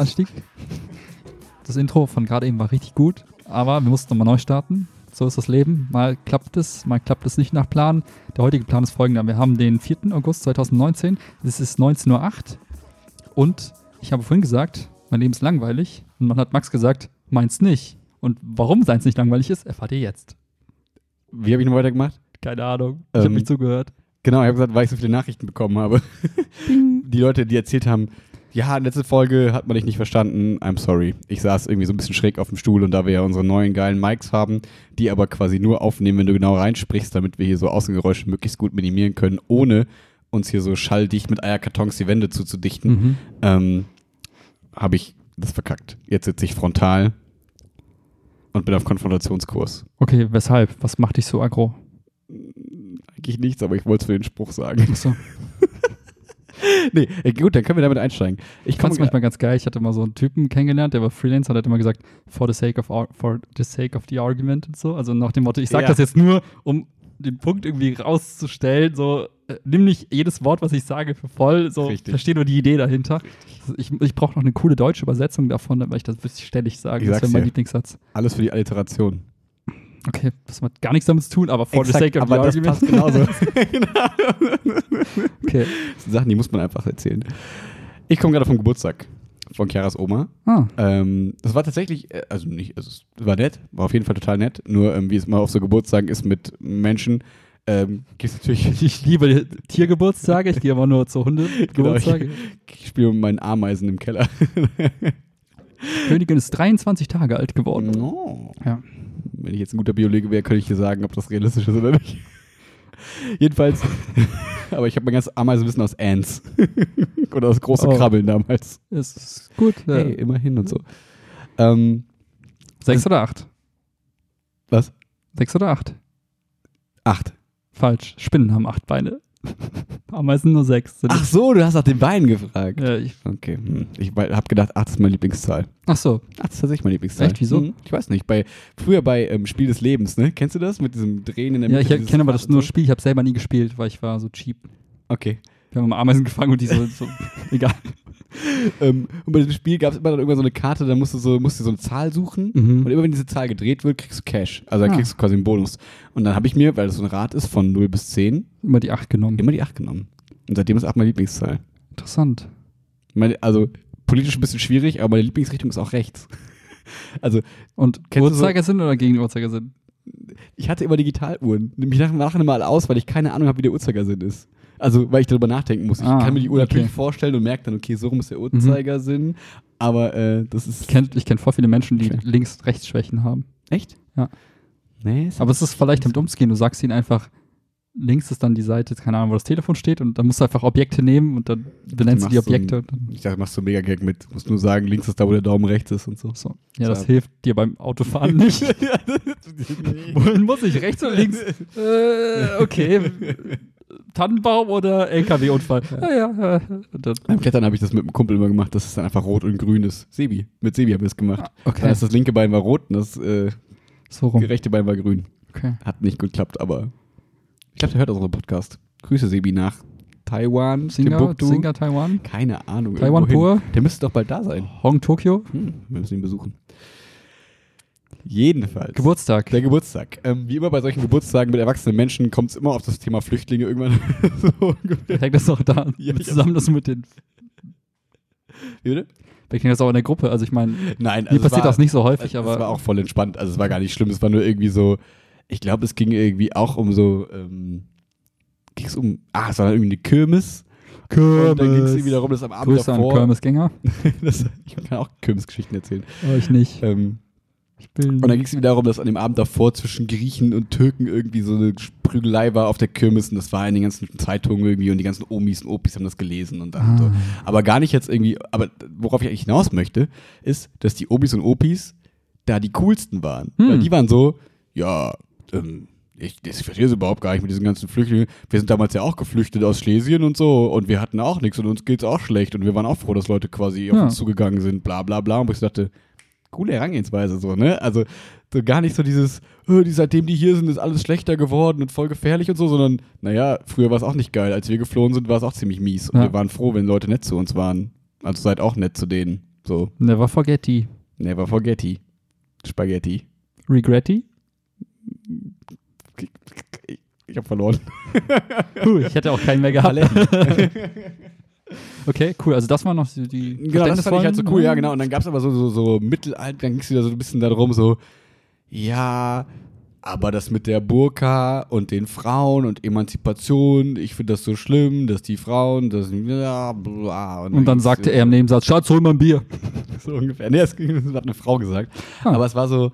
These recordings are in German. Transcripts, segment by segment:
Hi. Diesmal ein Mein anderer Name ist- Anstieg. Das Intro von gerade eben war richtig gut, aber wir mussten nochmal neu starten. So ist das Leben. Mal klappt es, mal klappt es nicht nach Plan. Der heutige Plan ist folgender. Wir haben den 4. August 2019. Es ist 19.08 Uhr. Und ich habe vorhin gesagt, mein Leben ist langweilig. Und man hat Max gesagt, meins nicht. Und warum seins nicht langweilig ist, erfahrt ihr jetzt. Wie habe ich noch weitergemacht? Keine Ahnung. Ich habe Ähm, nicht zugehört. Genau, ich habe gesagt, weil ich so viele Nachrichten bekommen habe. Die Leute, die erzählt haben, ja, letzte Folge hat man dich nicht verstanden, I'm sorry. Ich saß irgendwie so ein bisschen schräg auf dem Stuhl und da wir ja unsere neuen geilen Mics haben, die aber quasi nur aufnehmen, wenn du genau reinsprichst, damit wir hier so Außengeräusche möglichst gut minimieren können, ohne uns hier so schalldicht mit Eierkartons die Wände zuzudichten, Mhm. ähm, habe ich das verkackt. Jetzt sitze ich frontal und bin auf Konfrontationskurs. Okay, weshalb? Was macht dich so aggro? Eigentlich nichts, aber ich wollte es für den Spruch sagen. Achso. nee, äh, gut, dann können wir damit einsteigen. Ich fand es manchmal ganz geil. Ich hatte mal so einen Typen kennengelernt, der war Freelancer und hat immer gesagt, for the sake of, ar- for the, sake of the argument und so. Also nach dem Motto, ich sage Ja. das jetzt nur, um den Punkt irgendwie rauszustellen. So, äh, nimm nicht jedes Wort, was ich sage, für voll. So, Richtig. versteh nur die Idee dahinter. Ich, ich brauche noch eine coole deutsche Übersetzung davon, weil ich das ständig sage. Ich Das wäre mein. Lieblingssatz. alles für die Alliteration. Okay, das hat gar nichts damit zu tun, aber for the sake of aber the das argument. passt genauso. Okay. Das sind Sachen, die muss man einfach erzählen. Ich komme gerade vom Geburtstag von Chiaras Oma. Ah, Ähm, das war tatsächlich, äh, also nicht, also es war nett, war auf jeden Fall total nett. Nur ähm, wie es mal auf so Geburtstagen ist mit Menschen, ähm, gibt es natürlich, ich liebe Tiergeburtstage, ich gehe aber nur zu Genau, Hundegeburtstage. ich spiele mit meinen Ameisen im Keller. Königin ist 23 Tage alt geworden. Oh. Ja. Wenn ich jetzt ein guter Biologe wäre, könnte ich dir sagen, ob das realistisch ist oder nicht. Jedenfalls, aber ich habe mein ganzes Ameisenwissen aus Ants. oder aus großen Oh. Krabbeln damals. Es ist gut. Ja. Hey, immerhin und so. Ähm, Sechs oder acht? was? Sechs oder acht? Acht. Falsch. Spinnen haben acht Beine. Ameisen nur sechs. Sind Ach so, du hast nach den Beinen gefragt. ja, ich, Okay, hm. ich habe gedacht, acht ist meine Lieblingszahl. ach so. Acht ist tatsächlich meine Lieblingszahl. Echt? Wieso? Hm, Ich weiß nicht. Bei, früher bei ähm, Spiel des Lebens, ne? Kennst du das? Mit diesem Drehen in der Ja, Mitte? ich dieses kenne aber das nur? Spiel. Ich habe selber nie gespielt, weil ich war so cheap. Okay. Wir haben Ameisen gefangen und die so, so egal. Ähm, und bei diesem Spiel gab es immer dann irgendwann so eine Karte, da musst du so, musst du so eine Zahl suchen. Mhm. Und immer wenn diese Zahl gedreht wird, kriegst du Cash. Also dann Ah. kriegst du quasi einen Bonus. Und dann habe ich mir, weil das so ein Rad ist von 0 bis 10, Immer die acht genommen. immer die 8 genommen. Und seitdem ist 8 meine Lieblingszahl. Interessant. Meine, also politisch ein bisschen schwierig, aber meine Lieblingsrichtung ist auch rechts. Also Und du so- Uhrzeigersinn oder gegen Uhrzeigersinn? ich hatte immer Digitaluhren. Nehme ich nach, nachher mal aus, weil ich keine Ahnung habe, wie der Uhrzeigersinn ist. Also, weil ich darüber nachdenken muss. Ich Ah, kann mir die Uhr okay. natürlich vorstellen und merke dann, okay, so rum ist der Uhrzeigersinn. Aber äh, das ist. Ich kenne kenn voll viele Menschen, die Okay. Links-Rechts-Schwächen haben. Echt? Ja. Nee, Aber es ist vielleicht damit umzugehen. Du sagst ihnen einfach, links ist dann die Seite, keine Ahnung, wo das Telefon steht und dann musst du einfach Objekte nehmen und dann benennst du die machst so ein- Objekte. Ich dachte, machst du mega Gag mit. Musst nur sagen, links ist da, wo der Daumen rechts ist und so. so. Ja, das Ja. hilft dir beim Autofahren nicht. Wohin muss ich? Rechts oder links? äh, okay. Tannenbaum oder LKW-Unfall? Ja, ja. dann, Beim Klettern habe ich das mit einem Kumpel immer gemacht, dass es dann einfach rot und grün ist. Sebi. Mit Sebi haben wir es gemacht. Ah, okay. ist das linke Bein war rot und das äh, So rechte Bein war grün. Okay. Hat nicht geklappt, aber ich glaube, der hört unseren Podcast. Grüße Sebi nach Taiwan, Singer. Singer Taiwan? Keine Ahnung. Taiwan pur? Der müsste doch bald da sein. Hong Tokio? Hm, wir müssen ihn besuchen. Jedenfalls. Geburtstag. Der Geburtstag. Ähm, wie immer bei solchen Geburtstagen mit erwachsenen Menschen kommt es immer auf das Thema Flüchtlinge irgendwann. so ungefähr. Hängt das doch da Ja, mit ich zusammen, dass du mit den. Wie bitte? Vielleicht hängt das auch in der Gruppe. Also ich meine, Nein, mir also es passiert war, das nicht so häufig, Es aber. war auch voll entspannt. Also es war gar nicht schlimm. Es war nur irgendwie so. Ich glaube, es ging irgendwie auch um so. Ähm, ging es um. Ah, es war irgendwie eine Kirmes. Und dann ging es irgendwie darum, dass am Abend Grüße an davor. Kirmesgänger. das, ich kann auch Kirmesgeschichten erzählen. Euch nicht. Ähm, Ich. Und dann ging es wieder darum, dass an dem Abend davor zwischen Griechen und Türken irgendwie so eine Prügelei war auf der Kirmes und das war in den ganzen Zeitungen irgendwie und die ganzen Omis und Opis haben das gelesen und dann Ah. so. Aber gar nicht jetzt irgendwie, aber worauf ich eigentlich hinaus möchte, ist, dass die Omis und Opis da die coolsten waren. Hm. Weil die waren so, ja, ähm, ich, ich verstehe es überhaupt gar nicht mit diesen ganzen Flüchtlingen. Wir sind damals ja auch geflüchtet aus Schlesien und so und wir hatten auch nichts und uns geht's auch schlecht und wir waren auch froh, dass Leute quasi auf Ja. uns zugegangen sind, bla bla bla. Und ich dachte, coole Herangehensweise so, ne? Also so gar nicht so dieses, oh, die, seitdem die hier sind, ist alles schlechter geworden und voll gefährlich und so, sondern, naja, früher war es auch nicht geil. Als wir geflohen sind, war es auch ziemlich mies. Und Ja. wir waren froh, wenn Leute nett zu uns waren. Also seid auch nett zu denen. So, Never forgetty. never forgetty. Spaghetti. Regretty? Ich hab verloren. Cool, ich hätte auch keinen mehr gehabt. okay, cool. Also das war noch die, die Genau, das fand ich halt so cool, ja, genau. Und dann gab es aber so, so, so Mittelalter, dann ging es wieder so ein bisschen darum, so, ja, aber das mit der Burka und den Frauen und Emanzipation, ich finde das so schlimm, dass die Frauen, das, ja, bla. Und dann ging's sagte so- er im Nebensatz, Schatz, hol mal ein Bier. so ungefähr. Nee, das hat eine Frau gesagt. Ah. Aber es war so,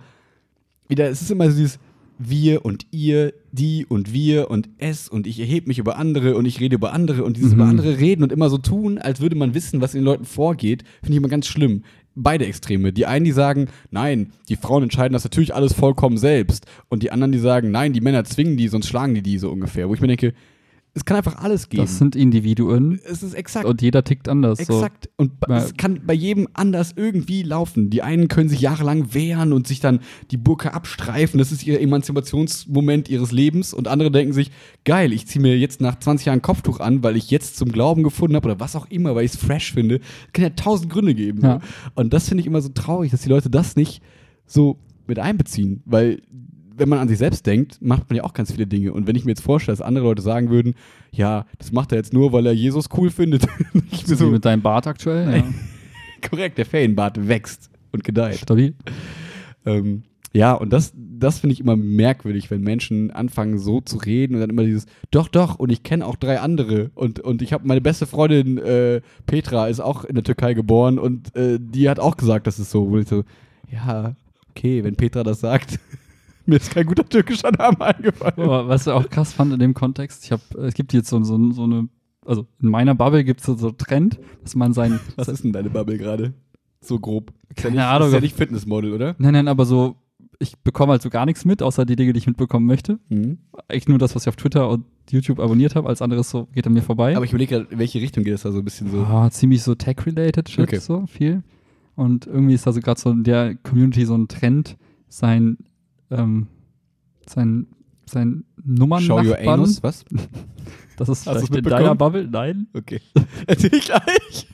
wieder, es ist immer so dieses wir und ihr, die und wir und es und ich erhebe mich über andere und ich rede über andere und dieses Mhm. über andere reden und immer so tun, als würde man wissen, was in den Leuten vorgeht, finde ich immer ganz schlimm. Beide Extreme. Die einen, die sagen, nein, die Frauen entscheiden das natürlich alles vollkommen selbst. Und die anderen, die sagen, nein, die Männer zwingen die, sonst schlagen die die so ungefähr. Wo ich mir denke, es kann einfach alles geben. Das sind Individuen es ist exakt. und jeder tickt anders. Exakt. Und ba- Ja. es kann bei jedem anders irgendwie laufen. Die einen können sich jahrelang wehren und sich dann die Burka abstreifen. Das ist ihr Emanzipationsmoment ihres Lebens. Und andere denken sich, geil, ich ziehe mir jetzt nach 20 Jahren ein Kopftuch an, weil ich jetzt zum Glauben gefunden habe oder was auch immer, weil ich es fresh finde. Kann ja tausend Gründe geben. So. Ja. Und das finde ich immer so traurig, dass die Leute das nicht so mit einbeziehen. Weil wenn man an sich selbst denkt, macht man ja auch ganz viele Dinge. Und wenn ich mir jetzt vorstelle, dass andere Leute sagen würden, ja, das macht er jetzt nur, weil er Jesus cool findet. ich bin So so, mit deinem Bart aktuell. Ja. korrekt, der Ferienbart wächst und gedeiht. Stabil. Ähm, ja, und das, das finde ich immer merkwürdig, wenn Menschen anfangen so zu reden und dann immer dieses, doch, doch, und ich kenne auch drei andere. Und, und ich habe meine beste Freundin äh, Petra ist auch in der Türkei geboren und äh, die hat auch gesagt, das ist so. Wo ich so, ja, okay, wenn Petra das sagt, mir ist kein guter türkischer Name eingefallen. Aber was ich auch krass fand in dem Kontext, ich habe, es gibt jetzt so, so, so eine, also in meiner Bubble gibt es so, einen Trend, dass man sein, Was ist denn deine Bubble gerade? So grob. Ist ja Keine nicht, Ahnung. Ist ja nicht Fitnessmodel, oder? nein, nein, aber so, ich bekomme halt so gar nichts mit, außer die Dinge, die ich mitbekommen möchte. Mhm. Eigentlich nur das, was ich auf Twitter und YouTube abonniert habe, als anderes so geht an mir vorbei. Aber ich überlege gerade, in welche Richtung geht es da so ein bisschen so? Ah, ziemlich so tech-related Shit, Okay. so viel. Und irgendwie ist da so gerade so in der Community so ein Trend, sein, ähm, sein, sein Nummern Show your anus, was? Das ist Hast vielleicht in deiner Bubble? Nein. Okay. Erzähl ich gleich.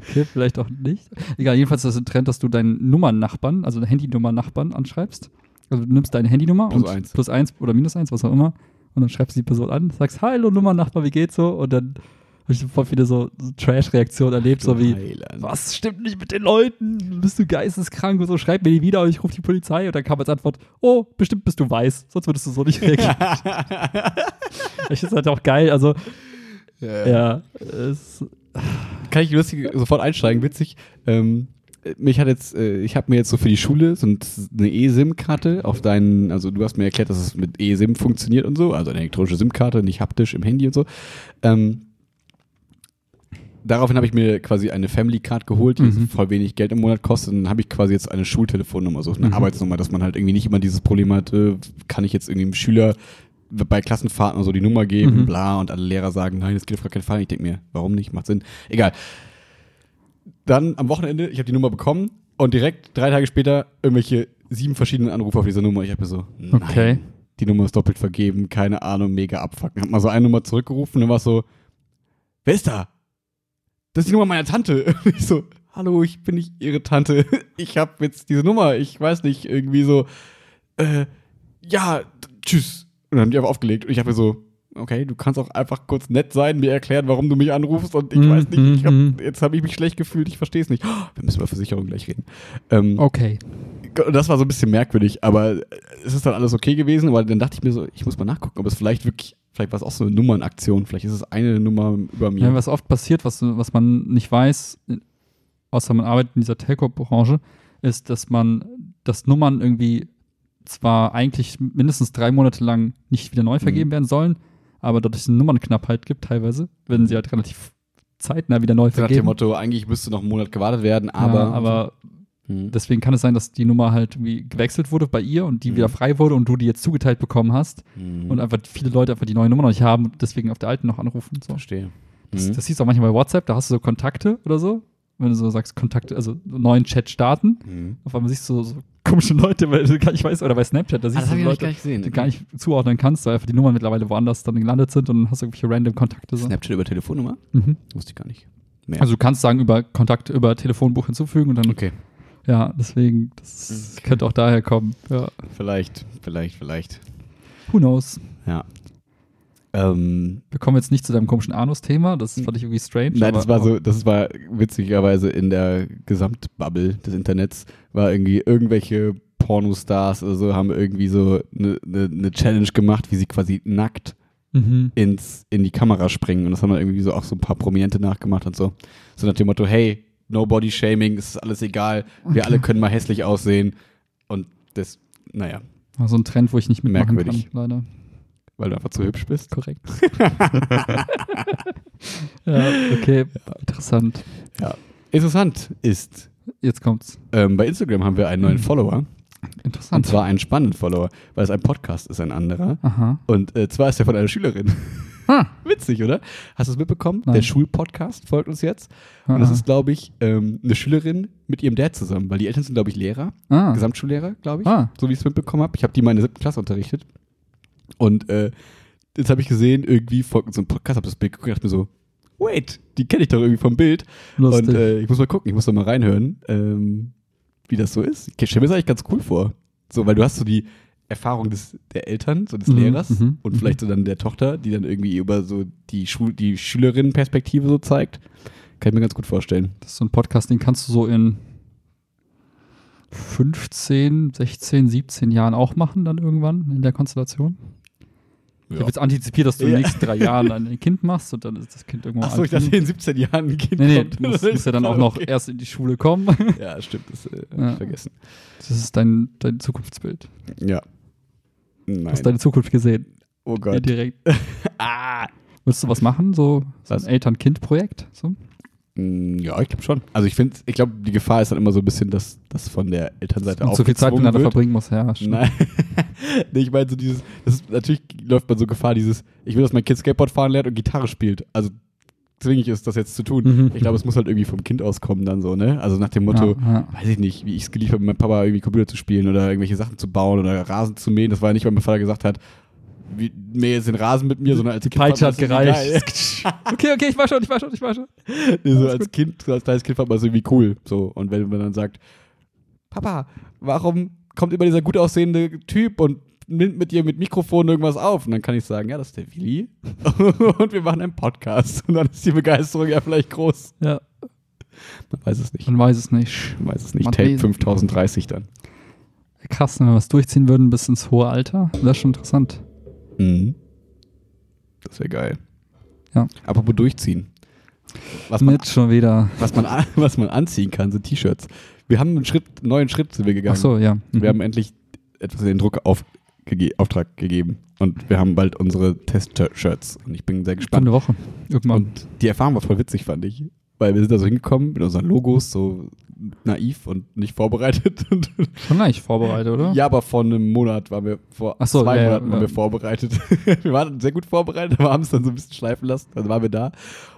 Okay, vielleicht auch nicht. Egal, jedenfalls ist das ein Trend, dass du deinen Nummern-Nachbarn, also Handynummer-Nachbarn anschreibst. Also du nimmst deine Handynummer Plus und eins. plus eins oder minus eins, was auch immer. Und dann schreibst du die Person an, sagst, hallo Nummer-Nachbar, wie geht's so? Und dann habe ich voll viele so, so Trash-Reaktionen erlebt, so wie, Heiland. was stimmt nicht mit den Leuten? Bist du geisteskrank und so? Schreib mir die wieder und ich rufe die Polizei. Und dann kam als Antwort, oh, bestimmt bist du weiß, sonst würdest du so nicht reagieren. ich finde es halt auch geil, also, Ja. ja, es, Kann ich lustig sofort einsteigen, witzig. Ähm, mich hat jetzt, äh, ich habe mir jetzt so für die Schule so ein- eine eSIM-Karte auf deinen, also du hast mir erklärt, dass es mit eSIM funktioniert und so, also eine elektronische SIM-Karte, nicht haptisch im Handy und so. Ähm, daraufhin habe ich mir quasi eine Family Card geholt, die Mhm. voll wenig Geld im Monat kostet. Und dann habe ich quasi jetzt eine Schultelefonnummer, so eine Mhm. Arbeitsnummer, dass man halt irgendwie nicht immer dieses Problem hat, äh, kann ich jetzt irgendwie einem Schüler bei Klassenfahrten oder so die Nummer geben, Mhm. bla, und alle Lehrer sagen, nein, das geht auf gar keinen Fall. Ich denke mir, warum nicht? Macht Sinn. Egal. Dann am Wochenende, ich habe die Nummer bekommen und direkt drei Tage später irgendwelche sieben verschiedene Anrufe auf dieser Nummer. Ich habe mir so, nein, Okay. die Nummer ist doppelt vergeben, keine Ahnung, mega abfucken. Hab mal so eine Nummer zurückgerufen und dann war es so, wer ist da? Das ist die Nummer meiner Tante. Und ich so, hallo, ich bin nicht ihre Tante. Ich habe jetzt diese Nummer, ich weiß nicht, irgendwie so, äh, ja, tschüss. Und dann haben die einfach aufgelegt und ich habe mir so, okay, du kannst auch einfach kurz nett sein, mir erklären, warum du mich anrufst und ich Mhm, weiß nicht, ich hab, mhm. jetzt habe ich mich schlecht gefühlt, ich verstehe es nicht. Oh, wir müssen über Versicherung gleich reden. Ähm, okay. das war so ein bisschen merkwürdig, aber es ist dann alles okay gewesen, aber dann dachte ich mir so, ich muss mal nachgucken, ob es vielleicht wirklich, vielleicht war es auch so eine Nummernaktion, vielleicht ist es eine Nummer über mir. Ja, was oft passiert, was, was man nicht weiß, außer man arbeitet in dieser Telco-Branche, ist, dass man, dass Nummern irgendwie zwar eigentlich mindestens drei Monate lang nicht wieder neu vergeben Mhm. werden sollen, aber dadurch es eine Nummernknappheit gibt teilweise, werden sie halt relativ zeitnah wieder neu Nach dem vergeben. Motto, eigentlich müsste noch einen Monat gewartet werden, aber. ja, aber Hm. deswegen kann es sein, dass die Nummer halt irgendwie gewechselt wurde bei ihr und die Mhm. wieder frei wurde und du die jetzt zugeteilt bekommen hast Hm. und einfach viele Leute einfach die neue Nummer noch nicht haben und deswegen auf der alten noch anrufen. So. Verstehe. Das, Hm. das siehst du auch manchmal bei WhatsApp, da hast du so Kontakte oder so. Wenn du so sagst, Kontakte, also neuen Chat starten, Hm. auf einmal siehst du so, so komische Leute, weil du gar nicht weißt, oder bei Snapchat, da Ah, siehst das du gar Leute, nicht gesehen. die du gar nicht zuordnen kannst, weil einfach die Nummern mittlerweile woanders dann gelandet sind und dann hast du irgendwelche random Kontakte. So. Snapchat über Telefonnummer? Mhm. Wusste ich gar nicht. mehr. Also du kannst sagen, über Kontakt, über Telefonbuch hinzufügen und dann, okay, ja, deswegen, das Okay. könnte auch daher kommen. Ja. vielleicht, vielleicht, vielleicht. Who knows? Ja. Ähm, Wir kommen jetzt nicht zu deinem komischen Anus-Thema, das fand ich irgendwie strange. Nein, das war so, das war witzigerweise in der Gesamtbubble des Internets, war irgendwie irgendwelche Pornostars oder so, haben irgendwie so eine ne, ne Challenge gemacht, wie sie quasi nackt Mhm. ins, in die Kamera springen. Und das haben dann irgendwie so auch so ein paar Prominente nachgemacht und so. So nach dem Motto, hey, no body shaming, es ist alles egal, wir alle können mal hässlich aussehen. Und das, naja, War so ein Trend, wo ich nicht mitmachen Merkwürdig. kann, leider. weil du einfach zu hübsch bist. Korrekt. ja, okay, interessant. Interessant ist, Jetzt kommt's. ähm, bei Instagram haben wir einen neuen Mhm. Follower. Und Interessant. zwar einen spannenden Follower, weil es ein Podcast ist, ein anderer. Aha. Und äh, zwar ist er von einer Schülerin. Ah. Witzig, oder? Hast du es mitbekommen? Nein. Der Schulpodcast folgt uns jetzt. Und das Ah. ist, glaube ich, ähm, eine Schülerin mit ihrem Dad zusammen, weil die Eltern sind, glaube ich, Lehrer, ah. Gesamtschullehrer, glaube ich, Ah. so wie ich es mitbekommen habe. Ich habe die mal in der siebten Klasse unterrichtet. Und äh, jetzt habe ich gesehen, irgendwie folgt uns so ein Podcast, habe das Bild geguckt und dachte mir so, wait, die kenne ich doch irgendwie vom Bild. Lustig. Und äh, ich muss mal gucken, ich muss da mal reinhören, ähm, wie das so ist. Ich stelle mir das eigentlich ganz cool vor. So, weil du hast so die Erfahrung des, der Eltern, so des Mhm, Lehrers mhm, und mhm. vielleicht so dann der Tochter, die dann irgendwie über so die, Schul die Schülerinnenperspektive so zeigt. Kann ich mir ganz gut vorstellen. Das ist so ein Podcast, den kannst du so in 15, 16, 17 Jahren auch machen, dann irgendwann in der Konstellation. Ich habe jetzt antizipiert, dass du in Ja. den nächsten drei Jahren ein Kind machst und dann ist das Kind irgendwann Achso, ich dachte, in 17 Jahren ein Kind. Nee, nee, kommt. du musst, musst ja dann auch noch Okay. erst in die Schule kommen. Ja, stimmt, das äh, Ja. ich vergessen. Das ist dein, dein Zukunftsbild. Ja. Du Nein. hast deine Zukunft gesehen. oh Ja, Gott. direkt. Ah. Willst du was machen? So, so ein Eltern-Kind-Projekt? So? Mm, Ja, ich glaube schon. Also ich finde, ich glaube, die Gefahr ist dann immer so ein bisschen, dass das von der Elternseite Und zu viel Zeit miteinander wird. verbringen muss, ja. stimmt. Nein. nee, ich meine so dieses, das ist, natürlich läuft man so Gefahr, dieses, ich will, dass mein Kind Skateboard fahren lernt und Gitarre spielt. Also zwinge ich es, das jetzt zu tun. Mhm. Ich glaube, es muss halt irgendwie vom Kind auskommen dann so, ne? Also nach dem Motto, Ja, ja. weiß ich nicht, wie ich es geliebt habe, mit meinem Papa irgendwie Computer zu spielen oder irgendwelche Sachen zu bauen oder Rasen zu mähen. Das war ja nicht, weil mein Vater gesagt hat, wie, mähe jetzt den Rasen mit mir, sondern als Die Kind Peitsche hat gereicht. okay, okay, ich war schon, ich war schon, ich war schon. Nee, so als gut. Kind, als kleines Kind fand man es irgendwie cool. So. Und wenn man dann sagt, Papa, warum kommt immer dieser gut aussehende Typ und nimmt mit dir mit Mikrofon irgendwas auf? Und dann kann ich sagen, ja, das ist der Willi. und wir machen einen Podcast. Und dann ist die Begeisterung ja vielleicht groß. Ja, Man weiß es nicht. man weiß es nicht. Man weiß es nicht. Man Tape weiß- 5030 dann. Krass, wenn wir was durchziehen würden bis ins hohe Alter. Das ist schon interessant. Mhm. Das wäre geil. Ja. Apropos durchziehen. Was man, Mit schon wieder. was, man, an- was man anziehen kann, sind T-Shirts. Wir haben einen Schritt, einen neuen Schritt sind wir gegangen. Ach so, ja. Mhm. Wir haben endlich etwas in den Druck auf, gege Auftrag gegeben. Und wir haben bald unsere Test-Shirts. Und ich bin sehr gespannt. Kommende Woche. Irgendwann. Und die Erfahrung war voll witzig, fand ich. Weil wir sind da so hingekommen mit unseren Logos, so naiv und nicht vorbereitet. Schon leicht vorbereitet, oder? ja, aber vor einem Monat waren wir, vor Ach so, zwei ja, ja, Monaten waren ja. wir vorbereitet. wir waren sehr gut vorbereitet, aber haben es dann so ein bisschen schleifen lassen. Dann waren wir da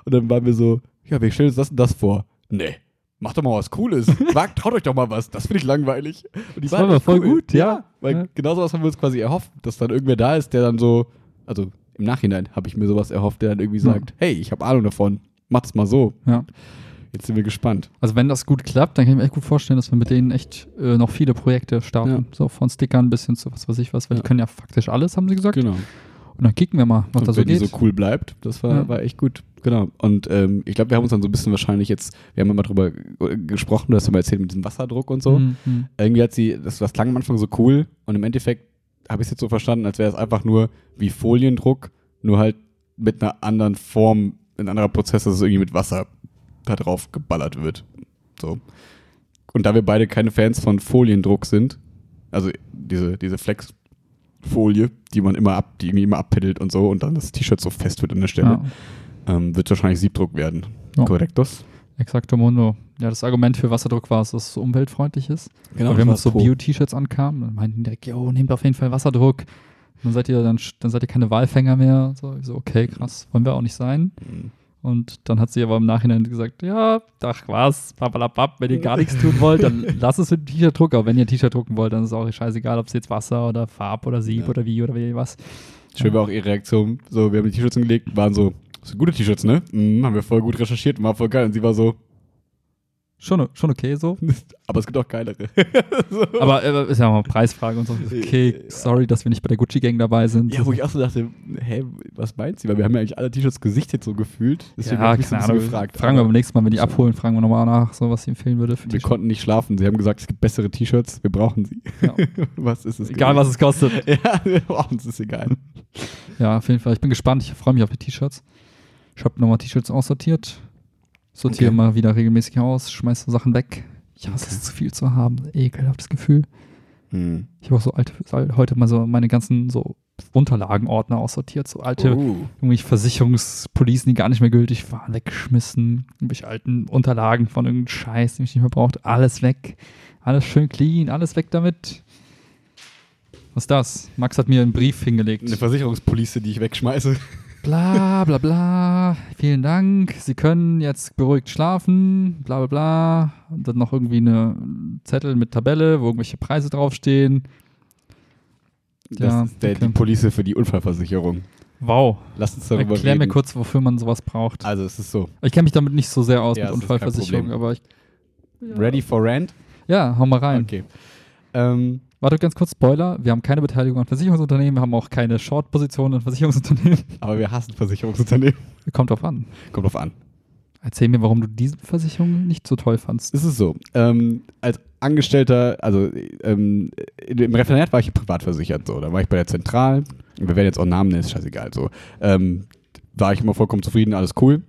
und dann waren wir so, ja, wir stellen uns das und das vor. Nee. Macht doch mal was Cooles. Wagt, traut euch doch mal was. Das finde ich langweilig. Und die Das war aber echt voll gut, ja. Weil Ja. genau sowas haben wir uns quasi erhofft, dass dann irgendwer da ist, der dann so, also im Nachhinein habe ich mir sowas erhofft, der dann irgendwie Ja. sagt, hey, ich habe Ahnung davon, macht's mal so. Ja. Jetzt sind wir gespannt. Also wenn das gut klappt, dann kann ich mir echt gut vorstellen, dass wir mit denen echt äh, noch viele Projekte starten. Ja. So von Stickern bis hin zu was weiß ich was, weil Ja. die können ja faktisch alles, haben sie gesagt. Genau. Und dann kicken wir mal, was Und da so wenn die geht. so cool bleibt, das war, Ja. war echt gut. Genau. Und ähm, ich glaube, wir haben uns dann so ein bisschen wahrscheinlich jetzt, wir haben immer drüber gesprochen, du hast ja mal erzählt mit diesem Wasserdruck und so. Mhm, mhm. Irgendwie hat sie, das, das klang am Anfang so cool und im Endeffekt habe ich es jetzt so verstanden, als wäre es einfach nur wie Foliendruck, nur halt mit einer anderen Form, ein anderer Prozess, dass es irgendwie mit Wasser da drauf geballert wird. So. Und da wir beide keine Fans von Foliendruck sind, also diese, diese Flexfolie, die man immer ab, die irgendwie immer abpiddelt und so und dann das T-Shirt so fest wird an der Stelle, Ja. ähm, wird wahrscheinlich Siebdruck werden. Ja. Korrektos? Exakto Mundo. Ja, das Argument für Wasserdruck war es, dass es so umweltfreundlich ist. Genau. Weil wenn uns so. Bio-T-Shirts ankamen, dann meinten direkt, jo, nehmt auf jeden Fall Wasserdruck. Dann seid ihr dann, dann seid ihr keine Walfänger mehr. So, so, okay, krass, wollen wir auch nicht sein. Mhm. Und dann hat sie aber im Nachhinein gesagt, ja, ach was, papalapap, wenn ihr gar nichts tun wollt, dann lasst es mit dem T-Shirt-Druck. Aber wenn ihr ein T-Shirt drucken wollt, dann ist es auch scheißegal, ob es jetzt Wasser oder Farb oder Sieb Ja. oder wie oder wie was. Schön war auch ihre Reaktion. So, wir haben die T-Shirts hingelegt, waren so, Das sind gute T-Shirts, ne? Mhm, haben wir voll gut recherchiert, war voll geil. Und sie war so, Schon, schon okay so. aber es gibt auch geilere. Aber äh, ist ja mal Preisfrage und so. Okay, sorry, dass wir nicht bei der Gucci-Gang dabei sind. Ja, wo ich auch so dachte, hä, was meint sie? Weil wir haben ja eigentlich alle T-Shirts gesichtet so gefühlt. Deswegen ja, hab ich so keine ein bisschen gefragt. fragen wir Aber beim nächsten Mal, wenn die abholen, fragen wir nochmal nach, so was sie empfehlen würde. Wir konnten nicht schlafen. Sie haben gesagt, es gibt bessere T-Shirts, wir brauchen sie. Ja. was ist es? Egal, was es kostet. Ja, wir brauchen es, ist egal. Ja, auf jeden Fall. Ich bin gespannt. Ich freue mich auf die T-Shirts. Ich habe nochmal T-Shirts aussortiert. Sortiere Okay. mal wieder regelmäßig aus, schmeiße Sachen weg. Ich hasse Okay. es, zu viel zu haben. Ekelhaftes Gefühl. Hm. Ich habe auch so alte, heute mal so meine ganzen so Unterlagenordner aussortiert. So alte irgendwelche Versicherungspolicen, die gar nicht mehr gültig waren, weggeschmissen. Irgendwelche alten Unterlagen von irgendeinem Scheiß, den ich nicht mehr brauchte. Alles weg. Alles schön clean, alles weg damit. Was ist das? Max hat mir einen Brief hingelegt. Eine Versicherungspolice, die ich wegschmeiße. Bla bla bla. Vielen Dank. Sie können jetzt beruhigt schlafen. Bla bla bla. Und dann noch irgendwie eine Zettel mit Tabelle, wo irgendwelche Preise draufstehen. Das Ja, ist der, okay. die Police für die Unfallversicherung. Wow. Lass uns darüber Erklär reden. mir kurz, wofür man sowas braucht. Also es ist so. Ich kenne mich damit nicht so sehr aus Ja, mit Unfallversicherung, aber ich. Ready for Rant? Ja, hau mal rein. Okay. Ähm, Warte ganz kurz, Spoiler. Wir haben keine Beteiligung an Versicherungsunternehmen, wir haben auch keine Short-Position in Versicherungsunternehmen. aber wir hassen Versicherungsunternehmen. Kommt drauf an. Kommt drauf an. Erzähl mir, warum du diese Versicherung nicht so toll fandst. Es ist so, ähm, als Angestellter, also ähm, im Referendariat war ich privat versichert, so. Da war ich bei der Zentral, wir werden jetzt auch Namen nennen, ist scheißegal, so. Ähm, war ich immer vollkommen zufrieden, alles cool.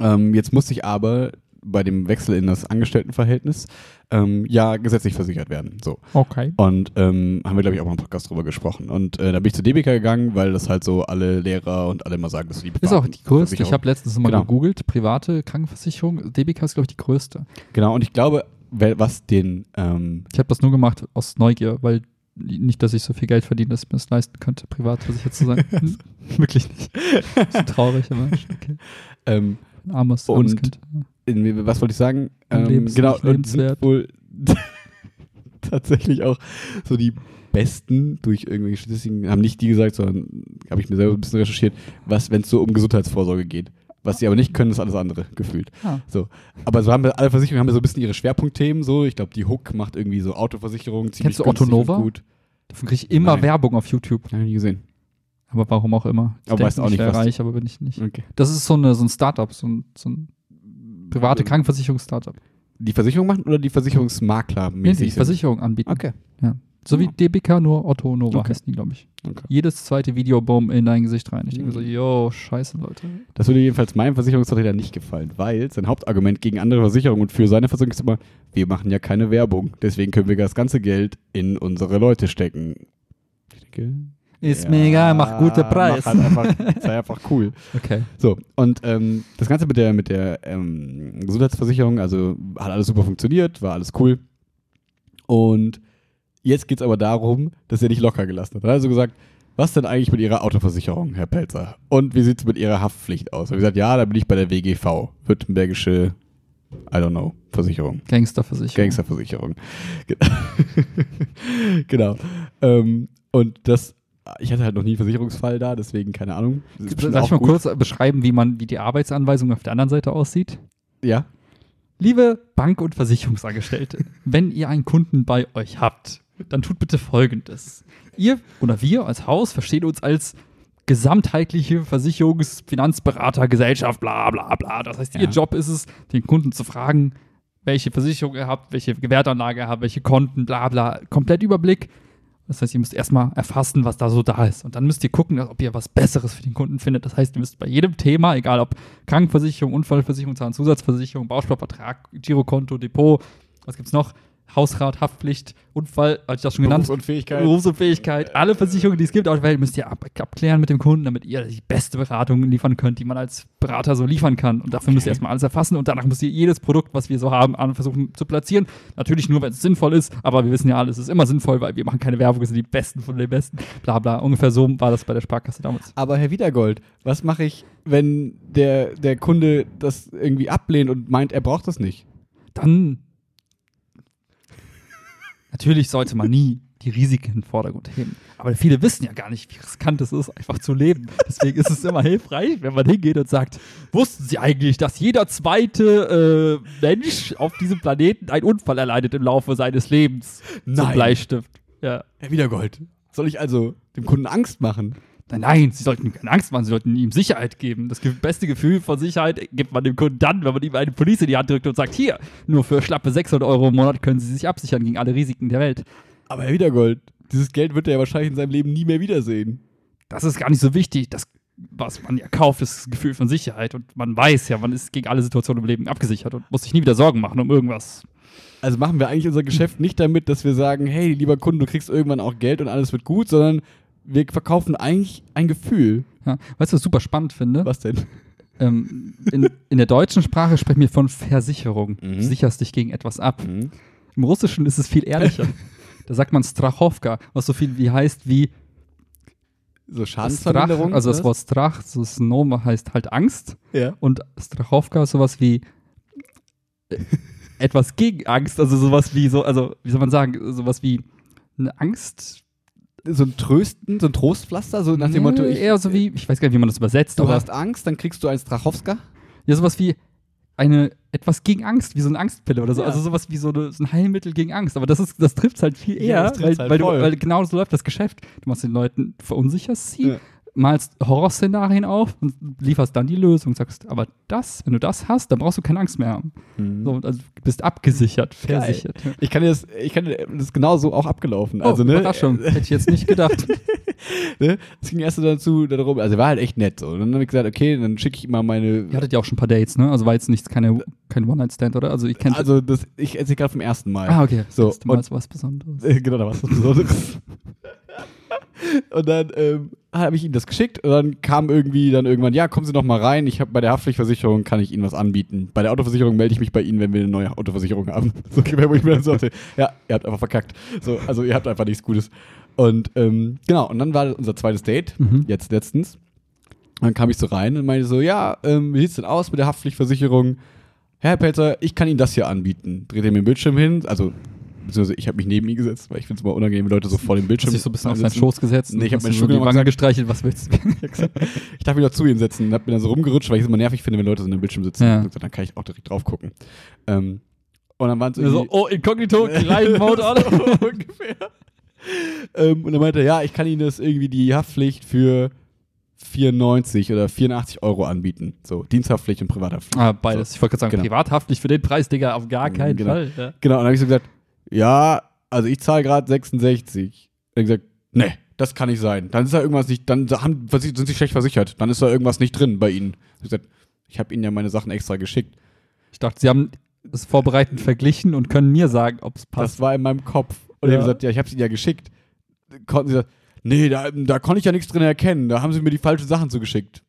Ähm, jetzt musste ich aber bei dem Wechsel in das Angestelltenverhältnis ähm, ja gesetzlich versichert werden, so. Okay. Und ähm, haben wir, glaube ich, auch mal im Podcast drüber gesprochen. Und äh, da bin ich zu DBK gegangen, weil das halt so alle Lehrer und alle immer sagen, das ist die Ist auch die größte. Ich habe letztens mal Genau. gegoogelt, private Krankenversicherung. DBK ist, glaube ich, die größte. Genau, und ich glaube, was den ähm, Ich habe das nur gemacht aus Neugier, weil nicht, dass ich so viel Geld verdiene, dass ich mir das leisten könnte, privat versichert zu sein. Hm, Wirklich nicht. So traurig, aber okay. ähm, Ein armes, armes Und- Kind. In, was wollte ich sagen? Ähm, Lebens- genau, und sind wohl tatsächlich auch so die besten durch irgendwelche Statistiken, haben nicht die gesagt, sondern habe ich mir selber ein bisschen recherchiert, was, wenn es so um Gesundheitsvorsorge geht. Was sie aber nicht können, ist alles andere gefühlt. Ah. So. Aber so haben wir, alle Versicherungen haben ja so ein bisschen ihre Schwerpunktthemen so. Ich glaube, die Hook macht irgendwie so Autoversicherung ziemlich Kennst du Otto Nova? Gut. Davon kriege ich immer Nein. Werbung auf YouTube. Hab ich nie gesehen. Aber warum auch immer. Ich Aber weißt auch ich nicht, was- reich, aber bin ich nicht. Okay. Das ist so, eine, so ein Startup, so ein, so ein private Ähm, Krankenversicherungs-Startup. Die Versicherung machen oder die Versicherungsmakler Nee, die Versicherung anbieten. Okay. So wie Ja. DBK, nur Otto Nova Okay. heißt die, glaube ich. okay. Jedes zweite Video, boom, in dein Gesicht rein. Ich denke mir so, Mhm. yo, scheiße, Leute. Das würde jedenfalls meinem Versicherungsvertreter nicht gefallen, weil sein Hauptargument gegen andere Versicherungen und für seine Versicherung ist immer, wir machen ja keine Werbung, deswegen können wir das ganze Geld in unsere Leute stecken. Ich denke, Ist ja, mir egal, mach gute Preis. Mach halt einfach, sei einfach cool. Okay. So, und ähm, das Ganze mit der, mit der ähm, Gesundheitsversicherung, also hat alles super funktioniert, war alles cool. Und jetzt geht es aber darum, dass er nicht locker gelassen hat. Er hat also gesagt, was denn eigentlich mit Ihrer Autoversicherung, Herr Pelzer? Und wie sieht es mit Ihrer Haftpflicht aus? Er hat gesagt, ja, da bin ich bei der WGV, Württembergische, I don't know, Versicherung. Gangsterversicherung. Gangsterversicherung. Ge- genau. Ähm, und das, ich hatte halt noch nie einen Versicherungsfall da, deswegen keine Ahnung. Soll ich mal gut. kurz beschreiben, wie man, wie die Arbeitsanweisung auf der anderen Seite aussieht? Ja. Liebe Bank- und Versicherungsangestellte, wenn ihr einen Kunden bei euch habt, dann tut bitte Folgendes. Ihr oder wir als Haus verstehen uns als gesamtheitliche Versicherungs-, Finanzberater, Gesellschaft, bla bla bla. Das heißt, Ja. ihr Job ist es, den Kunden zu fragen, welche Versicherung ihr habt, welche Gewertanlage ihr habt, welche Konten, bla bla. Komplett Überblick. Das heißt, ihr müsst erstmal erfassen, was da so da ist. Und dann müsst ihr gucken, ob ihr was Besseres für den Kunden findet. Das heißt, ihr müsst bei jedem Thema, egal ob Krankenversicherung, Unfallversicherung, Zahnzusatzversicherung, Bausparvertrag, Girokonto, Depot, was gibt's noch? Hausrat, Haftpflicht, Unfall, hatte ich das schon genannt? Berufsunfähigkeit. Berufsunfähigkeit, alle Versicherungen, die es gibt auf der Welt, müsst ihr ab abklären mit dem Kunden, damit ihr die beste Beratung liefern könnt, die man als Berater so liefern kann. Und dafür müsst ihr Okay. erstmal alles erfassen und danach müsst ihr jedes Produkt, was wir so haben, versuchen zu platzieren. Natürlich nur, wenn es sinnvoll ist, aber wir wissen ja alle, es ist immer sinnvoll, weil wir machen keine Werbung, wir sind die Besten von den Besten. Bla bla. Ungefähr so war das bei der Sparkasse damals. Aber Herr Wiedergold, was mache ich, wenn der, der Kunde das irgendwie ablehnt und meint, er braucht das nicht? Dann. Natürlich sollte man nie die Risiken in den Vordergrund heben. Aber viele wissen ja gar nicht, wie riskant es ist, einfach zu leben. Deswegen ist es immer hilfreich, wenn man hingeht und sagt, wussten Sie eigentlich, dass jeder zweite äh, Mensch auf diesem Planeten einen Unfall erleidet im Laufe seines Lebens? Zum Nein. Bleistift. Ja. Herr Wiedergold, soll ich also dem Kunden Angst machen? Nein, nein, Sie sollten ihm keine Angst machen, Sie sollten ihm Sicherheit geben. Das beste Gefühl von Sicherheit gibt man dem Kunden dann, wenn man ihm eine Police in die Hand drückt und sagt, hier, nur für schlappe 600 Euro im Monat können Sie sich absichern gegen alle Risiken der Welt. Aber Herr Wiedergold, dieses Geld wird er ja wahrscheinlich in seinem Leben nie mehr wiedersehen. Das ist gar nicht so wichtig. Das, was man ja kauft, ist das Gefühl von Sicherheit. Und man weiß ja, man ist gegen alle Situationen im Leben abgesichert und muss sich nie wieder Sorgen machen um irgendwas. Also machen wir eigentlich unser Geschäft nicht damit, dass wir sagen, hey, lieber Kunde, du kriegst irgendwann auch Geld und alles wird gut, sondern wir verkaufen eigentlich ein Gefühl. Ja. Weißt du, was ich super spannend finde? Was denn? Ähm, in, in der deutschen Sprache sprechen wir von Versicherung. Mhm. Du sicherst dich gegen etwas ab. Mhm. Im Russischen ist es viel ehrlicher. da sagt man Strachowka, was so viel wie heißt wie So Strach, Schadensverminderung? also das Wort Strach, so das Nome heißt halt Angst. Ja. Und Strachowka ist sowas wie äh, etwas gegen Angst, also sowas wie so, also wie soll man sagen, sowas wie eine Angst. So ein Trösten, so ein Trostpflaster, so nach dem Motto, ich, eher so wie, ich weiß gar nicht, wie man das übersetzt, du hast Angst, dann kriegst du einen Strachowska. ja, sowas wie eine etwas gegen Angst, wie so eine Angstpille oder so, Ja. also sowas wie so, eine, so ein Heilmittel gegen Angst. Aber das ist, das trifft halt viel eher, Ja, weil, halt weil, du, weil genau so läuft das Geschäft. Du machst den Leuten verunsicherst sie, Ja. Malst Horrorszenarien auf und lieferst dann die Lösung. Sagst, aber das, wenn du das hast, dann brauchst du keine Angst mehr haben. So, also du bist abgesichert, Geil. versichert. Ja. Ich kann dir das, ich kann dir, das genauso auch abgelaufen. Oh, also, ne, Überraschung. Hätte ich jetzt nicht gedacht. ne, es ging erst dazu, darum, also er war halt echt nett so. Und dann habe ich gesagt, okay, dann schicke ich ihm mal meine. Ihr hattet ja auch schon ein paar Dates, ne? Also war jetzt nichts, keine, kein One-Night-Stand, oder? Also ich kenne. Also das, ich erzähle gerade vom ersten Mal. ah, okay. So, Das ist mal und- was Besonderes. Äh, genau, da war es was Besonderes. und dann ähm, habe ich ihm das geschickt und dann kam irgendwie dann irgendwann, ja, kommen Sie noch mal rein, ich habe bei der Haftpflichtversicherung kann ich Ihnen was anbieten. Bei der Autoversicherung melde ich mich bei Ihnen, wenn wir eine neue Autoversicherung haben. So wo ich mir dann sagte, ja, ihr habt einfach verkackt. So, also ihr habt einfach nichts Gutes. Und ähm, genau, und dann war unser zweites Date, Mhm. jetzt letztens. Und dann kam ich so rein und meinte so, ja, ähm, wie sieht's denn aus mit der Haftpflichtversicherung? Herr Pelzer, ich kann Ihnen das hier anbieten. Dreht er mir den Bildschirm hin, also beziehungsweise ich habe mich neben ihn gesetzt, weil ich finde es immer unangenehm, wenn Leute so vor dem Hast Bildschirm dich so ein bisschen auf seinen. Schoß gesetzt. Nee, ich hab hast meinen so Stuhl die Wange gestreichelt, was willst du? Ich darf mich noch zu ihm setzen und hab mir dann so rumgerutscht, weil ich es immer nervig finde, wenn Leute so in dem Bildschirm sitzen. Ja. Gesagt, dann kann ich auch direkt drauf gucken. Ähm, und dann waren es so, irgendwie... oh, Inkognito, kleinen Mode so ungefähr. ähm, und dann meinte er, ja, ich kann Ihnen das irgendwie die Haftpflicht für 94 oder 84 Euro anbieten. So, Diensthaftpflicht und Privathaftpflicht. Ah, beides. Ich wollte gerade sagen, Genau. privathaftlich für den Preis, Digga, auf gar keinen Genau. Fall. Ja. Genau, und dann habe ich so gesagt, ja, also ich zahle gerade 66. Und er hat gesagt, nee, das kann nicht sein. Dann ist da irgendwas nicht, dann haben, sind sie schlecht versichert. Dann ist da irgendwas nicht drin bei ihnen. Ich habe gesagt, ich habe ihnen ja meine Sachen extra geschickt. Ich dachte, sie haben es vorbereitend verglichen und können mir sagen, ob es Das passt. war in meinem Kopf. Und ich Ja. habe gesagt, ja, ich habe es ihnen ja geschickt. Konnten sie sagen, nee, da, da konnte ich ja nichts drin erkennen. Da haben sie mir die falschen Sachen zugeschickt.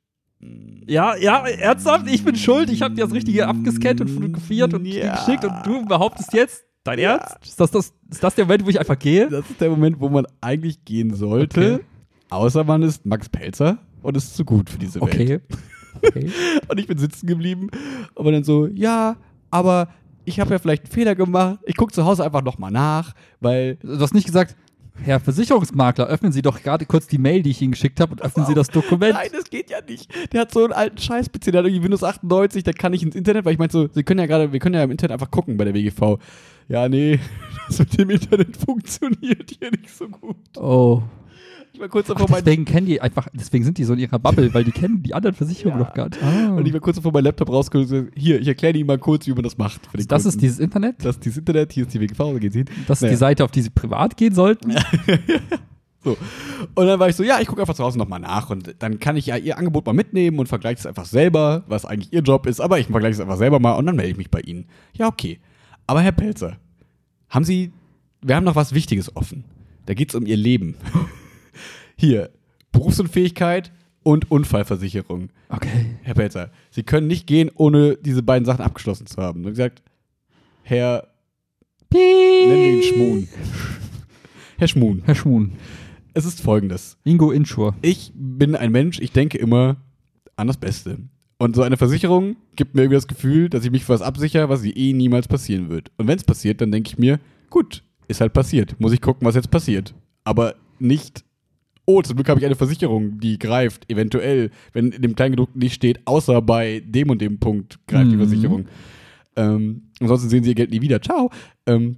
Ja, ja, ernsthaft, ich bin schuld. Ich habe dir das Richtige abgescannt und fotografiert und Ja. geschickt und du behauptest jetzt, dein Ernst? Ist das, das, ist das der Moment, wo ich einfach gehe? Das ist der Moment, wo man eigentlich gehen sollte. Okay. Außer man ist Max Pelzer und ist zu gut für diese Welt. Okay. Und ich bin sitzen geblieben und war dann so, ja, aber ich habe ja vielleicht einen Fehler gemacht. Ich gucke zu Hause einfach nochmal nach, weil Du hast nicht gesagt, Herr Versicherungsmakler, öffnen Sie doch gerade kurz die Mail, die ich Ihnen geschickt habe und öffnen Sie das Dokument. Nein, das geht ja nicht. Der hat so einen alten Scheiß-PC, der hat irgendwie Windows 98, da kann ich ins Internet, weil ich meinte so, Sie können ja gerade, wir können ja im Internet einfach gucken bei der WGV. Ja, nee, das mit dem Internet funktioniert hier nicht so gut. Oh. Ich war kurz Ach, davor, mein, deswegen kennen die einfach, deswegen sind die so in ihrer Bubble, weil die kennen die anderen Versicherungen Ja. noch gar nicht. Ah. und ich war kurz davor, meinen Laptop rausgeholt und gesagt, hier, ich erkläre Ihnen mal kurz, wie man das macht. Das ist Kunden. dieses Internet? das ist dieses Internet, hier ist die WGV, da geht's hin. Das ist Naja. die Seite, auf die sie privat gehen sollten? So. Und dann war ich so, ja, ich gucke einfach zu Hause nochmal nach und dann kann ich ja ihr Angebot mal mitnehmen und vergleiche es einfach selber, was eigentlich ihr Job ist, aber ich vergleiche es einfach selber mal und dann melde ich mich bei Ihnen. Ja, okay. Aber Herr Pelzer, haben Sie, wir haben noch was Wichtiges offen. Da geht es um Ihr Leben. Hier, Berufsunfähigkeit und Unfallversicherung. Okay. Herr Pelzer, Sie können nicht gehen, ohne diese beiden Sachen abgeschlossen zu haben. Und gesagt, Herr, nennen wir ihn Schmun. Herr Schmun, Herr Schmun. es ist folgendes. Ingo Insure. Ich bin ein Mensch, ich denke immer an das Beste. Und so eine Versicherung gibt mir irgendwie das Gefühl, dass ich mich für was absichere, was eh niemals passieren wird. Und wenn es passiert, dann denke ich mir, gut, ist halt passiert. Muss ich gucken, was jetzt passiert. Aber nicht, oh, zum Glück habe ich eine Versicherung, die greift, eventuell, wenn in dem Kleingedruckten nicht steht, außer bei dem und dem Punkt greift die Mhm. Versicherung. Ähm, ansonsten sehen sie ihr Geld nie wieder. Ciao. Ähm,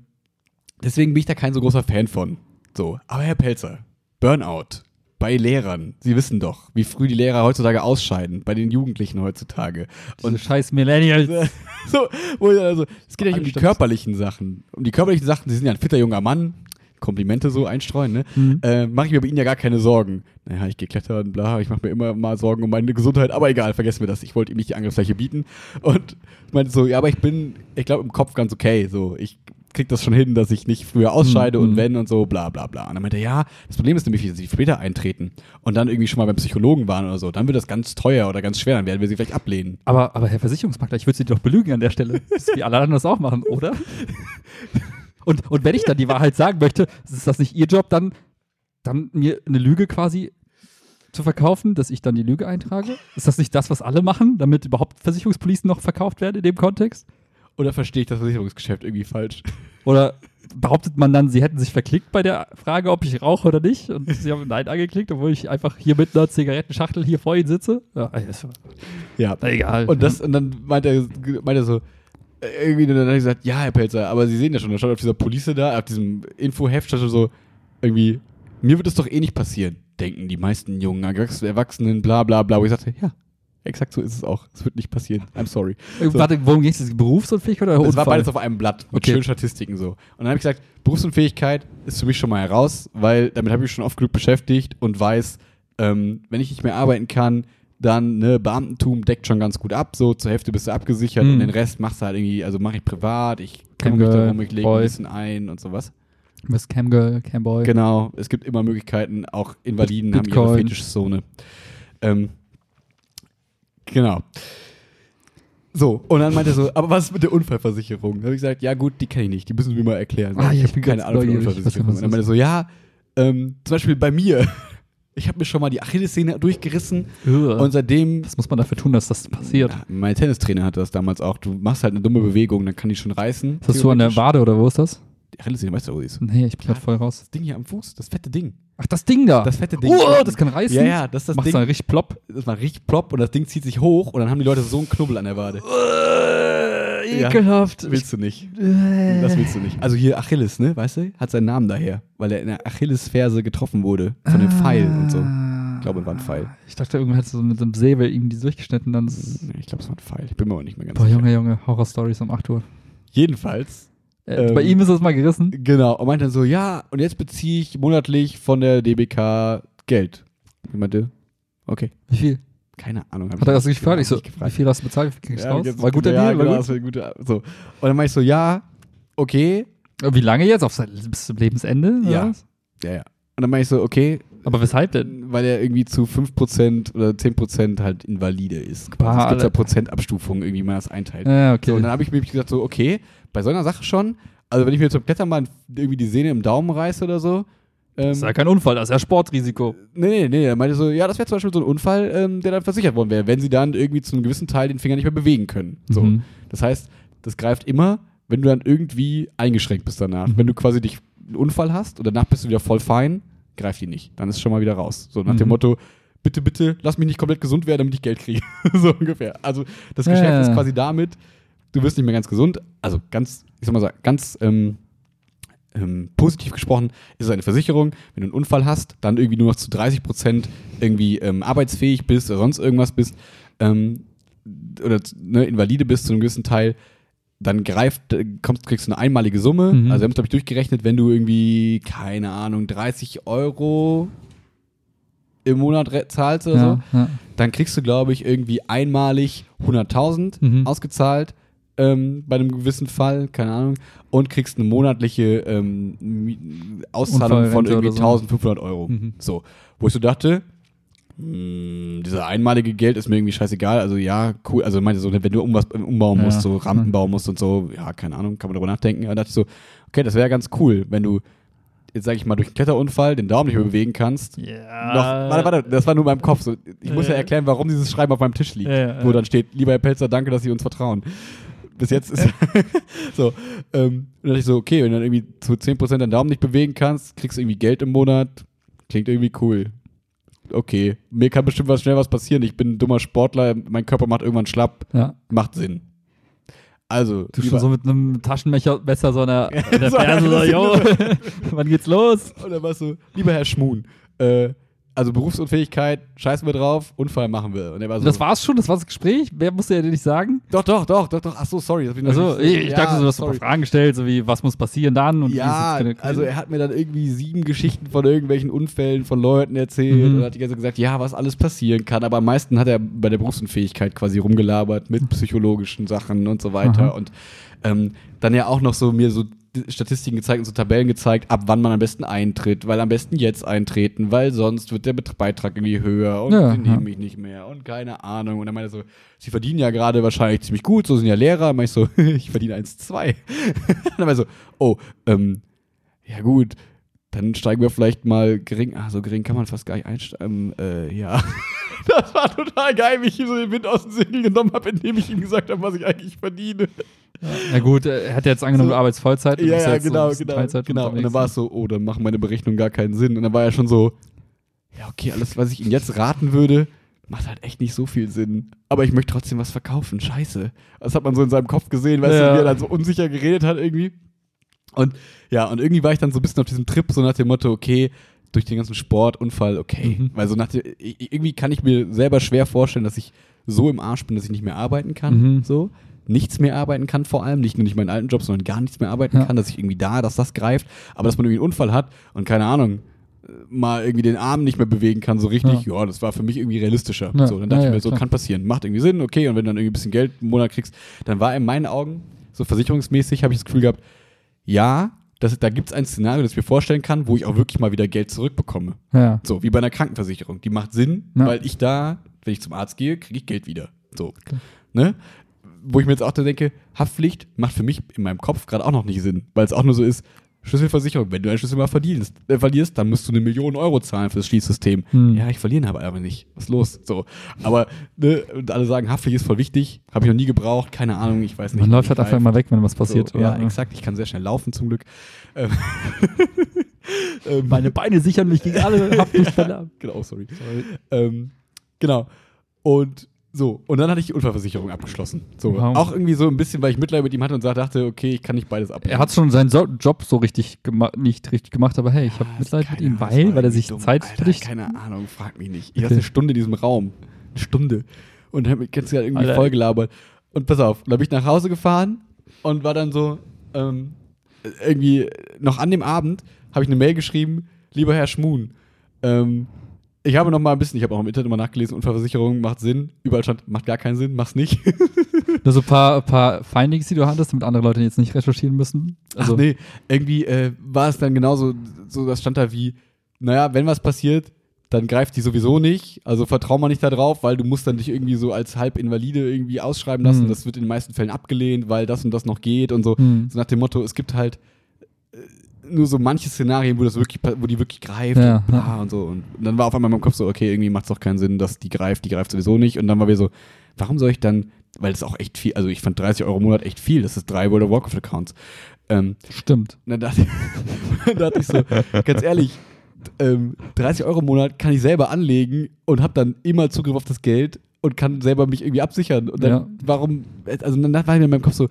deswegen bin ich da kein so großer Fan von. So, aber Herr Pelzer, Burnout bei Lehrern. Sie wissen doch, wie früh die Lehrer heutzutage ausscheiden, bei den Jugendlichen heutzutage. Und scheiß Millennials. so, also, es geht ja nicht um die körperlichen Sachen. Um die körperlichen Sachen, Sie sind ja ein fitter junger Mann. Komplimente so einstreuen, ne? Mhm. Äh, mache ich mir bei Ihnen ja gar keine Sorgen. Naja, ich gehe klettern, bla, ich mache mir immer mal Sorgen um meine Gesundheit, aber egal, vergessen wir das. Ich wollte ihm nicht die Angriffsfläche bieten. Und meinte so, ja, aber ich bin, ich glaube, im Kopf ganz okay. So, ich krieg das schon hin, dass ich nicht früher ausscheide Mhm. und wenn und so, bla bla bla. Und dann meinte er, ja, das Problem ist nämlich, wenn sie später eintreten und dann irgendwie schon mal beim Psychologen waren oder so, dann wird das ganz teuer oder ganz schwer, dann werden wir sie vielleicht ablehnen. Aber, aber Herr Versicherungsmakler, ich würde Sie doch belügen an der Stelle. Wie alle anderen das auch machen, oder? Und, und wenn ich dann die Wahrheit sagen möchte, ist das nicht Ihr Job, dann, dann mir eine Lüge quasi zu verkaufen, dass ich dann die Lüge eintrage? Ist das nicht das, was alle machen, damit überhaupt Versicherungspolicen noch verkauft werden in dem Kontext? Oder verstehe ich das Versicherungsgeschäft irgendwie falsch? Oder behauptet man dann, sie hätten sich verklickt bei der Frage, ob ich rauche oder nicht? Und sie haben Nein angeklickt, obwohl ich einfach hier mit einer Zigarettenschachtel hier vor ihnen sitze? Ja, ist, Ja. egal. Und, das, und dann meint er, meint er so, irgendwie, dann habe ich gesagt, ja, Herr Pelzer, aber Sie sehen ja schon, da stand auf dieser Police da, auf diesem Infoheft stand schon so, irgendwie, mir wird es doch eh nicht passieren, denken die meisten jungen Erwachs- Erwachsenen, bla bla bla. Wo ich sagte, ja, exakt so ist es auch. Es wird nicht passieren. I'm sorry. Äh, Warte, worum ging es? Berufsunfähigkeit oder Unfall? war beides auf einem Blatt mit Okay. schönen Statistiken so. Und dann habe ich gesagt, Berufsunfähigkeit ist für mich schon mal heraus, weil damit habe ich mich schon oft genug beschäftigt und weiß, ähm, wenn ich nicht mehr arbeiten kann, dann ne, Beamtentum deckt schon ganz gut ab, so zur Hälfte bist du abgesichert Mhm. und den Rest machst du halt irgendwie, also mache ich privat, ich kümmere mich darum, ich lege ein bisschen ein und sowas. Miss Camgirl, Camboy. Genau, es gibt immer Möglichkeiten, auch Invaliden haben ihre Bitcoin. Fetischzone. Ähm, genau. So, und dann meinte er so, aber was ist mit der Unfallversicherung? Da habe ich gesagt, ja gut, die kenne ich nicht, die müssen wir mal erklären. Ah, ich ich habe bin keine Ahnung von Unfallversicherung. Und dann meinte er so, ja, ähm, zum Beispiel bei mir, ich habe mir schon mal die Achillessehne durchgerissen Ugh. und seitdem was muss man dafür tun, dass das passiert? ja, mein Tennistrainer hatte das damals auch. Du machst halt eine dumme Bewegung, dann kann die schon reißen. Ist das so an der. Wade oder wo ist das? Die Achillessehne, weißt du, wo die ist? Nee, ich bin gerade voll raus. Das Ding hier am Fuß, das fette Ding. Ach, das Ding da. Das fette Ding. Oh, das kann reißen. Ja, ja, das ist das Macht Ding. dann richtig plopp. das war richtig plopp und das Ding zieht sich hoch und dann haben die Leute so einen Knubbel an der Wade. Ja. ekelhaft. Willst du nicht. Äh. Das willst du nicht. Also hier Achilles, ne, weißt du? Hat seinen Namen daher, weil er in der Achillesferse getroffen wurde von dem Pfeil und so. Ich glaube, es war ein Pfeil. Ich dachte, irgendwann hättest du so mit so einem Säbel ihm die durchgeschnitten. Dann Ich glaube, es war ein Pfeil. Ich bin mir auch nicht mehr ganz boah, sicher. Junge, Junge, Horror-Stories um 8 Uhr. Jedenfalls, Ähm, bei ihm ist das mal gerissen. genau, und meinte dann so, ja, und jetzt beziehe ich monatlich von der DBK Geld. Ich meinte, okay, Wie viel? keine Ahnung. Hat er das ich nicht gefragt? Ich so, gefragt. wie viel hast du bezahlt? Wie kriegst du Ja, raus? War guter ja, Deal? Genau, War das gut? war guter, so. Und dann meinte ich so, ja, okay, Wie lange jetzt? Auf sein, bis zum Lebensende? Ja. was? ja, ja. Und dann meinte ich so, okay, Aber weshalb denn? weil er irgendwie zu 5% oder 10% halt invalide ist. Also es gibt ja Alter. Prozentabstufungen, irgendwie wie man das einteilt. Ja, okay. So, und dann habe ich mir gesagt, so, okay, bei so einer Sache schon, also wenn ich mir zum Klettern mal irgendwie die Sehne im Daumen reiße oder so, ähm, das ist ja kein Unfall, das ist ja Sportrisiko. nee, nee, nee, er meinte so, ja, das wäre zum Beispiel so ein Unfall, ähm, der dann versichert worden wäre, wenn sie dann irgendwie zu einem gewissen Teil den Finger nicht mehr bewegen können. So. Mhm. Das heißt, das greift immer, wenn du dann irgendwie eingeschränkt bist danach. Mhm. Wenn du quasi dich einen Unfall hast und danach bist du wieder voll fein, greift die nicht. Dann ist es schon mal wieder raus. So nach dem Mhm. Motto, bitte, bitte, lass mich nicht komplett gesund werden, damit ich Geld kriege. so ungefähr. Also das Geschäft ja, ist quasi damit, du wirst nicht mehr ganz gesund. Also ganz, ich sag mal so, ganz ähm, ähm, positiv gesprochen ist es eine Versicherung. Wenn du einen Unfall hast, dann irgendwie nur noch zu 30 Prozent irgendwie ähm, arbeitsfähig bist oder sonst irgendwas bist ähm, oder ne, invalide bist zu einem gewissen Teil, dann greift, äh, kommst, kriegst du eine einmalige Summe. Mhm. Also wir haben es, glaube ich, durchgerechnet, wenn du irgendwie, keine Ahnung, 30 Euro im Monat zahlst oder so, Ja, ja. dann kriegst du, glaube ich, irgendwie einmalig 100.000 Mhm. ausgezahlt ähm, bei einem gewissen Fall, keine Ahnung, und kriegst eine monatliche ähm, Auszahlung von irgendwie so. 1500 Euro. Mhm. So, wo ich so dachte, mh, dieser einmalige Geld ist mir irgendwie scheißegal. Also ja, cool. Also meinte so, wenn du irgendwas umbauen Ja. musst, so Rampen bauen musst und so, ja, keine Ahnung, kann man darüber nachdenken. Da dachte ich so, okay, das wäre ganz cool, wenn du jetzt sage ich mal durch einen Kletterunfall den Daumen nicht mehr bewegen kannst. Ja. Noch, warte, warte, das war nur in meinem Kopf. So, ich muss ja erklären, warum dieses Schreiben auf meinem Tisch liegt. Ja, ja, Wo dann steht, lieber Herr Pelzer, danke, dass Sie uns vertrauen. Bis jetzt ist so. Ähm, und dann dachte ich so, okay, wenn du dann irgendwie zu 10% deinen Daumen nicht bewegen kannst, kriegst du irgendwie Geld im Monat, klingt irgendwie cool. Okay, mir kann bestimmt was schnell was passieren. Ich bin ein dummer Sportler, mein Körper macht irgendwann schlapp, Ja. macht Sinn. Also, Du schon so mit einem Taschenmesser Messer so an der, an der So, Ferse so, ja, yo, wann geht's los? Und dann war es so, lieber Herr Schmuhn, äh, also Berufsunfähigkeit, scheißen wir drauf, Unfall machen wir. Und er war so, Das war's schon, das war das Gespräch. Wer musste ja dir nicht sagen? doch, doch, doch, doch, doch, ach so, sorry. das Also, ich, ich Ja, dachte, du hast ein paar Fragen gestellt, so wie, was muss passieren dann? Und Ja, also er hat mir dann irgendwie sieben Geschichten von irgendwelchen Unfällen von Leuten erzählt Mhm. und hat die ganze Zeit gesagt, ja, was alles passieren kann. Aber am meisten hat er bei der Berufsunfähigkeit quasi rumgelabert mit psychologischen Sachen und so weiter. Aha. Und ähm, dann ja auch noch so mir so Statistiken gezeigt und so Tabellen gezeigt, ab wann man am besten eintritt, weil am besten jetzt eintreten, weil sonst wird der Beitrag irgendwie höher und Ja, den nehme ja. ich nicht mehr und keine Ahnung. Und dann meinte er so, sie verdienen ja gerade wahrscheinlich ziemlich gut, so sind ja Lehrer. Und ich so, ich verdiene 1,2. dann war er so, oh, ähm, ja gut, dann steigen wir vielleicht mal gering, ah, so gering kann man fast gar nicht einsteigen, äh, ja. Das war total geil, wie ich ihm so den Wind aus den Segeln genommen habe, indem ich ihm gesagt habe, was ich eigentlich verdiene. Na gut, er hat jetzt angenommen, So. du arbeitest Vollzeit. Ja, ja, jetzt so genau, genau. Teilzeit genau. Und dann war es so, oh, dann machen meine Berechnungen gar keinen Sinn. Und dann war er schon so, ja, okay, alles, was ich ihm jetzt raten würde, macht halt echt nicht so viel Sinn. Aber ich möchte trotzdem was verkaufen. Scheiße. Das hat man so in seinem Kopf gesehen, weißt Ja. du, wie er dann so unsicher geredet hat irgendwie. Und ja, und irgendwie war ich dann so ein bisschen auf diesem Trip, so nach dem Motto, okay, durch den ganzen Sport, Unfall, okay. Mhm. Weil so nach dem, irgendwie kann ich mir selber schwer vorstellen, dass ich so im Arsch bin, dass ich nicht mehr arbeiten kann. Mhm. So. Nichts mehr arbeiten kann, vor allem. Nicht nur nicht meinen alten Job, sondern gar nichts mehr arbeiten Ja. kann, dass ich irgendwie da, dass das greift. Aber dass man irgendwie einen Unfall hat und keine Ahnung, äh, mal irgendwie den Arm nicht mehr bewegen kann, so richtig, ja, das war für mich irgendwie realistischer. Ja. So, dann dachte Ja, ich mir, ja, so klar. kann passieren. Macht irgendwie Sinn, okay. Und wenn du dann irgendwie ein bisschen Geld im Monat kriegst, dann war in meinen Augen, so versicherungsmäßig, habe ich das Gefühl gehabt, ja, das, da gibt es ein Szenario, das ich mir vorstellen kann, wo ich auch wirklich mal wieder Geld zurückbekomme. Ja. So, wie bei einer Krankenversicherung. Die macht Sinn, Ja. weil ich da, wenn ich zum Arzt gehe, kriege ich Geld wieder. So. Klar. Ne? Wo ich mir jetzt auch da denke, Haftpflicht macht für mich in meinem Kopf gerade auch noch nicht Sinn, weil es auch nur so ist, Schlüsselversicherung, wenn du einen Schlüssel mal verdienst, äh, verlierst, dann musst du eine Million Euro zahlen fürs Schließsystem. Hm. Ja, ich verliere aber aber nicht. Was ist los? So. Aber ne, und alle sagen, Haftpflicht ist voll wichtig, habe ich noch nie gebraucht, keine Ahnung, ich weiß nicht. Man läuft halt einfach immer weg, wenn was passiert. So, ja, oder? exakt. Ich kann sehr schnell laufen zum Glück. Ähm, ähm, Meine Beine sichern mich gegen alle Haftpflichtfälle ab. Genau, sorry. Ähm, genau. Und so, und dann hatte ich die Unfallversicherung abgeschlossen. So, Wow. auch irgendwie so ein bisschen, weil ich Mitleid mit ihm hatte und dachte, okay, ich kann nicht beides ab. Er hat schon seinen so Job so richtig gemacht, nicht richtig gemacht, aber hey, ich habe Mitleid mit ihm, weil, weil er sich Zeit für Alter, dich. Keine Ahnung, frag mich nicht. Ich Okay. hatte eine Stunde in diesem Raum. Eine Stunde. Und hab mich ganz irgendwie Alter. voll gelabert. Und pass auf, dann bin ich nach Hause gefahren und war dann so, ähm, irgendwie noch an dem Abend habe ich eine Mail geschrieben, lieber Herr Schmuhn, ähm, ich habe noch mal ein bisschen, ich habe auch im Internet mal nachgelesen, Unfallversicherung macht Sinn. Überall stand, macht gar keinen Sinn, mach's nicht. Nur so ein paar, paar Findings, die du hattest, damit andere Leute jetzt nicht recherchieren müssen. Also, Ach nee, irgendwie äh, war es dann genauso, so das stand da wie, naja, wenn was passiert, dann greift die sowieso nicht. Also vertrau mal nicht da drauf, weil du musst dann dich irgendwie so als Halbinvalide irgendwie ausschreiben lassen. Hm. Das wird in den meisten Fällen abgelehnt, weil das und das noch geht und so. Hm. So nach dem Motto, es gibt halt nur so manche Szenarien, wo das wirklich, wo die wirklich greift Ja, und bla ja. und so. Und dann war auf einmal in meinem Kopf so, okay, irgendwie macht es doch keinen Sinn, dass die greift, die greift sowieso nicht. Und dann war wir so, warum soll ich dann, weil das auch echt viel, also ich fand 30 Euro im Monat echt viel, das ist drei World of Warcraft Accounts. Ähm, Stimmt. und dann dachte, dann dachte ich so, ganz ehrlich, ähm, 30 Euro im Monat kann ich selber anlegen und habe dann immer Zugriff auf das Geld und kann selber mich irgendwie absichern. Und dann, Ja. warum, also dann war mir in meinem Kopf so,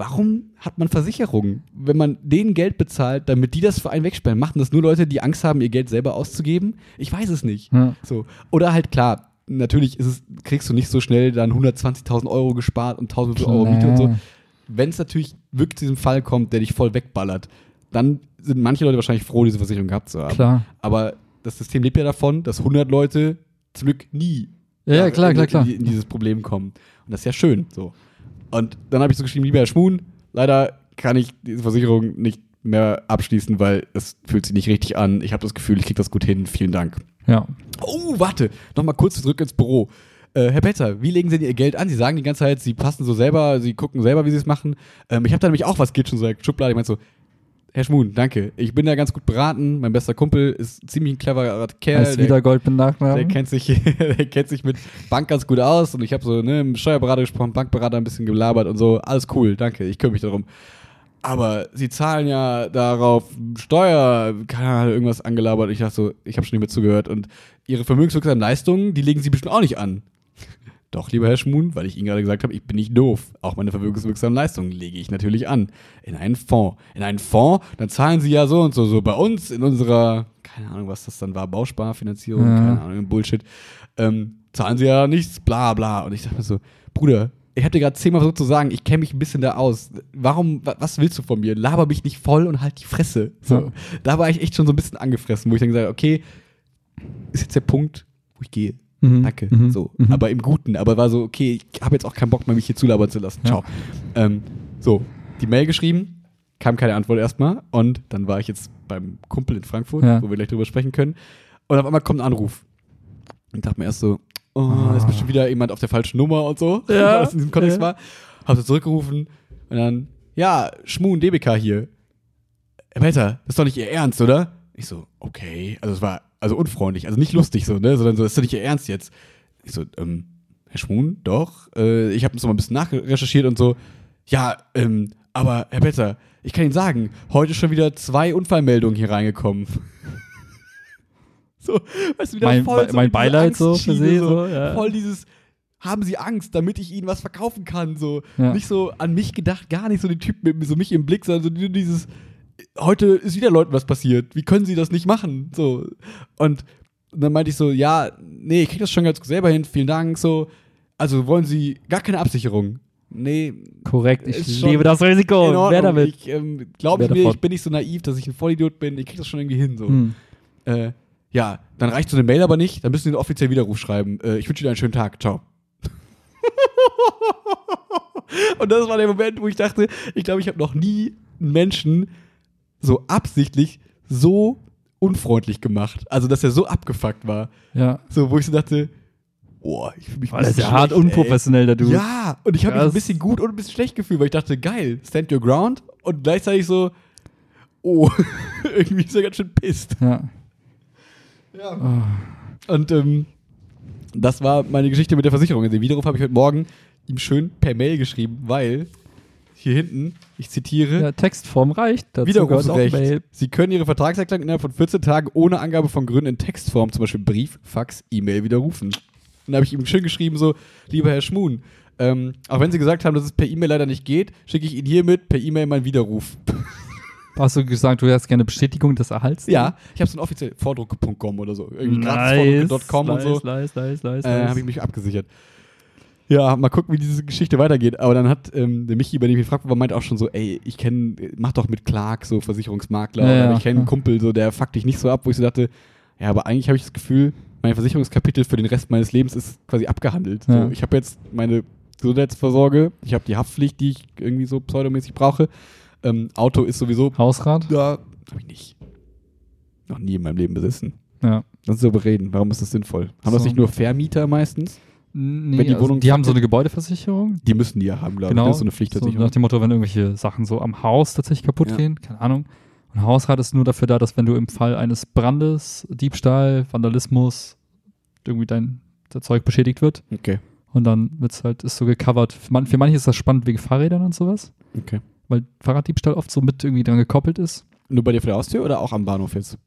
warum hat man Versicherungen? Wenn man denen Geld bezahlt, damit die das für einen wegsperren, machen das nur Leute, die Angst haben, ihr Geld selber auszugeben? Ich weiß es nicht. Ja. So. Oder halt klar, natürlich ist es, kriegst du nicht so schnell dann 120.000 Euro gespart und 1.000 Euro Miete und so wenn es natürlich wirklich zu diesem Fall kommt, der dich voll wegballert, dann sind manche Leute wahrscheinlich froh, diese Versicherung gehabt zu haben. Klar. Aber das System lebt ja davon, dass 100 Leute zum Glück nie Ja, ja, klar, in, klar, klar. In dieses Problem kommen. Und das ist ja schön. So. Und dann habe ich so geschrieben, lieber Herr Schmun, leider kann ich diese Versicherung nicht mehr abschließen, weil es fühlt sich nicht richtig an. Ich habe das Gefühl, ich kriege das gut hin. Vielen Dank. Ja. Oh, warte, nochmal kurz zurück ins Büro. Äh, Herr Petzer, wie legen Sie denn Ihr Geld an? Sie sagen die ganze Zeit, Sie passen so selber, Sie gucken selber, wie Sie es machen. Ähm, ich habe da nämlich auch was geht schon so Schublade. Ich meine so, Herr Schmun, danke. Ich bin da ganz gut beraten. Mein bester Kumpel ist ziemlich ein cleverer Kerl. Als wieder Gold mit der Nachnamen. kennt, sich, der kennt sich mit Bank ganz gut aus und ich habe so ne, mit Steuerberater gesprochen, Bankberater ein bisschen gelabert und so. Alles cool, danke, ich kümmere mich darum. Aber sie zahlen ja darauf Steuer, keine Ahnung, irgendwas angelabert. Ich dachte so, ich habe schon nicht mehr zugehört. Und ihre vermögenswirksamen Leistungen, die legen sie bestimmt auch nicht an. Doch, lieber Herr Schmun, weil ich Ihnen gerade gesagt habe, ich bin nicht doof. Auch meine vermögenswirksamen Leistungen lege ich natürlich an. In einen Fonds. In einen Fonds, dann zahlen Sie ja so und so. So bei uns in unserer, keine Ahnung, was das dann war, Bausparfinanzierung, Ja. keine Ahnung, Bullshit. Ähm, zahlen Sie ja nichts, bla bla. Und ich dachte mir so, Bruder, ich habe dir gerade zehnmal versucht zu sagen, ich kenne mich ein bisschen da aus. Warum, wa- was willst du von mir? Laber mich nicht voll und halt die Fresse. So. Ja. Da war ich echt schon so ein bisschen angefressen, wo ich dann gesagt habe, okay, ist jetzt der Punkt, wo ich gehe. Mhm. Danke. Mhm. So. Mhm. Aber im Guten. Aber war so, okay, ich habe jetzt auch keinen Bock mehr, mich hier zulabern zu lassen. Ciao. Ähm, so, die Mail geschrieben, kam keine Antwort erstmal. Und dann war ich jetzt beim Kumpel in Frankfurt, Ja. wo wir gleich drüber sprechen können. Und auf einmal kommt ein Anruf. Ich dachte mir erst so, oh, Ah. ist bestimmt wieder jemand auf der falschen Nummer und so, Ja. was in diesem Kontext Ja. war. Hab so zurückgerufen und dann, ja, Schmun DBK hier. Herr Peter, das ist doch nicht Ihr Ernst, oder? Ich so, okay. Also es war also unfreundlich, also nicht lustig so, ne? Sondern so, das ist doch nicht Ihr Ernst jetzt. Ich so, ähm, Herr Schmun, doch. Äh, ich habe uns noch mal ein bisschen nachrecherchiert und so. Ja, ähm, aber Herr Peter, ich kann Ihnen sagen, heute schon wieder zwei Unfallmeldungen hier reingekommen. so, weißt du, wieder Mein- voll mein- mein Beileid so für Sie, so, ja. Voll dieses, haben Sie Angst, damit ich Ihnen was verkaufen kann, so. Ja. Nicht so an mich gedacht, gar nicht so den Typ mit so mich im Blick, sondern so nur dieses, heute ist wieder Leuten was passiert. Wie können Sie das nicht machen? So. Und dann meinte ich so, ja, nee, ich krieg das schon ganz gut selber hin, vielen Dank, so. Also wollen Sie gar keine Absicherung? Nee, Korrekt, ich liebe das Risiko. in Ordnung. Wer damit? Ich ähm, glaube mir, davon? ich bin nicht so naiv, dass ich ein Vollidiot bin. Ich krieg das schon irgendwie hin. So. Hm. Äh, ja, dann reicht so eine Mail aber nicht. Dann müssen Sie einen offiziellen Widerruf schreiben. Äh, ich wünsche Ihnen einen schönen Tag. Ciao. Und das war der Moment, wo ich dachte, ich glaube, ich habe noch nie einen Menschen so absichtlich so unfreundlich gemacht. Also, dass er so abgefuckt war. Ja. So, wo ich so dachte, boah, ich fühle mich Weil das ist ja hart unprofessionell, der Dude. Ja, und ich habe mich ein bisschen gut und ein bisschen schlecht gefühlt, weil ich dachte, geil, stand your ground und gleichzeitig so, oh, irgendwie ist er ganz schön pisst. Ja. Und ähm, das war meine Geschichte mit der Versicherung. Den Widerruf habe ich heute Morgen ihm schön per Mail geschrieben, weil hier hinten, ich zitiere, ja, Textform reicht. Dazu Widerrufsrecht. Sie können Ihre Vertragserklärung innerhalb von 14 Tagen ohne Angabe von Gründen in Textform, zum Beispiel Brief, Fax, E-Mail, widerrufen. Und dann habe ich ihm schön geschrieben, so, lieber Herr Schmun, ähm, auch wenn Sie gesagt haben, dass es per E-Mail leider nicht geht, schicke ich Ihnen hiermit per E-Mail meinen Widerruf. Hast du gesagt, du hättest gerne Bestätigung des Erhalts? ja, ich habe so ein offiziell vordruck.com oder so. Irgendwie Nice. gratisvordrucke.com und so. Nice, nice, nice, Äh, nice. habe ich mich abgesichert. Ja, mal gucken, wie diese Geschichte weitergeht. Aber dann hat ähm, der Michi, bei dem ich gefragt war, meinte auch schon so, ey, ich kenne, mach doch mit Clark so Versicherungsmakler. Ja, oder ja, ich kenne ja. einen Kumpel, so, der fuckt dich nicht so ab, wo ich so dachte, ja, aber eigentlich habe ich das Gefühl, mein Versicherungskapitel für den Rest meines Lebens ist quasi abgehandelt. Ja. So, ich habe jetzt meine Gesundheitsvorsorge, ich habe die Haftpflicht, die ich irgendwie so pseudomäßig brauche. Ähm, Auto ist sowieso, Hausrat? da habe ich nicht. Noch nie in meinem Leben besessen. Ja. Lass uns darüber reden. Warum ist das sinnvoll? Haben das So. nicht nur Vermieter meistens? Nee, Wenn die also Wohnung die haben so eine Gebäudeversicherung. Die müssen die ja haben, glaube Genau. ich. Das ist so eine Pflicht So nach dem Motto, wenn irgendwelche Sachen so am Haus tatsächlich kaputt Ja. gehen, keine Ahnung. Und Hausrat ist nur dafür da, dass wenn du im Fall eines Brandes, Diebstahl, Vandalismus, irgendwie dein Zeug beschädigt wird okay. und dann wird's halt, ist so gecovert. Für, man, für manche ist das spannend wegen Fahrrädern und sowas, okay. weil Fahrraddiebstahl oft so mit irgendwie dran gekoppelt ist. Nur bei dir vor der Haustür oder auch am Bahnhof jetzt?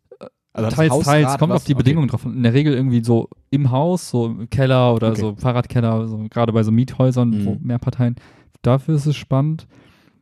Also teils, Hausrad, teils, kommt was? auf die Okay. Bedingungen drauf. an. In der Regel irgendwie so im Haus, so im Keller oder Okay. so Fahrradkeller, so gerade bei so Miethäusern, Mhm. wo mehr Parteien. Dafür ist es spannend.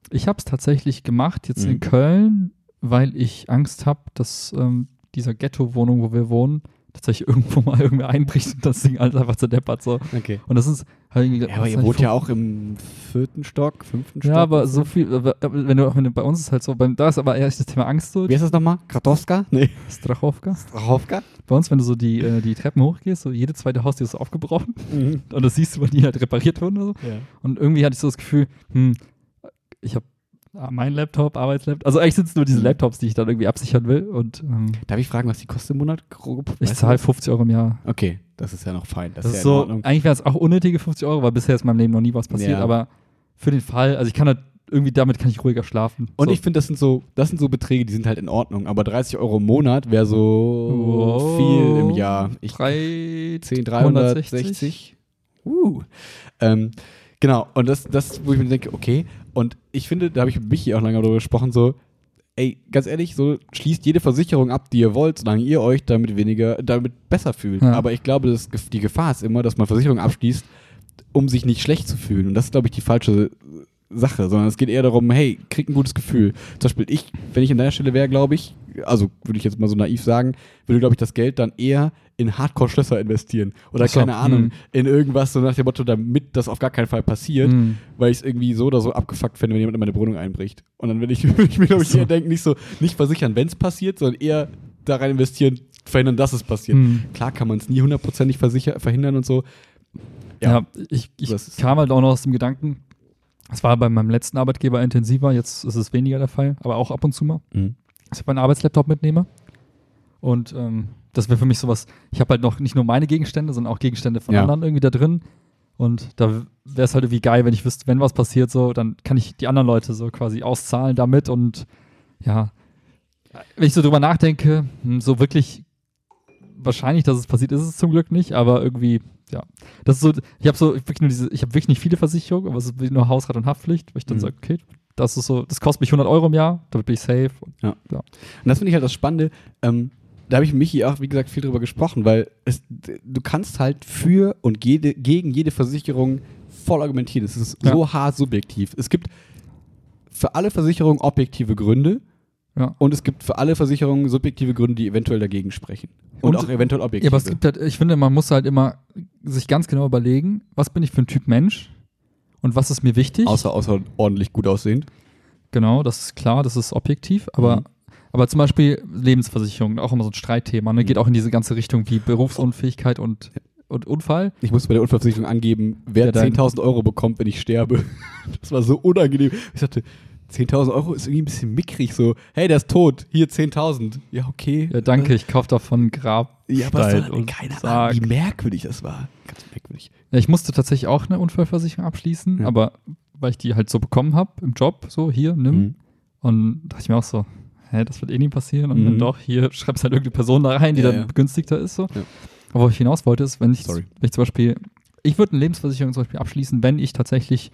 Ich habe es tatsächlich gemacht, jetzt Mhm. in Köln, weil ich Angst habe, dass ähm, dieser Ghetto-Wohnung, wo wir wohnen, tatsächlich irgendwo mal irgendwer einbricht und das Ding alles einfach zerdeppert. So. Okay. Und das ist halt irgendwie. Ja, aber ihr wohnt ja auch im vierten Stock, fünften Stock. Ja, aber so viel, wenn du, wenn du bei uns ist halt so, beim, da ist aber erst das Thema Angst so, Wie heißt das nochmal? Kratowska? Nee. Strachowka. Strachowka? Bei uns, wenn du so die, äh, die Treppen hochgehst, so jede zweite Haustür ist aufgebrochen Mhm. und das siehst du, weil die halt repariert wurden oder so. Ja. Und irgendwie hatte ich so das Gefühl, hm, ich habe mein Laptop, Arbeitslaptop, also eigentlich sind es nur diese Mhm. Laptops, die ich dann irgendwie absichern will und ähm, Darf ich fragen, was die kostet im Monat? Grob? ich zahle das? 50 Euro im Jahr. Okay, das ist ja noch fein. Das, Das, ist ist ja in so, Ordnung. eigentlich wären es auch unnötige 50 Euro, weil bisher ist in meinem Leben noch nie was passiert, Ja. aber für den Fall, also ich kann halt irgendwie damit kann ich ruhiger schlafen. Und so. ich finde, das sind so, das sind so Beträge, die sind halt in Ordnung. Aber 30 Euro im Monat wäre so Wow. viel im Jahr. Ich, drei, 10, 360. Uh. Ähm, genau, und das, das, wo ich mir denke, okay, und ich finde, da habe ich mit Michi auch lange darüber gesprochen, so, ey, ganz ehrlich, so schließt jede Versicherung ab, die ihr wollt, solange ihr euch damit weniger, damit besser fühlt. Ja. Aber ich glaube, das, die Gefahr ist immer, dass man Versicherungen abschließt, um sich nicht schlecht zu fühlen. Und das ist, glaube ich, die falsche Sache, sondern es geht eher darum, hey, krieg ein gutes Gefühl. Zum Beispiel ich, wenn ich an deiner Stelle wäre, glaube ich, also würde ich jetzt mal so naiv sagen, würde, glaube ich, das Geld dann eher in Hardcore-Schlösser investieren. Oder so, keine Ahnung, hm. in irgendwas so nach dem Motto, damit das auf gar keinen Fall passiert, Hm. weil ich es irgendwie so oder so abgefuckt fände, wenn jemand in meine Wohnung einbricht. Und dann will ich, ich mir, glaube ich, So. eher denken, nicht so, nicht versichern, wenn es passiert, sondern eher da rein investieren, verhindern, dass es passiert. Hm. Klar kann man es nie hundertprozentig verhindern und so. Ja, ich, ich ist- kam halt auch noch aus dem Gedanken, es war bei meinem letzten Arbeitgeber intensiver, jetzt ist es weniger der Fall, aber auch ab und zu mal. Mhm. dass ich meinen Arbeitslaptop mitnehme. Und ähm, das wäre für mich sowas, ich habe halt noch nicht nur meine Gegenstände, sondern auch Gegenstände von Ja. anderen irgendwie da drin. Und da wäre es halt irgendwie geil, wenn ich wüsste, wenn was passiert, so, dann kann ich die anderen Leute so quasi auszahlen damit. Und ja, wenn ich so drüber nachdenke, hm, so wirklich wahrscheinlich, dass es passiert, ist es zum Glück nicht, aber irgendwie, ja. Das ist so, ich habe so wirklich nur diese, ich habe wirklich nicht viele Versicherungen, aber es ist nur Hausrat und Haftpflicht, weil ich dann Mhm. sage, okay, das ist so, das kostet mich 100 Euro im Jahr, damit bin ich safe. Und, Und das finde ich halt das Spannende. Ähm, da habe ich mit Michi auch, wie gesagt, viel drüber gesprochen, weil es, du kannst halt für und jede, gegen jede Versicherung voll argumentieren. Es ist Ja. so hart subjektiv. Es gibt für alle Versicherungen objektive Gründe Ja. und es gibt für alle Versicherungen subjektive Gründe, die eventuell dagegen sprechen. Und, Und- auch eventuell Ja, objektive. aber es gibt halt, ich finde, man muss halt immer sich ganz genau überlegen, was bin ich für ein Typ Mensch und was ist mir wichtig. außer, außerordentlich gut aussehend. Genau, das ist klar, das ist objektiv, aber, Mhm. aber zum Beispiel Lebensversicherung, auch immer so ein Streitthema, ne? geht Mhm. auch in diese ganze Richtung wie Berufsunfähigkeit und, und Unfall. Ich musste bei der Unfallversicherung angeben, wer Ja, dann- 10.000 Euro bekommt, wenn ich sterbe. Das war so unangenehm. Ich dachte, 10.000 Euro ist irgendwie ein bisschen mickrig. So, hey, der ist tot, hier 10.000. Ja, okay. Ja, danke, ich kaufe davon Grab. Ja, aber es war, keine. Ahnung, wie merkwürdig das war. Ganz merkwürdig. Ja, ich musste tatsächlich auch eine Unfallversicherung abschließen, Ja. aber weil ich die halt so bekommen habe im Job, so hier, nimm. Mhm. Und dachte ich mir auch so, hä, das wird eh nie passieren. Und Mhm. dann doch, hier schreibst halt irgendeine Person da rein, die Ja, dann begünstigter ist. So. Aber wo ich hinaus wollte, ist, wenn ich, Sorry. wenn ich zum Beispiel, ich würde eine Lebensversicherung zum Beispiel abschließen, wenn ich tatsächlich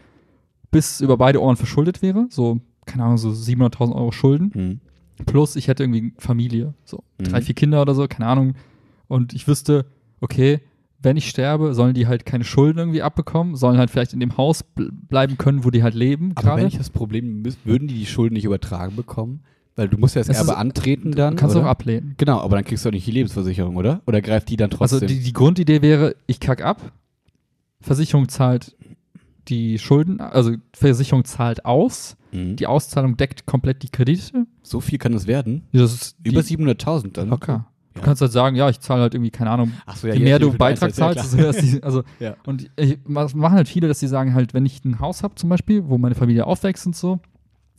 bis über beide Ohren verschuldet wäre, so, keine Ahnung, so 700.000 Euro Schulden, Mhm. plus ich hätte irgendwie Familie, so Mhm. drei, vier Kinder oder so, keine Ahnung. Und ich wüsste, okay, wenn ich sterbe, sollen die halt keine Schulden irgendwie abbekommen, sollen halt vielleicht in dem Haus bl bleiben können, wo die halt leben Aber gerade. wenn ich das Problem würden die die Schulden nicht übertragen bekommen? Weil du musst ja das Es Erbe ist- antreten dann. Kannst du auch ablehnen. Genau, aber dann kriegst du auch nicht die Lebensversicherung, oder? Oder greift die dann trotzdem? Also die, die Grundidee wäre, ich kack ab, Versicherung zahlt die Schulden, also Versicherung zahlt aus, Mhm. die Auszahlung deckt komplett die Kredite. so viel kann das werden? Das ist Über 700.000 dann? locker. Du Ja. kannst halt sagen, ja, ich zahle halt irgendwie, keine Ahnung, so, ja, je mehr du Beitrag ja, zahlst, höher ist die, also Ja. und ich, was machen halt viele, dass sie sagen halt, wenn ich ein Haus habe zum Beispiel, wo meine Familie aufwächst und so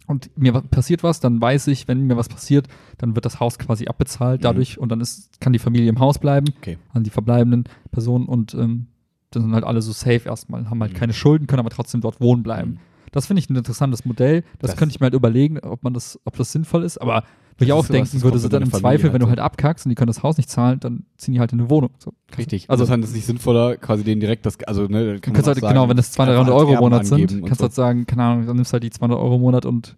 und mir passiert was, dann weiß ich, wenn mir was passiert, dann wird das Haus quasi abbezahlt Mhm. dadurch und dann ist, kann die Familie im Haus bleiben Okay. an die verbleibenden Personen und ähm, dann sind halt alle so safe erstmal, haben halt Mhm. keine Schulden, können aber trotzdem dort wohnen bleiben. Mhm. Das finde ich ein interessantes Modell. Das, Das- könnte ich mir halt überlegen, ob man das, ob das sinnvoll ist. Aber Das wenn ich auch denken das würde, so dann im Familie Zweifel, wenn du halt halt abkackst und die können das Haus nicht zahlen, dann ziehen die halt in eine Wohnung. So. Richtig. Also das ist nicht sinnvoller, quasi denen direkt das, also, ne, dann kann kannst halt, sagen, genau, wenn das 200 einfach als Euro im Monat sind, kannst du so. halt sagen, keine Ahnung, dann nimmst du halt die 200 Euro im Monat und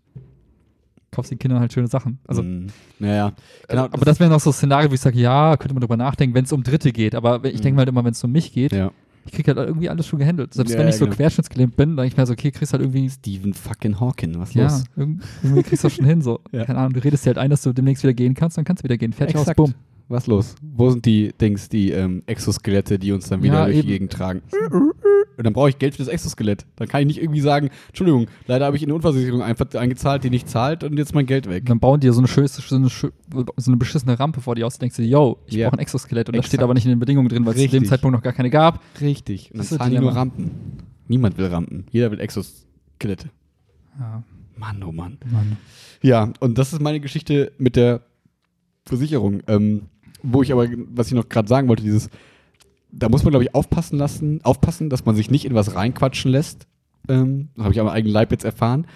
kaufst den Kindern halt schöne Sachen. Also, Mhm. Naja, genau. aber das wäre noch so ein Szenario, wo ich sage, ja, könnte man drüber nachdenken, wenn es um Dritte geht. Aber ich Mhm. denke mir halt immer, wenn es um mich geht, Ja. Ich kriege halt irgendwie alles schon gehandelt. Selbst Ja, wenn ich ja, so genau. querschnittsgelähmt bin, dann denke ich mir so, okay, kriegst halt irgendwie Stephen fucking Hawking, was Ja, los? irg- irgendwie kriegst du das schon hin. So. Ja. Keine Ahnung, du redest dir halt ein, dass du demnächst wieder gehen kannst, dann kannst du wieder gehen. Fertig Exakt. aus, bumm. Was los? Wo sind die Dings, die ähm, Exoskelette, die uns dann wieder Ja, durch eben. die Gegend tragen? Und dann brauche ich Geld für das Exoskelett. Dann kann ich nicht irgendwie sagen, Entschuldigung, leider habe ich in eine Unfallversicherung einfach eingezahlt, die nicht zahlt und jetzt mein Geld weg. Und dann bauen die dir so eine, schöne, so, eine, so eine beschissene Rampe vor dir aus. Du denkst dir, yo, ich Ja. brauche ein Exoskelett. Und das Exakt. steht aber nicht in den Bedingungen drin, weil es zu dem. Zeitpunkt noch gar keine gab. Richtig. Und dann Das zahlen die nur Rampen. Niemand will Rampen. Jeder will Exoskelette. Ja, Mann, oh Mann. Mann. Ja, und das ist meine Geschichte mit der Versicherung. Ähm, wo ich aber, was ich noch gerade sagen wollte, dieses, da muss man, glaube ich, aufpassen lassen, aufpassen, dass man sich nicht in was reinquatschen lässt. Ähm, das habe ich am eigenen Leib jetzt erfahren.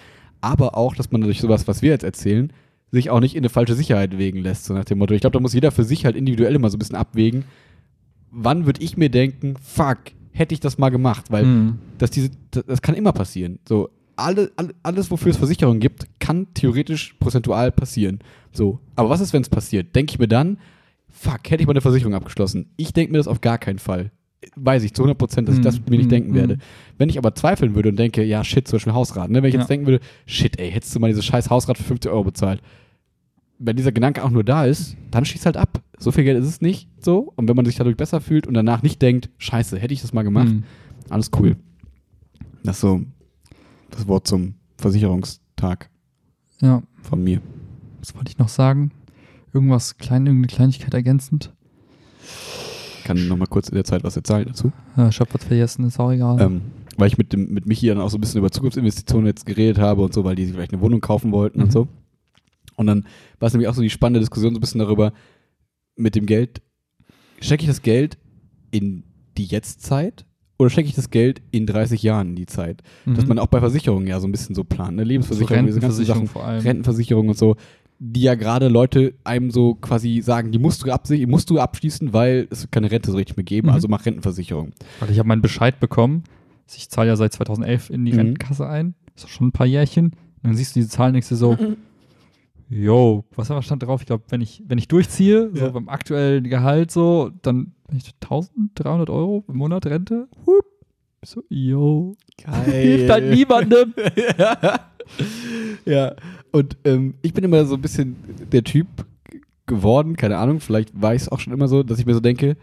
aber auch, dass man durch sowas, was wir jetzt erzählen, sich auch nicht in eine falsche Sicherheit wägen lässt, so nach dem Motto. Ich glaube, da muss jeder für sich halt individuell immer so ein bisschen abwägen, wann würde ich mir denken, fuck, hätte ich das mal gemacht, weil Mhm. dass diese, das, das kann immer passieren. So, alle, alle, alles, wofür es Versicherungen gibt, kann theoretisch prozentual passieren. So, aber was ist, wenn es passiert? Denke ich mir dann, fuck, hätte ich mal eine Versicherung abgeschlossen? Ich denke mir das auf gar keinen Fall. Weiß ich zu 100 Prozent, dass ich das Mhm. mir nicht denken werde. Mhm. Wenn ich aber zweifeln würde und denke, ja, shit, zum Beispiel Hausrat, ne? wenn ich jetzt Ja. denken würde, shit, ey, hättest du mal dieses scheiß Hausrat für 50 Euro bezahlt. Wenn dieser Gedanke auch nur da ist, dann schießt halt ab. So viel Geld ist es nicht so. Und wenn man sich dadurch besser fühlt und danach nicht denkt, scheiße, hätte ich das mal gemacht, Mhm. alles cool. Das ist so das Wort zum Versicherungstag Ja, von mir. was wollte ich noch sagen? Irgendwas klein, irgendeine Kleinigkeit ergänzend? Ich kann noch mal kurz in der Zeit was erzählen dazu. Ja, ich hab was vergessen, ist auch egal. Ähm, weil ich mit, dem, mit Michi dann auch so ein bisschen über Zukunftsinvestitionen jetzt geredet habe und so, weil die sich vielleicht eine Wohnung kaufen wollten und Mhm. so. Und dann war es nämlich auch so die spannende Diskussion so ein bisschen darüber, mit dem Geld, stecke ich das Geld in die Jetztzeit oder stecke ich das Geld in 30 Jahren in die Zeit? Dass Mhm. man auch bei Versicherungen ja so ein bisschen so plant, ne? Lebensversicherung, diese ganzen Rentenversicherung Sachen. Rentenversicherung und so, die ja gerade Leute einem so quasi sagen, die musst du, absi- musst du abschließen, weil es keine Rente so richtig mehr geben, Mhm. also mach Rentenversicherung. Weil ich habe meinen Bescheid bekommen. Ich zahle ja seit 2011 in die Mhm. Rentenkasse ein. Ist doch schon ein paar Jährchen. Und dann siehst du diese Zahlen und denkst dir so, yo, was aber stand drauf? Ich glaube, wenn ich, wenn ich durchziehe, Ja. so beim aktuellen Gehalt so, dann bin ich 1300 Euro im Monat Rente. Hup. So, yo. Hilft halt niemandem. ja, und ähm, ich bin immer so ein bisschen der Typ geworden, keine Ahnung, vielleicht war ich es auch schon immer so, dass ich mir so denke,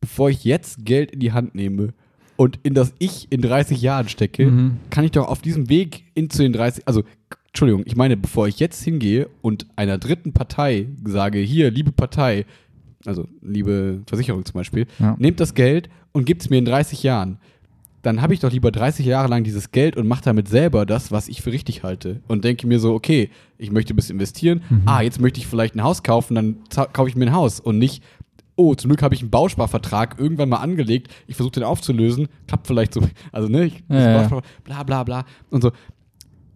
bevor ich jetzt Geld in die Hand nehme und in das Ich in 30 Jahren stecke, Mhm. kann ich doch auf diesem Weg in zu den 30, also Entschuldigung, ich meine, bevor ich jetzt hingehe und einer dritten Partei sage, hier, liebe Partei, also liebe Versicherung zum Beispiel, Ja. nehmt das Geld und gebt es mir in 30 Jahren, dann habe ich doch lieber 30 Jahre lang dieses Geld und mache damit selber das, was ich für richtig halte. Und denke mir so, okay, ich möchte ein bisschen investieren, Mhm. ah, jetzt möchte ich vielleicht ein Haus kaufen, dann kaufe ich mir ein Haus und nicht, oh, zum Glück habe ich einen Bausparvertrag irgendwann mal angelegt, ich versuche den aufzulösen, klappt vielleicht so, also ne, ich, Ja, ja. Bla bla bla und so.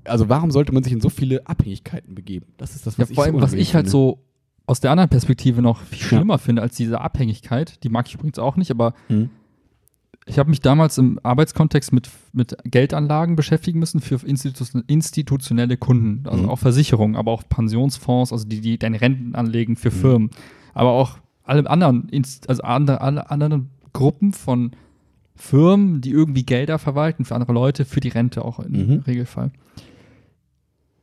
Also warum sollte man sich in so viele Abhängigkeiten begeben? Das ist das, Ja, was ich vor allem, so was ich halt finde. so aus der anderen Perspektive noch viel schlimmer finde als diese Abhängigkeit, die mag ich übrigens auch nicht, aber Hm. Ich habe mich damals im Arbeitskontext mit, mit Geldanlagen beschäftigen müssen für institu institutionelle Kunden, also Mhm. auch Versicherungen, aber auch Pensionsfonds, also die, die deine Renten anlegen für Mhm. Firmen, aber auch alle anderen, also andere, alle anderen Gruppen von Firmen, die irgendwie Gelder verwalten für andere Leute, für die Rente auch im Mhm. Regelfall.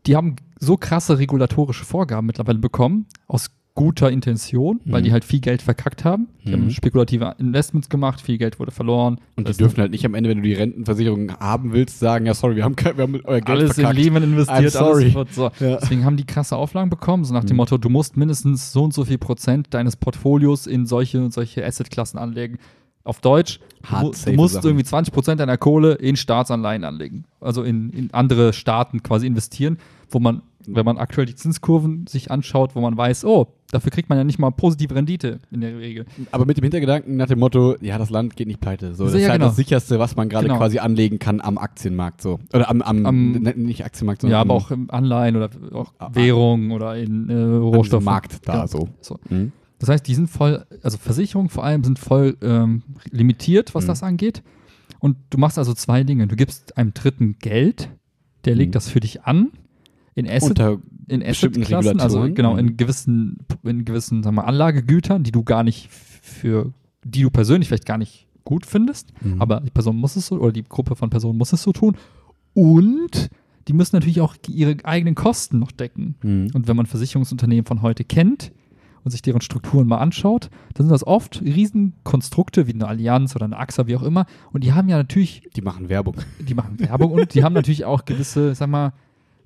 Die haben so krasse regulatorische Vorgaben mittlerweile bekommen, aus guter Intention, weil Mhm. die halt viel Geld verkackt haben. Die Mhm. haben spekulative Investments gemacht, viel Geld wurde verloren. Und die dürfen halt nicht am Ende, wenn du die Rentenversicherung haben willst, sagen, ja, sorry, wir haben, kein, wir haben euer Geld alles verkackt. in Lehman investiert, alles wird so. Ja. Deswegen haben die krasse Auflagen bekommen, so nach dem Mhm. Motto, du musst mindestens so und so viel Prozent deines Portfolios in solche und solche Assetklassen anlegen. Auf Deutsch, du, du musst Sachen. irgendwie 20 Prozent deiner Kohle in Staatsanleihen anlegen. Also in, in andere Staaten quasi investieren, wo man, wenn man aktuell die Zinskurven sich anschaut, wo man weiß, oh, dafür kriegt man ja nicht mal positive Rendite in der Regel. Aber mit dem Hintergedanken nach dem Motto, ja, das Land geht nicht pleite. So, das Ja, ist halt genau. das sicherste, was man gerade Genau. quasi anlegen kann am Aktienmarkt. So. Oder am, am, Am- ne, nicht Aktienmarkt, sondern Ja, aber auch im Anleihen oder auch Ah, ah. Währungen oder in äh, Rohstoffen. Markt da Genau. so. So. Mhm. Das heißt, die sind voll, also Versicherungen vor allem sind voll ähm, limitiert, was Mhm. das angeht. Und du machst also zwei Dinge. Du gibst einem Dritten Geld, der legt Mhm. das für dich an, in Asset, Unter in Assetklassen, also genau, Mhm. in gewissen, in gewissen, sagen wir, Anlagegütern, die du gar nicht für, die du persönlich vielleicht gar nicht gut findest, Mhm. aber die Person muss es so, oder die Gruppe von Personen muss es so tun. Und die müssen natürlich auch ihre eigenen Kosten noch decken. Mhm. Und wenn man Versicherungsunternehmen von heute kennt und sich deren Strukturen mal anschaut, dann sind das oft Riesenkonstrukte wie eine Allianz oder eine AXA, wie auch immer. Und die haben ja natürlich, Die machen Werbung. die machen Werbung und die haben natürlich auch gewisse, sag mal,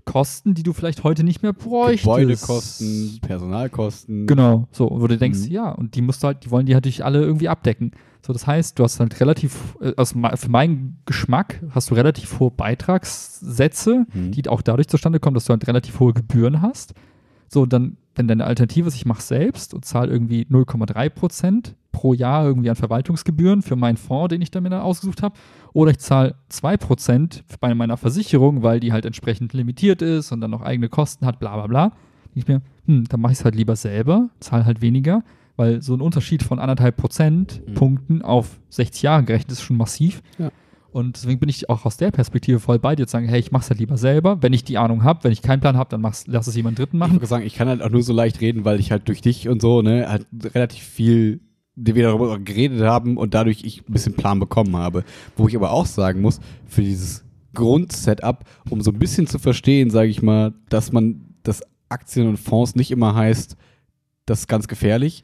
Kosten, die du vielleicht heute nicht mehr bräuchtest. Gebäudekosten, Personalkosten. Genau, so, wo du denkst, Mhm. ja, und die musst du halt, die wollen die natürlich alle irgendwie abdecken. So, das heißt, du hast halt relativ, me- für meinen Geschmack hast du relativ hohe Beitragssätze, Mhm. die auch dadurch zustande kommen, dass du halt relativ hohe Gebühren hast. So, dann, wenn deine Alternative ist, ich mache selbst und zahle irgendwie 0,3 Prozent pro Jahr irgendwie an Verwaltungsgebühren für meinen Fonds, den ich damit ausgesucht habe, oder ich zahle 2 Prozent bei meiner Versicherung, weil die halt entsprechend limitiert ist und dann noch eigene Kosten hat, bla bla bla. Denke ich mir, hm, dann mache ich es halt lieber selber, zahle halt weniger, weil so ein Unterschied von anderthalb Prozentpunkten Mhm. auf 60 Jahre gerechnet ist schon massiv. Ja. Und deswegen bin ich auch aus der Perspektive voll bei dir zu sagen, hey, ich mache es halt lieber selber. Wenn ich die Ahnung habe, wenn ich keinen Plan habe, dann mach's, lass es jemand Dritten Ich machen. würde sagen, ich kann halt auch nur so leicht reden, weil ich halt durch dich und so, ne, halt relativ viel die wir darüber geredet haben und dadurch ich ein bisschen Plan bekommen habe. Wo ich aber auch sagen muss, für dieses Grundsetup, um so ein bisschen zu verstehen, sage ich mal, dass man das Aktien und Fonds nicht immer heißt, das ist ganz gefährlich.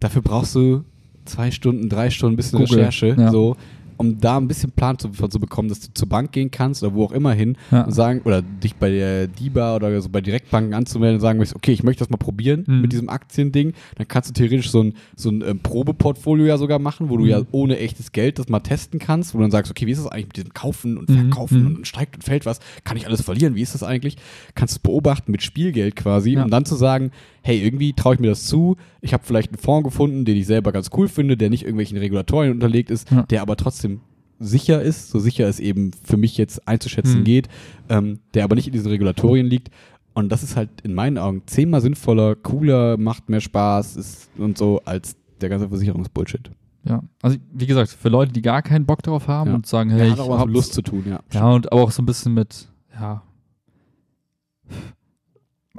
Dafür brauchst du zwei Stunden, drei Stunden ein bisschen Google, Recherche, ja. so, um da ein bisschen Plan zu, zu bekommen, dass du zur Bank gehen kannst oder wo auch immer hin Ja. und sagen, oder dich bei der DIBA oder so bei Direktbanken anzumelden und sagen, okay, ich möchte das mal probieren Mhm. mit diesem Aktiending, dann kannst du theoretisch so ein, so ein ähm, Probeportfolio ja sogar machen, wo du Mhm. ja ohne echtes Geld das mal testen kannst, wo du dann sagst, okay, wie ist das eigentlich mit diesem Kaufen und Mhm. Verkaufen Mhm. und steigt und fällt was, kann ich alles verlieren, wie ist das eigentlich? Kannst du beobachten mit Spielgeld quasi, Ja. um dann zu sagen, hey, irgendwie traue ich mir das zu, ich habe vielleicht einen Fonds gefunden, den ich selber ganz cool finde, der nicht irgendwelchen Regulatorien unterlegt ist, Ja. der aber trotzdem sicher ist, so sicher es eben für mich jetzt einzuschätzen Mhm. geht, ähm, der aber nicht in diesen Regulatorien liegt. Und das ist halt in meinen Augen zehnmal sinnvoller, cooler, macht mehr Spaß ist und so als der ganze Versicherungsbullshit. Ja, also wie gesagt, für Leute, die gar keinen Bock darauf haben Ja. und sagen, Ja, hey, hat ich auch was hab mit Lust zu tun, ja. Ja, und aber auch so ein bisschen mit, ja.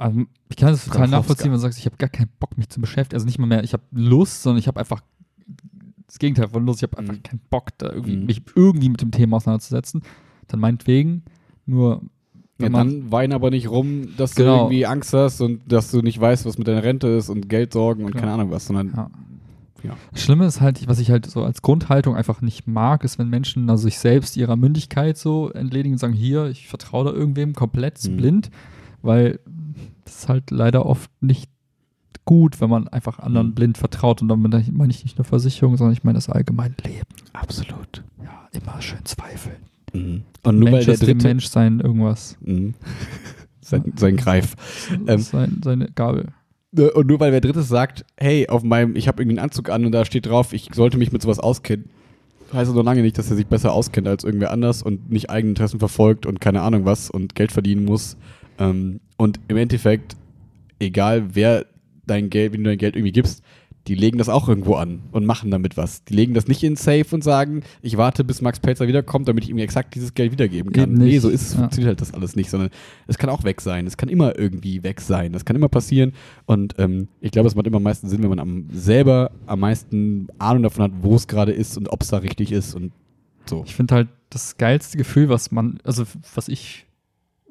Also ich kann es total nachvollziehen, wenn du sagst, ich habe gar keinen Bock, mich zu beschäftigen. Also nicht mal mehr, ich habe Lust, sondern ich habe einfach das Gegenteil von Lust. Ich habe einfach Mhm. keinen Bock, da irgendwie, Mhm. mich irgendwie mit dem Thema auseinanderzusetzen. Dann meinetwegen, nur Ja, dann wein aber nicht rum, dass Genau. du irgendwie Angst hast und dass du nicht weißt, was mit deiner Rente ist und Geldsorgen und Genau. keine Ahnung was, sondern Ja. Ja. Das Schlimme ist halt, was ich halt so als Grundhaltung einfach nicht mag, ist, wenn Menschen also sich selbst ihrer Mündigkeit so entledigen und sagen, hier, ich vertraue da irgendwem komplett Mhm. blind, weil das ist halt leider oft nicht gut, wenn man einfach anderen Mhm. blind vertraut und damit meine ich nicht nur Versicherung, sondern ich meine das allgemeine Leben. absolut. Ja, immer schön zweifeln. Mhm. Und nur weil Mensch der ist dem dritte Mensch sein irgendwas. Mhm. sein, sein Greif. Ähm, sein, seine Gabel. Ne, Und nur weil wer drittes sagt, hey, auf meinem, ich habe irgendwie einen Anzug an und da steht drauf, ich sollte mich mit sowas auskennen, heißt das noch lange nicht, dass er sich besser auskennt als irgendwer anders und nicht eigene Interessen verfolgt und keine Ahnung was und Geld verdienen muss. Ähm, und im Endeffekt, egal wer dein Geld, wenn du dein Geld irgendwie gibst, die legen das auch irgendwo an und machen damit was. Die legen das nicht in Safe und sagen, ich warte, bis Max Pelzer wiederkommt, damit ich ihm exakt dieses Geld wiedergeben kann. Nee, so ist es, Ja. funktioniert halt das alles nicht, sondern es kann auch weg sein. Es kann immer irgendwie weg sein. Das kann immer passieren. Und ähm, ich glaube, es macht immer am meisten Sinn, wenn man am, selber am meisten Ahnung davon hat, wo es gerade ist und ob es da richtig ist und so. Ich finde halt das geilste Gefühl, was man, also was ich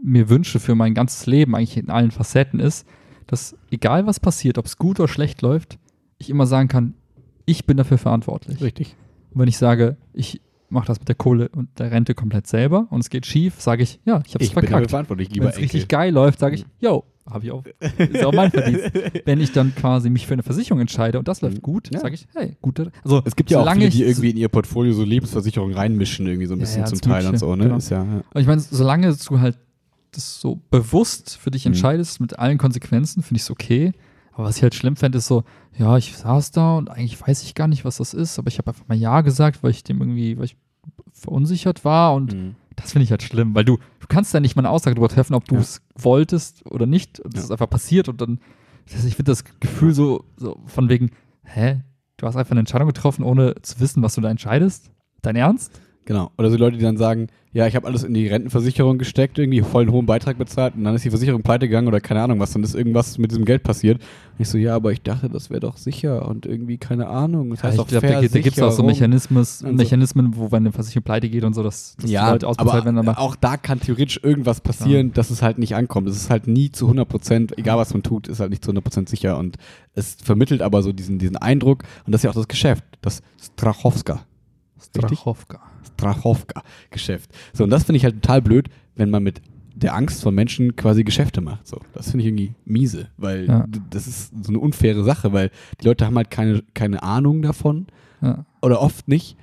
mir wünsche für mein ganzes Leben, eigentlich in allen Facetten, ist, dass egal was passiert, ob es gut oder schlecht läuft, ich immer sagen kann, ich bin dafür verantwortlich. Richtig. Und wenn ich sage, ich mache das mit der Kohle und der Rente komplett selber und es geht schief, sage ich, ja, ich habe es Ich bin dafür verkackt. verantwortlich, Wenn lieber es richtig geil läuft, sage ich, yo, habe ich auch, ist auch mein Verdienst. Wenn ich dann quasi mich für eine Versicherung entscheide und das läuft Mhm. gut, Ja. sage ich, hey, gute. Also Es gibt ja auch viele, die irgendwie in ihr Portfolio so Lebensversicherungen reinmischen, irgendwie so ein Ja, bisschen ja, zum als Teil und so, ne? genau. Ist ja, ja. Aber ich meine, solange du halt das so bewusst für dich Mhm. entscheidest, mit allen Konsequenzen, finde ich es okay. Aber was ich halt schlimm fände, ist so, ja, ich saß da und eigentlich weiß ich gar nicht, was das ist, aber ich habe einfach mal Ja gesagt, weil ich dem irgendwie, weil ich verunsichert war und Mhm. das finde ich halt schlimm, weil du, du kannst ja nicht mal eine Aussage darüber treffen, ob du Ja. es wolltest oder nicht. Und das Ja. ist einfach passiert und dann, ich finde das Gefühl so, so von wegen, hä, du hast einfach eine Entscheidung getroffen, ohne zu wissen, was du da entscheidest? Dein Ernst? Genau. Oder so Leute, die dann sagen, ja, ich habe alles in die Rentenversicherung gesteckt, irgendwie voll einen hohen Beitrag bezahlt und dann ist die Versicherung pleite gegangen oder keine Ahnung was, dann ist irgendwas mit diesem Geld passiert. Und ich so, ja, aber ich dachte, das wäre doch sicher und irgendwie keine Ahnung. Das heißt ich auch glaube, da, gibt- da gibt es auch so. Mechanismus, Und so. Mechanismen, wo wenn eine Versicherung pleite geht und so, dass, dass Ja, die Leute ausbezahlt werden. Aber auch da kann theoretisch irgendwas passieren, dass es halt nicht ankommt. Es ist halt nie zu 100 Prozent, egal was man tut, ist halt nicht zu 100 Prozent sicher und es vermittelt aber so diesen, diesen Eindruck und das ist ja auch das Geschäft, das Strachowska. Strachowka. Strachowka-Geschäft. So, und das finde ich halt total blöd, wenn man mit der Angst von Menschen quasi Geschäfte macht. So, das finde ich irgendwie miese, weil Ja. das ist so eine unfaire Sache, weil die Leute haben halt keine, keine Ahnung davon Ja. oder oft nicht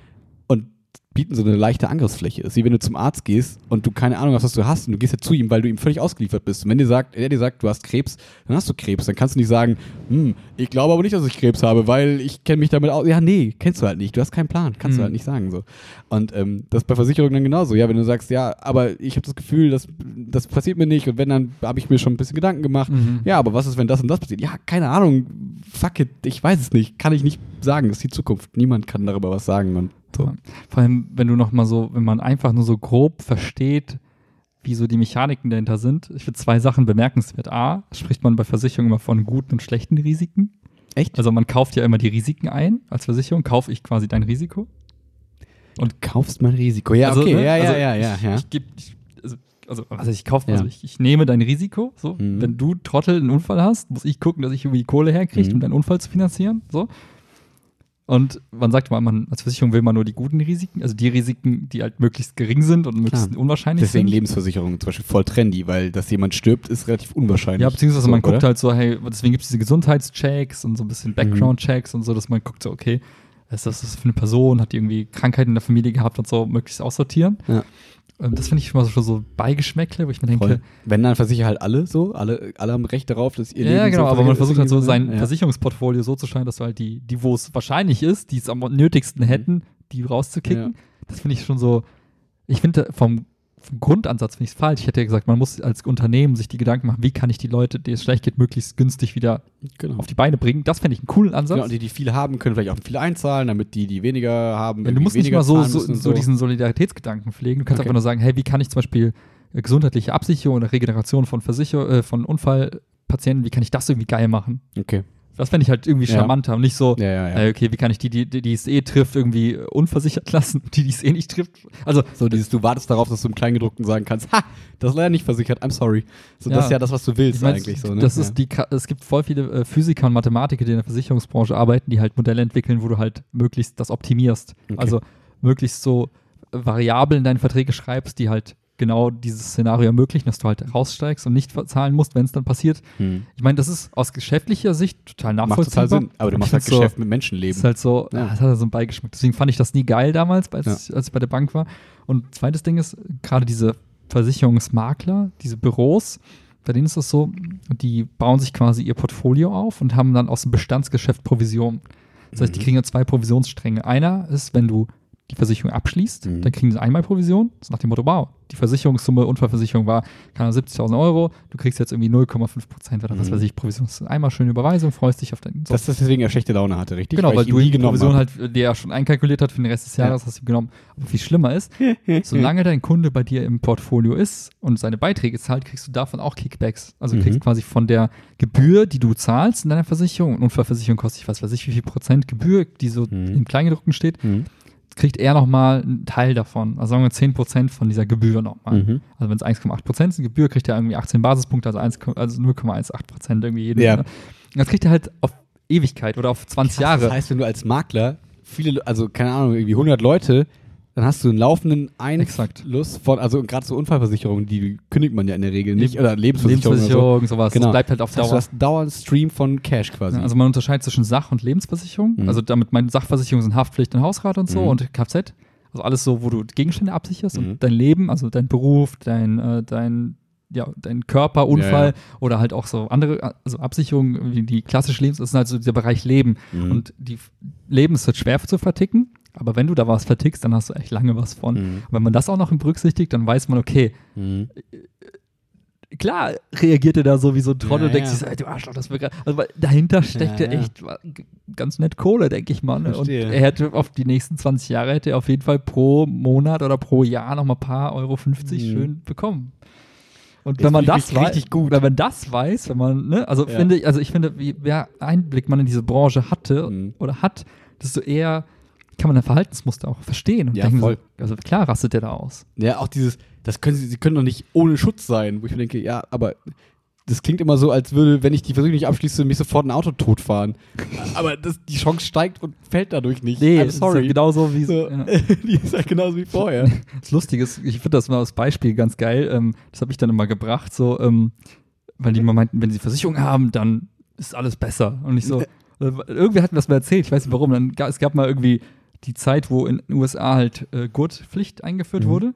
bieten so eine leichte Angriffsfläche. Es ist wie wenn du zum Arzt gehst und du keine Ahnung hast, was du hast und du gehst ja zu ihm, weil du ihm völlig ausgeliefert bist. Und wenn dir sagt, er dir sagt, du hast Krebs, dann hast du Krebs. Dann kannst du nicht sagen, hm, ich glaube aber nicht, dass ich Krebs habe, weil ich kenne mich damit aus. Ja, nee, kennst du halt nicht. Du hast keinen Plan. Kannst Mhm. du halt nicht sagen so. Und ähm, das ist bei Versicherungen dann genauso. Ja, wenn du sagst, ja, aber ich habe das Gefühl, dass das passiert mir nicht und wenn, dann habe ich mir schon ein bisschen Gedanken gemacht. Mhm. Ja, aber was ist, wenn das und das passiert? Ja, keine Ahnung. Fuck it. Ich weiß es nicht. Kann ich nicht sagen. Das ist die Zukunft. Niemand kann darüber was sagen. Und so. Vor allem, wenn du noch mal so, wenn man einfach nur so grob versteht, wie so die Mechaniken dahinter sind. Ich finde zwei Sachen bemerkenswert. A, spricht man bei Versicherungen immer von guten und schlechten Risiken. Echt? Also man kauft ja immer die Risiken ein. Als Versicherung kaufe ich quasi dein Risiko. Und kaufst mein Risiko. Ja, Also, okay. ne, Ja, ja, also ja, ja, ich, ja. Ich, geb, ich, also, also, heißt, ich kaufe, Ja. also ich, ich nehme dein Risiko. So, Mhm. wenn du Trottel einen Unfall hast, muss ich gucken, dass ich irgendwie Kohle herkriege, Mhm. um deinen Unfall zu finanzieren. So. Und man sagt mal, man als Versicherung will man nur die guten Risiken, also die Risiken, die halt möglichst gering sind und möglichst Klar. unwahrscheinlich Deswegen sind. Lebensversicherung zum Beispiel voll trendy, weil dass jemand stirbt, ist relativ unwahrscheinlich. Ja, beziehungsweise So, man guckt oder? halt so, hey, deswegen gibt es diese Gesundheitschecks und so ein bisschen Background-Checks und so, dass man guckt so, okay, was ist das für eine Person, hat die irgendwie Krankheiten in der Familie gehabt und so, möglichst aussortieren. Ja. Ähm, Das finde ich schon mal so, so Beigeschmäckle, wo ich mir denke, Voll. Wenn dann versichern halt alle so, alle, alle haben Recht darauf, dass ihr ja, Leben genau, so aber man versucht halt so ist, sein ja. Versicherungsportfolio so zu steuern, dass du halt die, die wo es wahrscheinlich ist, die es am nötigsten Mhm. hätten, die rauszukicken. Das finde ich schon so, ich finde vom, vom Grundansatz finde ich es falsch. Ich hätte ja gesagt, man muss als Unternehmen sich die Gedanken machen, wie kann ich die Leute, denen es schlecht geht, möglichst günstig wieder Genau. auf die Beine bringen. Das fände ich einen coolen Ansatz. Genau, und die, die viele haben, können vielleicht auch viele einzahlen, damit die, die weniger haben, Wenn du musst nicht mal so, so, so diesen Solidaritätsgedanken pflegen. Du kannst Okay. einfach nur sagen, hey, wie kann ich zum Beispiel äh, gesundheitliche Absicherung oder Regeneration von Versicher äh, von Unfallpatienten, wie kann ich das irgendwie geil machen? Okay. Das fände ich halt irgendwie Ja. charmanter und nicht so, Ja, ja, ja. äh, okay, wie kann ich die, die, die, es eh trifft, irgendwie unversichert lassen, die, die es eh nicht trifft. Also, So dieses, du wartest darauf, dass du im Kleingedruckten sagen kannst, ha, das ist leider nicht versichert, I'm sorry. So, Ja. das ist ja das, was du willst ich mein, eigentlich. So, ne? das ja. ist die, es gibt voll viele äh, Physiker und Mathematiker, die in der Versicherungsbranche arbeiten, die halt Modelle entwickeln, wo du halt möglichst das optimierst. Okay. Also möglichst so Variablen in deine Verträge schreibst, die halt genau dieses Szenario ermöglichen, dass du halt raussteigst und nicht zahlen musst, wenn es dann passiert. Hm. Ich meine, das ist aus geschäftlicher Sicht total Macht nachvollziehbar. total Sinn. Aber du machst halt so- Geschäft mit Menschenleben. ist halt so, Ja. ah, das hat halt so einen Beigeschmack. Deswegen fand ich das nie geil damals, als, Ja. ich, als ich bei der Bank war. Und zweites Ding ist, gerade diese Versicherungsmakler, diese Büros, bei denen ist das so, die bauen sich quasi ihr Portfolio auf und haben dann aus dem Bestandsgeschäft Provision. Das heißt, die Mhm. kriegen ja zwei Provisionsstränge. Einer ist, wenn du die Versicherung abschließt, Mhm. dann kriegen sie einmal Provision. Das ist nach dem Motto, wow, die Versicherungssumme, Unfallversicherung war, keine Ahnung, 70.000 Euro, du kriegst jetzt irgendwie 0,5 Prozent oder was Mhm. weiß ich, Provision. Das ist einmal schöne Überweisung, freust dich auf deinen Dass das deswegen er schlechte Laune hatte, richtig? Genau, weil, ich du die Provision habe. halt, die er schon einkalkuliert hat für den Rest des Jahres, hast du genommen. Aber viel schlimmer ist, solange dein Kunde bei dir im Portfolio ist und seine Beiträge zahlt, kriegst du davon auch Kickbacks. Also du Mhm. kriegst quasi von der Gebühr, die du zahlst in deiner Versicherung, und Unfallversicherung kostet, ich weiß, weiß ich, wie viel Prozent Gebühr, die so Mhm. im Kleingedruckten steht, Mhm. Kriegt er nochmal einen Teil davon. Also sagen wir 10 Prozent von dieser Gebühr nochmal. Mhm. Also wenn es 1,8 Prozent sind, Gebühr, kriegt er irgendwie 18 Basispunkte, also, 1, also 0,18 Prozent irgendwie jeden. Ja. Ne? Und Das kriegt er halt auf Ewigkeit oder auf 20 Jahre. Das heißt, wenn du als Makler viele, also keine Ahnung, irgendwie 100 Leute, dann hast du einen laufenden Exakt. Einfluss von, also gerade so Unfallversicherungen, die kündigt man ja in der Regel nicht, oder Lebensversicherung, Lebensversicherung, sowas. Genau. Das bleibt halt auf oder so. Dauer. du hast dauernd Stream von Cash quasi. Ja, also man unterscheidet zwischen Sach- und Lebensversicherung. Mhm. Also damit meine Sachversicherung sind Haftpflicht und Hausrat und so Mhm. und Kfz. Also alles so, wo du Gegenstände absicherst Mhm. und dein Leben, also dein Beruf, dein, äh, dein, ja, dein Körper, Unfall Ja, oder halt auch so andere, also Absicherungen wie die klassische Lebens, das ist halt so dieser Bereich Leben. Mhm. Und die Leben ist halt schwer zu verticken, aber wenn du da was vertickst, dann hast du echt lange was von. Mhm. Wenn man das auch noch berücksichtigt, dann weiß man, okay, Mhm. klar reagiert er da so wie so ein Trottel Ja, und denkt ja. sich so, ey, du Arschloch, das wird grad, also dahinter steckt ja, Ja, echt ganz nett Kohle, denke ich mal. Ne? Und er hätte auf die nächsten 20 Jahre hätte er auf jeden Fall pro Monat oder pro Jahr noch mal ein paar Euro 50 Mhm. schön bekommen. Und wenn man weiß, richtig gut. oder wenn das weiß, wenn man, ne, also Ja. finde ich, also ich finde, wie wer Einblick man in diese Branche hatte Mhm. oder hat, desto eher kann man ein Verhaltensmuster auch verstehen und Ja, denken, voll. So, also klar rastet der da aus. Ja, auch dieses, das können sie, sie können doch nicht ohne Schutz sein, wo ich mir denke, ja, aber das klingt immer so, als würde, wenn ich die Versicherung nicht abschließe, mich sofort ein Auto totfahren. aber das, die Chance steigt und fällt dadurch nicht. Nee, I'm es ist sorry. ja genauso wie so, ja. Die ist halt genauso wie vorher. Das Lustige ist, ich finde das mal als Beispiel ganz geil. Ähm, das habe ich dann immer gebracht, so, ähm, weil die immer meinten, wenn sie Versicherung haben, dann ist alles besser. Und ich so, äh, irgendwer hat mir das mal erzählt, ich weiß nicht warum. Dann, es gab mal irgendwie die Zeit, wo in den USA halt äh, Gurtpflicht eingeführt Mhm. wurde.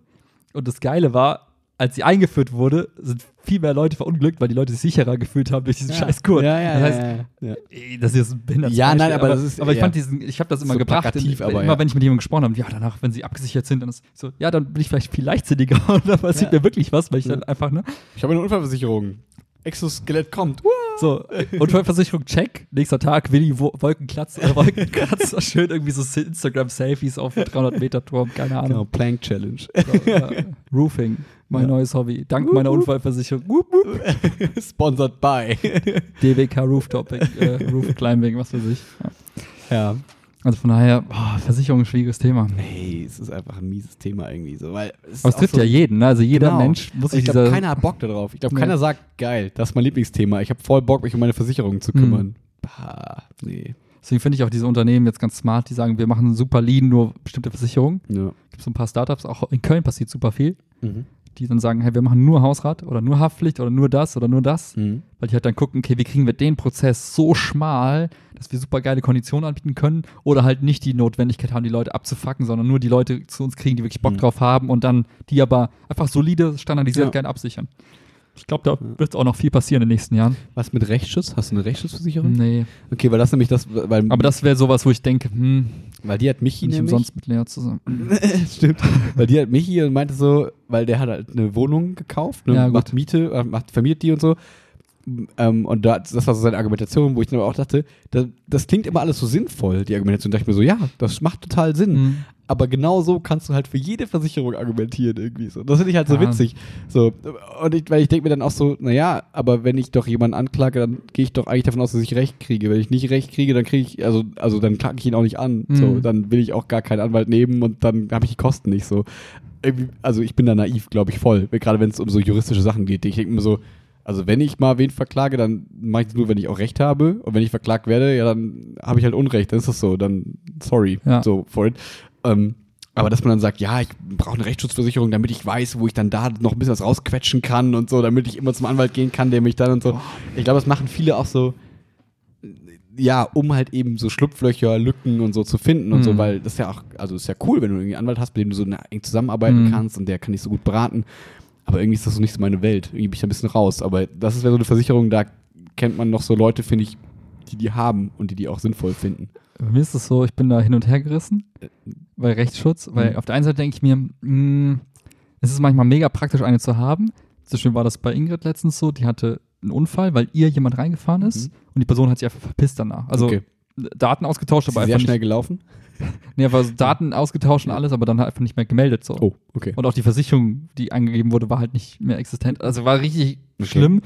Und das Geile war, als sie eingeführt wurde, sind viel mehr Leute verunglückt, weil die Leute sich sicherer gefühlt haben durch diesen scheiß Gurt. Ja, ja, das heißt, ja, ja. Das ist jetzt ein behindertes Ja, nein, Beispiel, aber das ist- aber ich ja. fand diesen, ich habe das immer So gebracht, plakativ, in, aber immer ja. wenn ich mit jemandem gesprochen habe, ja, danach, wenn sie abgesichert sind, dann ist so, ja, dann bin ich vielleicht viel leichtsinniger und dann passiert Ja. mir wirklich was, weil ich Ja. dann einfach, ne, Ich habe eine Unfallversicherung. Exoskelett kommt. so, Unfallversicherung, check, nächster Tag, Willi, Wo Wolkenkratzer, äh, Wolkenkratzer, schön irgendwie so Instagram-Selfies auf 300 Meter Turm, keine Ahnung. Genau, Plank Challenge. So, ja. Roofing, mein Ja. neues Hobby, dank meiner Unfallversicherung, wup. Sponsored by. DWK Rooftopping, äh, Roof Climbing, was weiß ich. Ja. ja. Also von daher, boah, Versicherung, ein schwieriges Thema. Hey, es ist einfach ein mieses Thema irgendwie so, weil Aber es trifft so- ja jeden, ne? Also jeder Genau. Mensch muss sich ich glaube, keiner hat Bock darauf. Ich glaube, Nee. keiner sagt, geil, das ist mein Lieblingsthema. Ich habe voll Bock, mich um meine Versicherung zu Mhm. kümmern. Bah, nee. Deswegen finde ich auch diese Unternehmen jetzt ganz smart, die sagen, wir machen super lean, nur bestimmte Versicherungen. Ja. Gibt so ein paar Startups, auch in Köln passiert super viel, Mhm. Die dann sagen, hey, wir machen nur Hausrat oder nur Haftpflicht oder nur das oder nur das. Mhm. Weil die halt dann gucken, okay, wie kriegen wir den Prozess so schmal, dass wir super geile Konditionen anbieten können oder halt nicht die Notwendigkeit haben, die Leute abzufacken, sondern nur die Leute zu uns kriegen, die wirklich Bock Mhm. drauf haben und dann die aber einfach solide, standardisiert Ja. gerne absichern. Ich glaube, da wird auch noch viel passieren in den nächsten Jahren. Was mit Rechtsschutz? Hast du eine Rechtsschutzversicherung? Nee. Okay, weil das nämlich das, weil, Aber das wäre sowas, wo ich denke, hm, weil die hat Michi nicht nämlich. umsonst mit Lea zusammen. Stimmt. weil die hat Michi und meinte so, weil der hat halt eine Wohnung gekauft, ne, Ja, gut. macht Miete, äh, macht, vermietet die und so. Ähm, und da, das war so seine Argumentation, wo ich dann aber auch dachte, das, das klingt immer alles so sinnvoll, die Argumentation. Da dachte ich mir so, ja, das macht total Sinn. Mhm. Aber genau so kannst du halt für jede Versicherung argumentieren irgendwie so. Das finde ich halt so Ja. witzig. So, und ich, weil ich denke mir dann auch so, naja, aber wenn ich doch jemanden anklage, dann gehe ich doch eigentlich davon aus, dass ich Recht kriege. Wenn ich nicht Recht kriege, dann kriege ich, also, also dann klage ich ihn auch nicht an. So, Mhm. dann will ich auch gar keinen Anwalt nehmen und dann habe ich die Kosten nicht so. Also ich bin da naiv, glaube ich, voll. Gerade wenn es um so juristische Sachen geht. Ich denke mir so, also wenn ich mal wen verklage, dann mache ich es nur, wenn ich auch Recht habe. Und wenn ich verklagt werde, ja, dann habe ich halt Unrecht. Dann ist das so. Dann sorry, Ja. so for it. Ähm, aber dass man dann sagt, ja, ich brauche eine Rechtsschutzversicherung, damit ich weiß, wo ich dann da noch ein bisschen was rausquetschen kann und so, damit ich immer zum Anwalt gehen kann, der mich dann und so. Ich glaube, das machen viele auch so, ja, um halt eben so Schlupflöcher, Lücken und so zu finden und so, Mhm. weil das ist ja auch, also ist ja cool, wenn du irgendwie einen Anwalt hast, mit dem du so eng zusammenarbeiten Mhm. kannst und der kann dich so gut beraten. Aber irgendwie ist das so nicht so meine Welt. Irgendwie bin ich da ein bisschen raus. Aber das ist ja so eine Versicherung, da kennt man noch so Leute, finde ich, die die haben und die die auch sinnvoll finden. Bei mir ist es so, ich bin da hin und her gerissen bei Rechtsschutz, weil Mhm. auf der einen Seite denke ich mir, mh, es ist manchmal mega praktisch, eine zu haben. Beispiel war das bei Ingrid letztens so, die hatte einen Unfall, weil ihr jemand reingefahren ist Mhm. und die Person hat sich einfach verpisst danach. Also Okay. Daten ausgetauscht, aber sie einfach sehr schnell gelaufen? nee, aber so Daten ausgetauscht und alles, aber dann halt einfach nicht mehr gemeldet so. Oh, okay. Und auch die Versicherung, die angegeben wurde, war halt nicht mehr existent. Also war richtig Okay. schlimm.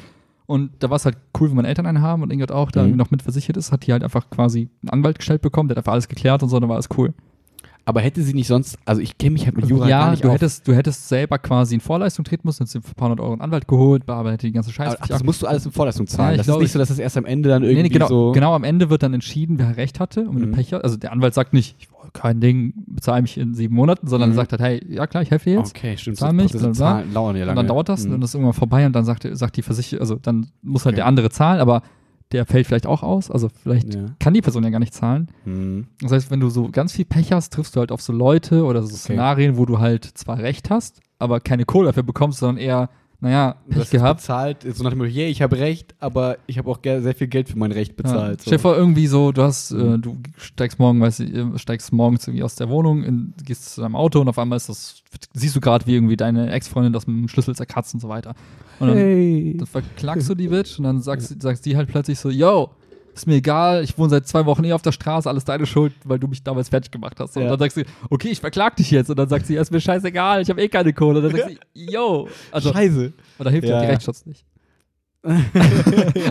Und da war es halt cool, wenn meine Eltern einen haben und Ingrid auch, da Mhm. noch mit versichert ist, hat die halt einfach quasi einen Anwalt gestellt bekommen, der hat einfach alles geklärt und so, dann war alles cool. Aber hätte sie nicht sonst, also ich kenne mich halt mit Jura gar ja, nicht du auf. hättest, du hättest selber quasi in Vorleistung treten müssen, hättest für ein paar hundert Euro einen Anwalt geholt, bearbeitet die ganze Scheiße. ach, das musst du alles in Vorleistung zahlen. Ja, ich das glaub, ist nicht ich- so, dass es erst am Ende dann irgendwie nee, nee, genau, so. genau am Ende wird dann entschieden, wer Recht hatte und wenn Mhm. du Pech hast. Also der Anwalt sagt nicht, ich kein Ding, bezahle mich in sieben Monaten, sondern Mhm. sagt halt, hey, ja klar, ich helfe dir jetzt. Okay, stimmt. Zahl mich, bla, bla. zahlen- ja lange. Und dann dauert das Mhm. und dann ist irgendwann vorbei und dann sagt, sagt die Versicherung, also dann muss halt Okay. der andere zahlen, aber der fällt vielleicht auch aus. Also vielleicht Ja. kann die Person ja gar nicht zahlen. Mhm. Das heißt, wenn du so ganz viel Pech hast, triffst du halt auf so Leute oder so Szenarien, wo du halt zwar Recht hast, aber keine Kohle dafür bekommst, sondern eher, naja, Pech hast es gehabt. bezahlt, so nach dem Motto, yeah, ich habe Recht, aber ich habe auch sehr viel Geld für mein Recht Ja. bezahlt. Stell dir vor, irgendwie so, du hast, äh, Mhm. du steigst morgen, weißt du, äh, steigst morgens irgendwie aus der Wohnung, in, gehst zu deinem Auto und auf einmal ist das, siehst du gerade, wie irgendwie deine Ex-Freundin das mit dem Schlüssel zerkratzt und so weiter. Und dann, hey. dann verklagst du die Bitch und dann sagst, sagst die halt plötzlich so, yo, ist mir egal, ich wohne seit zwei Wochen eh auf der Straße, alles deine Schuld, weil du mich damals fertig gemacht hast. Und Ja. dann sagst du, okay, ich verklag dich jetzt. Und dann sagt sie, ja, ist mir scheißegal, ich habe eh keine Kohle. Und dann sagt sie, yo. Also, Scheiße. und da hilft ja die Rechtsschutz nicht.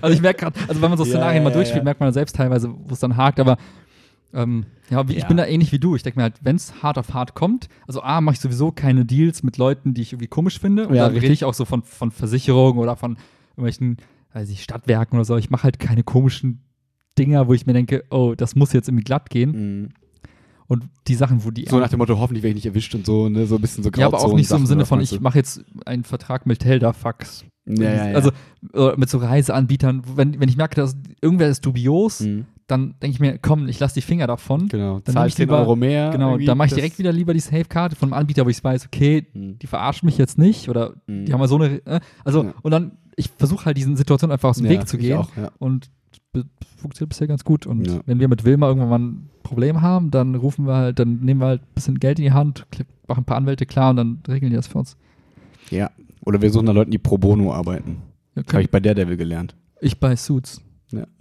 also ich merke gerade, also wenn man so Szenarien mal durchspielt, merkt man selbst teilweise, wo es dann hakt, aber ähm, ja, wie, ich Ja. bin da ähnlich wie du. Ich denke mir halt, wenn es hart auf hart kommt, also A, mache ich sowieso keine Deals mit Leuten, die ich irgendwie komisch finde. Und Ja, dann rede ich auch so von, von Versicherungen oder von irgendwelchen, weiß ich, Stadtwerken oder so. Ich mache halt keine komischen Dinger, wo ich mir denke, oh, das muss jetzt irgendwie glatt gehen. Mhm. Und die Sachen, wo die So nach dem Motto, hoffentlich werde ich nicht erwischt und so, ne? So ein bisschen so ja, aber auch nicht so im Sinne von, ich mache jetzt einen Vertrag mit Telda, Fax. Ja, ja, ja. Also äh, mit so Reiseanbietern, wenn, wenn ich merke, dass irgendwer ist dubios, Mhm. dann denke ich mir, komm, ich lasse die Finger davon. Genau, Dann zahl ich 10 lieber- Euro mehr. Genau, dann mache ich direkt wieder lieber die Safe-Karte von einem Anbieter, wo ich weiß, okay, Hm. die verarschen mich jetzt nicht oder Mhm. die haben mal so eine, äh, also und dann, ich versuche halt diesen Situationen einfach aus dem Weg zu gehen Auch, und funktioniert bisher ganz gut und Ja. wenn wir mit Wilma irgendwann mal ein Problem haben, dann rufen wir halt, dann nehmen wir halt ein bisschen Geld in die Hand, machen ein paar Anwälte klar und dann regeln die das für uns. ja. Oder wir suchen da Leuten, die pro bono arbeiten. Ja, Habe ich bei Daredevil gelernt. ich bei Suits. Ja.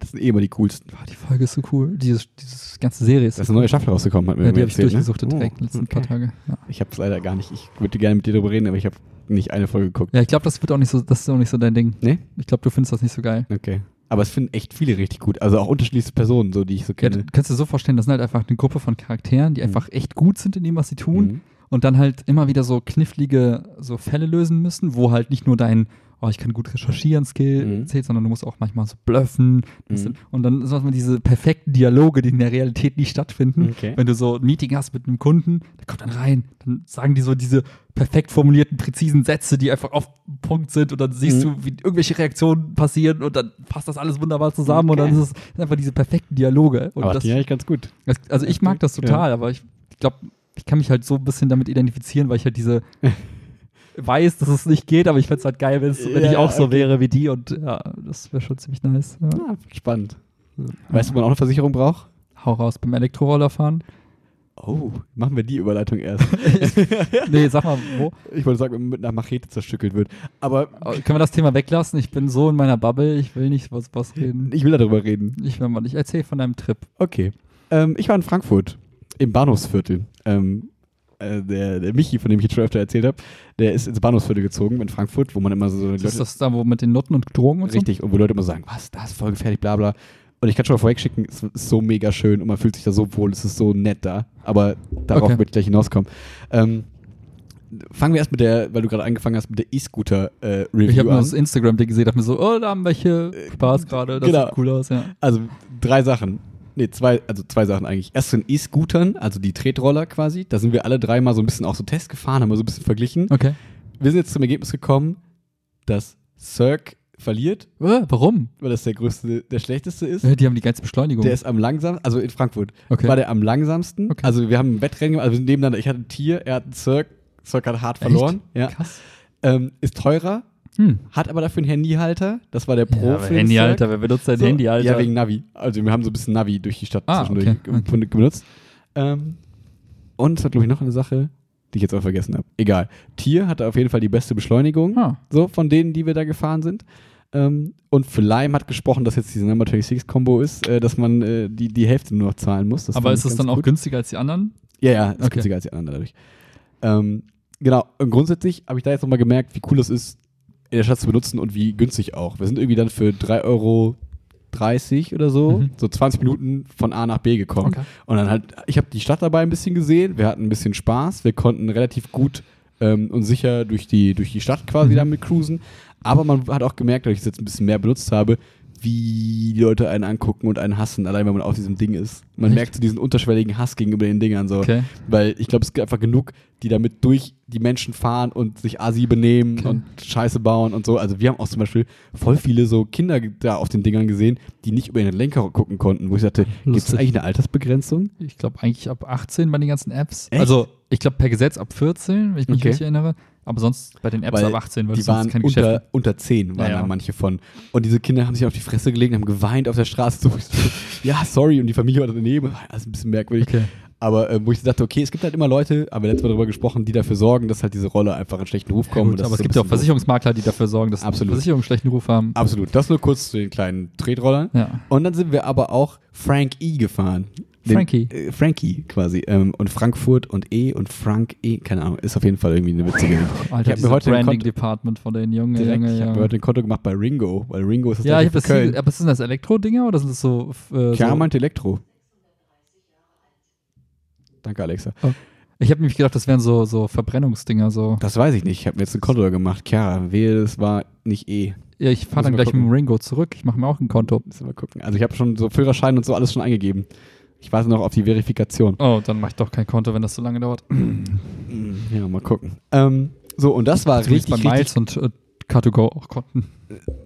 das sind eh immer die coolsten. Boah, die Folge ist so cool. Dieses, dieses ganze Serie ist Da ist eine neue Staffel rausgekommen, hat mir Ja, die habe ich erzählt, durchgesuchtet ne? direkt Oh, letzten okay. paar Tage. Ja, Ich habe es leider gar nicht. Ich würde gerne mit dir darüber reden, aber ich habe nicht eine Folge geguckt. ja ich glaube, das wird auch nicht so, das ist auch nicht so dein Ding. Nee? Ich glaube, du findest das nicht so geil. Okay. Aber es finden echt viele richtig gut. Also auch unterschiedlichste Personen, so die ich so Ja, kenne. du kannst dir so vorstellen, das sind halt einfach eine Gruppe von Charakteren, die Mhm. einfach echt gut sind in dem, was sie tun Mhm. und dann halt immer wieder so knifflige so Fälle lösen müssen, wo halt nicht nur dein, oh, ich kann gut recherchieren, Skill Mhm. zählt, sondern du musst auch manchmal so bluffen. Mhm. Und dann sind man diese perfekten Dialoge, die in der Realität nicht stattfinden. Okay. Wenn du so ein Meeting hast mit einem Kunden, der kommt dann rein, dann sagen die so diese perfekt formulierten, präzisen Sätze, die einfach auf den Punkt sind und dann siehst Mhm. du, wie irgendwelche Reaktionen passieren und dann passt das alles wunderbar zusammen und Okay. dann ist es einfach diese perfekten Dialoge. Und Aber das, die eigentlich ganz gut. das, also ich mag das total, aber ich, ich glaube, ich kann mich halt so ein bisschen damit identifizieren, weil ich halt diese weiß, dass es nicht geht, aber ich fände es halt geil, wenn Ja, ich auch so okay. wäre wie die und ja, das wäre schon ziemlich nice. Ja. Ah, spannend. Weißt du, wo man auch eine Versicherung braucht? Hau raus beim Elektroroller fahren. Oh, machen wir die Überleitung erst. nee, sag mal, wo? ich wollte sagen, wenn man mit einer Machete zerstückelt wird. Aber Aber Können wir das Thema weglassen? Ich bin so in meiner Bubble, ich will nicht was, was reden. ich will darüber reden. Ich will mal nicht. Erzähl von deinem Trip. Okay. Ähm, ich war in Frankfurt, im Bahnhofsviertel. Ähm, äh, der, der Michi, von dem ich jetzt schon öfter erzählt habe, der ist ins Bahnhofsviertel gezogen in Frankfurt, wo man immer so Leute, Ist das da, wo mit den Nutten und Drogen und richtig, und wo Leute immer sagen, was, das ist voll gefährlich, bla bla. Und ich kann schon mal vorweg schicken, es ist so mega schön und man fühlt sich da so wohl, es ist so nett da. Aber darauf Okay. möchte ich gleich hinauskommen. Ähm, fangen wir erst mit der, weil du gerade angefangen hast, mit der E-Scooter-Review so? Ich habe nur das Instagram-Ding gesehen, dachte mir so, oh, da haben welche Spaß gerade, das genau. sieht cool aus, ja. Also drei Sachen. Nee, zwei, also zwei Sachen eigentlich. Erst zu den E-Scootern, also die Tretroller quasi. Da sind wir alle dreimal so ein bisschen auch so Test gefahren, haben wir so ein bisschen verglichen. Okay. Wir sind jetzt zum Ergebnis gekommen, dass Cirque verliert, Äh, warum? weil das der größte, der schlechteste ist. Äh, Die haben die geilste Beschleunigung. Der ist am langsamsten, also in Frankfurt, okay. war der am langsamsten. Okay. Also wir haben ein Wettrennen also wir sind nebeneinander. Ich hatte ein Tier, er hat ein Cirque. Cirque hat hart verloren. Ja. Krass. Ähm, ist teurer, Hm. hat aber dafür einen Handyhalter. Das war der Pro Ja, aber für den Handy, Cirque. Alter, wer benutzt dein So, Handy, Alter? Ja, wegen Navi. Also wir haben so ein bisschen Navi durch die Stadt Ah, zwischendurch okay, okay. benutzt. Ähm, und es hat, glaube ich, noch eine Sache, die ich jetzt auch vergessen habe. Egal. Tier hatte auf jeden Fall die beste Beschleunigung, ah, so von denen, die wir da gefahren sind. Ähm, und für Lime hat gesprochen, dass jetzt diese Number 26-Kombo ist, äh, dass man äh, die, die Hälfte nur noch zahlen muss. Das aber ist ganz dann auch gut. günstiger als die anderen? Ja, ja, ist Okay. günstiger als die anderen dadurch. Ähm, genau, und grundsätzlich habe ich da jetzt nochmal gemerkt, wie cool es ist, in der Stadt zu benutzen und wie günstig auch. Wir sind irgendwie dann für 3,30 Euro oder so, Mhm. so 20 Minuten von A nach B gekommen. Okay. Und dann halt, ich habe die Stadt dabei ein bisschen gesehen, wir hatten ein bisschen Spaß, wir konnten relativ gut ähm, und sicher durch die, durch die Stadt quasi Mhm. damit cruisen. Aber man hat auch gemerkt, dass ich es jetzt ein bisschen mehr benutzt habe, wie die Leute einen angucken und einen hassen, allein wenn man auf diesem Ding ist. Man Echt? merkt so diesen unterschwelligen Hass gegenüber den Dingern so. Okay. Weil ich glaube, es gibt einfach genug, die damit durch die Menschen fahren und sich Asi benehmen Okay. und Scheiße bauen und so. Also wir haben auch zum Beispiel voll viele so Kinder da auf den Dingern gesehen, die nicht über ihren Lenker gucken konnten, wo ich sagte, gibt es eigentlich eine Altersbegrenzung? Ich glaube eigentlich ab 18 bei den ganzen Apps. Echt? Also ich glaube per Gesetz ab 14, wenn ich mich Okay. richtig erinnere. Aber sonst bei den Apps Weil ab 18, weil Die sonst waren kein unter, Geschäft. unter 10, waren Ja, ja. da manche von. Und diese Kinder haben sich auf die Fresse gelegt, haben geweint auf der Straße. So, ja, sorry. Und die Familie war daneben. Das ist ein bisschen merkwürdig. Okay. Aber äh, wo ich dachte, okay, es gibt halt immer Leute, aber letztes Mal darüber gesprochen, die dafür sorgen, dass halt diese Rolle einfach in schlechten Ruf Ja, kommt. gut, und das aber es so gibt ja auch. Versicherungsmakler, die dafür sorgen, dass Absolut. Versicherungen einen schlechten Ruf haben. Absolut. Das nur kurz zu den kleinen Tretrollern. Ja. Und dann sind wir aber auch Frank E gefahren. Frankie. Äh, Frankie quasi. Ähm, und Frankfurt und E und Frank E, keine Ahnung, ist auf jeden Fall irgendwie eine witzige. Alter, ich habe mir heute Branding Department von den Jungen. direkt, Junge, ich hab mir ja. heute ein Konto gemacht bei Ringo, weil Ringo ist das Ja, ich habe das, Köln. aber sind das Elektro-Dinger oder sind das so. Äh, Chiara so meint Elektro. Danke, Alexa. ich habe nämlich gedacht, das wären so, so Verbrennungsdinger. So. Das weiß ich nicht. Ich habe mir jetzt ein Konto gemacht. Chiara, wehe, das war nicht E. Ja, ich fahre dann gleich gucken. mit dem Ringo zurück. Ich mache mir auch ein Konto. Müssen wir mal gucken. Also ich habe schon so Führerschein und so alles schon eingegeben. Ich warte noch auf die Verifikation. Oh, dann mache ich doch kein Konto, wenn das so lange dauert. Ja, mal gucken. Ähm, so, und das war Zumindest richtig, bei richtig Miles und äh, Car2Go auch konnten.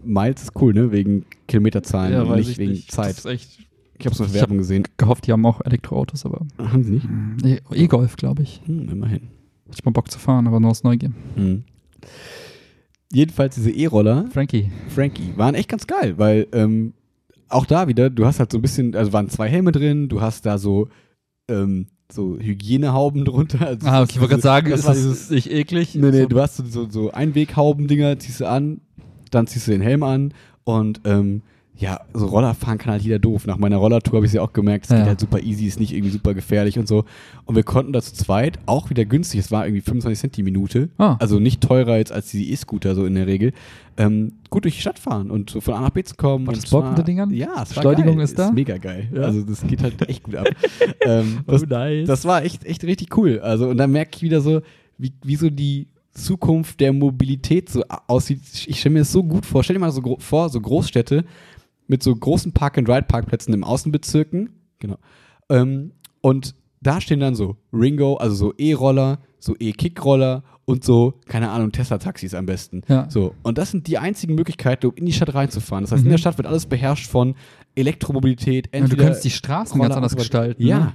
Miles ist cool, ne? Wegen Kilometerzahlen Ja, und nicht ich wegen nicht. Zeit. Das ist echt Ich habe so eine Ich Werbung gesehen. gehofft, die haben auch Elektroautos, aber Haben sie nicht? E-Golf, glaube ich. Hm, immerhin. Hätte ich mal Bock zu fahren, aber nur aus Neugier. Hm. Jedenfalls diese E-Roller, Frankie. Frankie, waren echt ganz geil, weil ähm, auch da wieder, du hast halt so ein bisschen, also waren zwei Helme drin, du hast da so, ähm, so Hygienehauben drunter. Also Ah, okay, ich wollte gerade sagen, das ist das nicht eklig? nee, nee, So- du hast so, so, so Einweghauben-Dinger, ziehst du an, dann ziehst du den Helm an und ähm, ja, so Roller fahren kann halt jeder doof. Nach meiner Rollertour habe ich ja auch gemerkt, es Ja. geht halt super easy, ist nicht irgendwie super gefährlich und so. Und wir konnten da zu zweit, auch wieder günstig, es war irgendwie 25 Cent die Minute, Ah. also nicht teurer jetzt als die E-Scooter so in der Regel, ähm, gut durch die Stadt fahren und so von A nach B zu kommen. Und das es Bock mit den Dingern? Ja, es war Beschleunigung geil. ist da? mega geil. Ja. Also das geht halt echt gut ab. ähm, das, nice. das war echt, echt richtig cool. Also, und dann merke ich wieder so, wie, wie so die Zukunft der Mobilität so aussieht. Ich stelle mir das so gut vor. Stell dir mal so vor, so Großstädte mit so großen Park-and-Ride-Parkplätzen im Außenbezirken. Genau. Ähm, und da stehen dann so Ringo, also so E-Roller, so E-Kick-Roller und so, keine Ahnung, Tesla-Taxis am besten. Ja. So. Und das sind die einzigen Möglichkeiten, um in die Stadt reinzufahren. Das heißt, in Mhm. der Stadt wird alles beherrscht von Elektromobilität, ja, du entweder könntest die Straßen Roller ganz anders gestalten. Ja. Ne?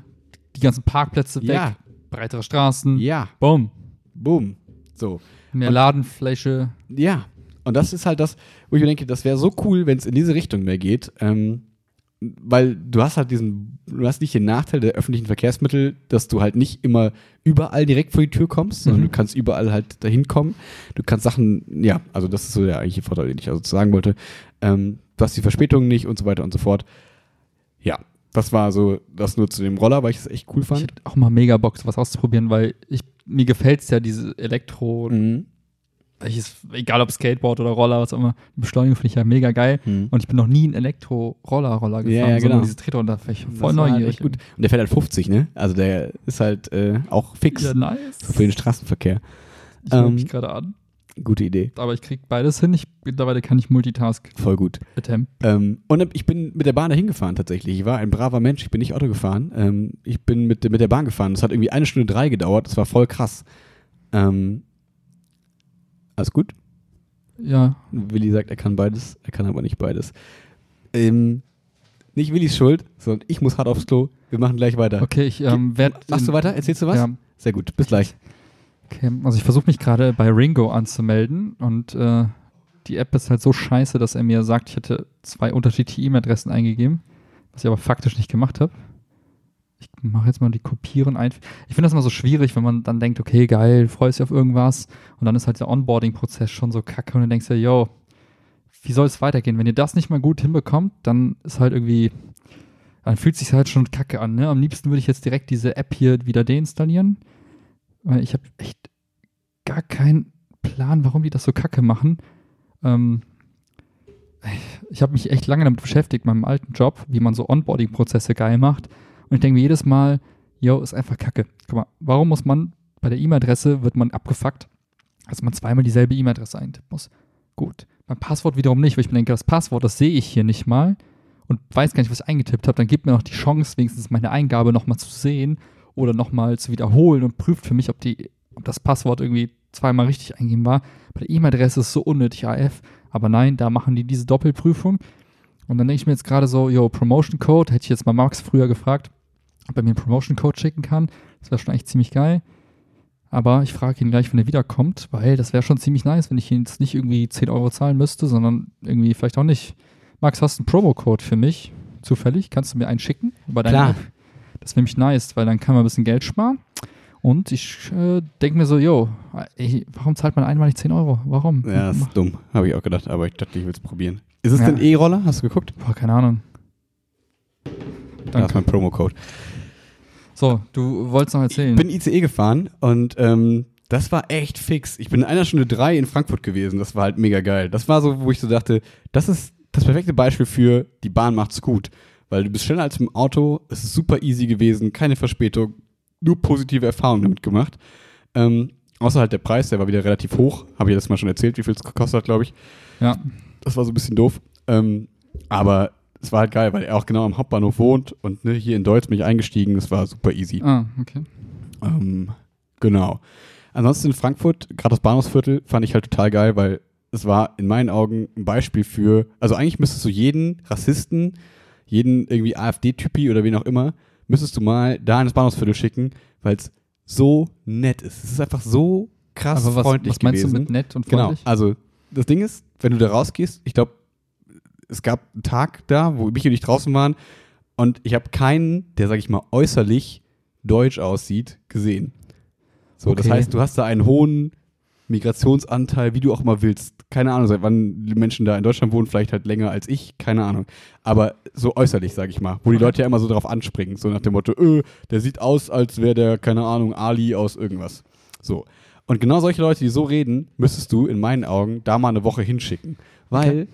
Die ganzen Parkplätze weg, Ja. breitere Straßen. Ja, Boom. boom. So. Mehr Und- Ladenfläche. Ja. Und das ist halt das, wo ich mir denke, das wäre so cool, wenn es in diese Richtung mehr geht. Ähm, weil du hast halt diesen, du hast nicht den Nachteil der öffentlichen Verkehrsmittel, dass du halt nicht immer überall direkt vor die Tür kommst, sondern Mhm. du kannst überall halt dahin kommen. Du kannst Sachen, ja, also das ist so der eigentliche Vorteil, den ich also sagen wollte. Ähm, du hast die Verspätungen nicht und so weiter und so fort. Ja, das war so das nur zu dem Roller, weil ich es echt cool Ich fand. hätte auch mal mega Bock, sowas auszuprobieren, weil ich, mir gefällt es ja, diese Elektro, Mhm. Egal ob Skateboard oder Roller, was auch immer, die Beschleunigung finde ich ja mega geil. Mhm. Und ich bin noch nie einen Elektro-Roller-Roller gefahren, Ja, ja, sondern genau. diese Treter und da ich voll halt neugierig. gut. Und der fährt halt 50, ne? Also der ist halt äh, auch fix Ja, nice. für den Straßenverkehr. Ich Ähm, mich gerade an. Gute Idee. Aber ich krieg beides hin. Ich, mittlerweile kann ich Multitask Voll gut. Ähm, und ich bin mit der Bahn dahin gefahren tatsächlich. Ich war ein braver Mensch, ich bin nicht Auto gefahren. Ähm, ich bin mit, mit der Bahn gefahren. Das hat irgendwie eine Stunde drei gedauert. Das war voll krass. Ähm, alles gut? Ja, Willi sagt, er kann beides, er kann aber nicht beides. Ähm, nicht Willis Schuld, sondern ich muss hart aufs Klo. Wir machen gleich weiter. okay, ich ähm, werde. Machst du weiter? Erzählst du was? Ja, Sehr gut, bis gleich. okay. Also ich versuche mich gerade bei Ringo anzumelden und äh, die App ist halt so scheiße, dass er mir sagt, ich hätte zwei unterschiedliche E-Mail-Adressen eingegeben, was ich aber faktisch nicht gemacht habe. Mache jetzt mal die Kopieren ein. Ich finde das immer so schwierig, wenn man dann denkt, okay, geil, freust dich auf irgendwas und dann ist halt der Onboarding-Prozess schon so kacke und dann denkst du, yo, wie soll es weitergehen? Wenn ihr das nicht mal gut hinbekommt, dann ist halt irgendwie, dann fühlt sich halt schon kacke an. Ne? Am liebsten würde ich jetzt direkt diese App hier wieder deinstallieren, weil ich habe echt gar keinen Plan, warum die das so kacke machen. Ähm, ich habe mich echt lange damit beschäftigt, meinem alten Job, wie man so Onboarding-Prozesse geil macht. Und ich denke mir jedes Mal, yo, ist einfach kacke. Guck mal, warum muss man bei der E-Mail-Adresse, wird man abgefuckt, dass man zweimal dieselbe E-Mail-Adresse eintippen muss? Gut. Beim Passwort wiederum nicht, weil ich mir denke, das Passwort, das sehe ich hier nicht mal und weiß gar nicht, was ich eingetippt habe. Dann gibt mir noch die Chance, wenigstens meine Eingabe nochmal zu sehen oder nochmal zu wiederholen und prüft für mich, ob, die, ob das Passwort irgendwie zweimal richtig eingeben war. Bei der E-Mail-Adresse ist es so unnötig, AF. Aber nein, da machen die diese Doppelprüfung. Und dann denke ich mir jetzt gerade so, yo, Promotion Code, hätte ich jetzt mal Max früher gefragt, ob er mir einen Promotion Code schicken kann. Das wäre schon eigentlich ziemlich geil. Aber ich frage ihn gleich, wenn er wiederkommt, weil das wäre schon ziemlich nice, wenn ich ihn jetzt nicht irgendwie 10 Euro zahlen müsste, sondern irgendwie vielleicht auch nicht. Max, hast du einen Promo-Code für mich? Zufällig? Kannst du mir einen schicken? Über Klar. App? Das wäre nämlich nice, weil dann kann man ein bisschen Geld sparen. Und ich äh, denke mir so, ey, warum zahlt man einmalig 10 Euro? Warum? Ja, Mach- ist dumm. Habe ich auch gedacht, aber ich dachte, ich will es probieren. Ist es Ja. denn E-Roller? Hast du geguckt? Boah, keine Ahnung. Da ist Danke. mein Promocode. So, du wolltest noch erzählen. Ich bin ICE gefahren und ähm, das war echt fix. Ich bin in einer Stunde drei in Frankfurt gewesen. Das war halt mega geil. Das war so, wo ich so dachte, das ist das perfekte Beispiel für die Bahn macht's gut. Weil du bist schneller als im Auto, es ist super easy gewesen, keine Verspätung, nur positive Erfahrungen damit gemacht. Ähm, außer halt der Preis, der war wieder relativ hoch. Habe ich das mal schon erzählt, wie viel es gekostet hat, glaube ich. ja, Das war so ein bisschen doof. Ähm, aber es war halt geil, weil er auch genau am Hauptbahnhof wohnt und ne, hier in Deutsch bin ich eingestiegen. Das war super easy. ah, okay. Ähm, genau. Ansonsten in Frankfurt, gerade das Bahnhofsviertel, fand ich halt total geil, weil es war in meinen Augen ein Beispiel für, also eigentlich müsstest du jeden Rassisten, jeden irgendwie AfD-Typi oder wen auch immer, müsstest du mal da ins Bahnhofsviertel schicken, weil es so nett ist. Es ist einfach so krass Aber was, freundlich was meinst gewesen. du mit nett und Genau, freundlich? also das Ding ist, wenn du da rausgehst, ich glaube, es gab einen Tag da, wo mich und ich draußen waren und ich habe keinen, der, sag ich mal, äußerlich deutsch aussieht, gesehen. So, das Okay. heißt, du hast da einen hohen Migrationsanteil, wie du auch immer willst. Keine Ahnung, seit wann die Menschen da in Deutschland wohnen, vielleicht halt länger als ich, keine Ahnung. Aber so äußerlich, sag ich mal, wo die Leute ja immer so drauf anspringen, so nach dem Motto, öh, der sieht aus, als wäre der, keine Ahnung, Ali aus irgendwas. So. Und genau solche Leute, die so reden, müsstest du in meinen Augen da mal eine Woche hinschicken. Weil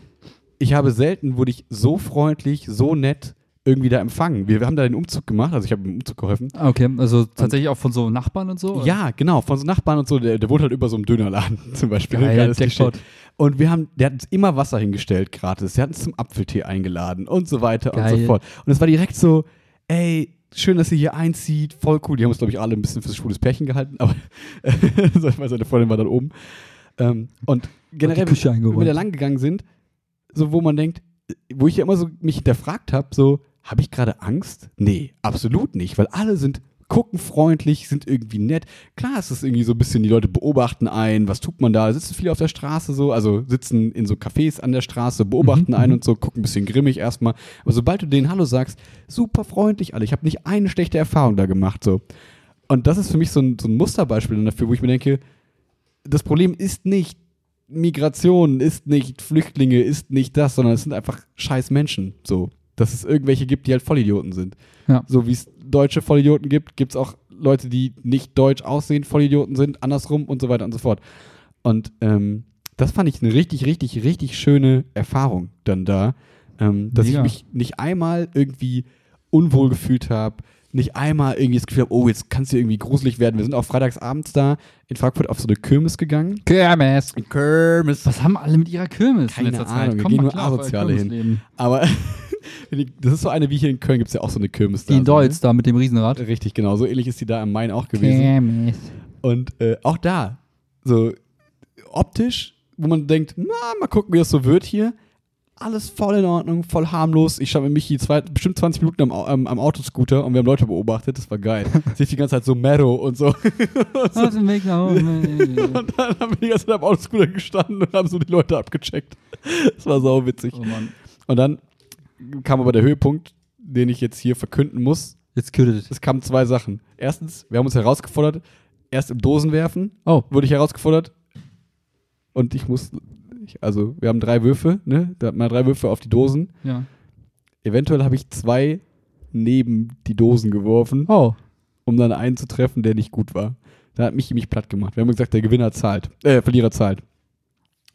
ich habe selten, wurde ich so freundlich, so nett irgendwie da empfangen. Wir, wir haben da den Umzug gemacht, also ich habe im Umzug geholfen. Okay, also tatsächlich auch von so Nachbarn und so? oder? Ja, genau, von so Nachbarn und so, der, der wohnt halt über so einem Dönerladen zum Beispiel. Geil. Jackpot. Und wir haben, der hat uns immer Wasser hingestellt, gratis. Der hat uns zum Apfeltee eingeladen und so weiter und Geil. so fort. Und es war direkt so, ey, schön, dass ihr hier einzieht, voll cool. Die haben uns, glaube ich, alle ein bisschen fürs schwules Pärchen gehalten, aber seine Freundin war dann oben. Ähm, und generell, wenn wir da lang gegangen sind, so wo man denkt, wo ich ja immer so mich hinterfragt habe, so, habe ich gerade Angst? Nee, absolut nicht, weil alle sind gucken freundlich, sind irgendwie nett. Klar ist es irgendwie so ein bisschen, die Leute beobachten ein, was tut man da? Sitzen viele auf der Straße so, also sitzen in so Cafés an der Straße, beobachten Mhm, ein mhm. und so, gucken ein bisschen grimmig erstmal. Aber sobald du denen Hallo sagst, super freundlich alle. Ich habe nicht eine schlechte Erfahrung da gemacht so. Und das ist für mich so ein, so ein Musterbeispiel dafür, wo ich mir denke, das Problem ist nicht Migration, ist nicht Flüchtlinge, ist nicht das, sondern es sind einfach scheiß Menschen. So. Dass es irgendwelche gibt, die halt Vollidioten sind. Ja. So wie es deutsche Vollidioten gibt, gibt es auch Leute, die nicht deutsch aussehen, Vollidioten sind, andersrum und so weiter und so fort. Und ähm, das fand ich eine richtig, richtig, richtig schöne Erfahrung dann da, ähm, dass Mega. ich mich nicht einmal irgendwie unwohl gefühlt habe, nicht einmal irgendwie das Gefühl habe, oh, jetzt kann es hier irgendwie gruselig werden. Wir sind auch freitagsabends da in Frankfurt auf so eine Kirmes gegangen. Kirmes. Kirmes. Was haben alle mit ihrer Kirmes Keine in letzter Ahnung, Zeit? wir Kommt gehen nur klar Asoziale hin. Aber das ist so eine wie hier in Köln, gibt es ja auch so eine Kirmes da. Die in so, ne? Deutsch da mit dem Riesenrad. Richtig, genau. So ähnlich ist die da im Main auch gewesen. Kirmes. Und äh, auch da, so optisch, wo man denkt, na, mal gucken, wie das so wird hier. Alles voll in Ordnung, voll harmlos. Ich stand mit Michi zwei, bestimmt 20 Minuten am, am, am Autoscooter und wir haben Leute beobachtet. Das war geil. Sehe ich die ganze Zeit so Mero und so. Nach Hause. Und dann haben wir die ganze Zeit am Autoscooter gestanden und haben so die Leute abgecheckt. Das war sau witzig. oh Mann. Und dann kam aber der Höhepunkt, den ich jetzt hier verkünden muss. Jetzt kühlt Es kamen zwei Sachen. Erstens, wir haben uns herausgefordert, erst im Dosenwerfen Oh. wurde ich herausgefordert. Und ich muss, ich, also wir haben drei Würfe, ne? Da hat man drei Würfe auf die Dosen. Ja. Eventuell habe ich zwei neben die Dosen geworfen, Oh. um dann einen zu treffen, der nicht gut war. Da hat mich mich platt gemacht. Wir haben gesagt, der Gewinner zahlt, äh, Verlierer zahlt.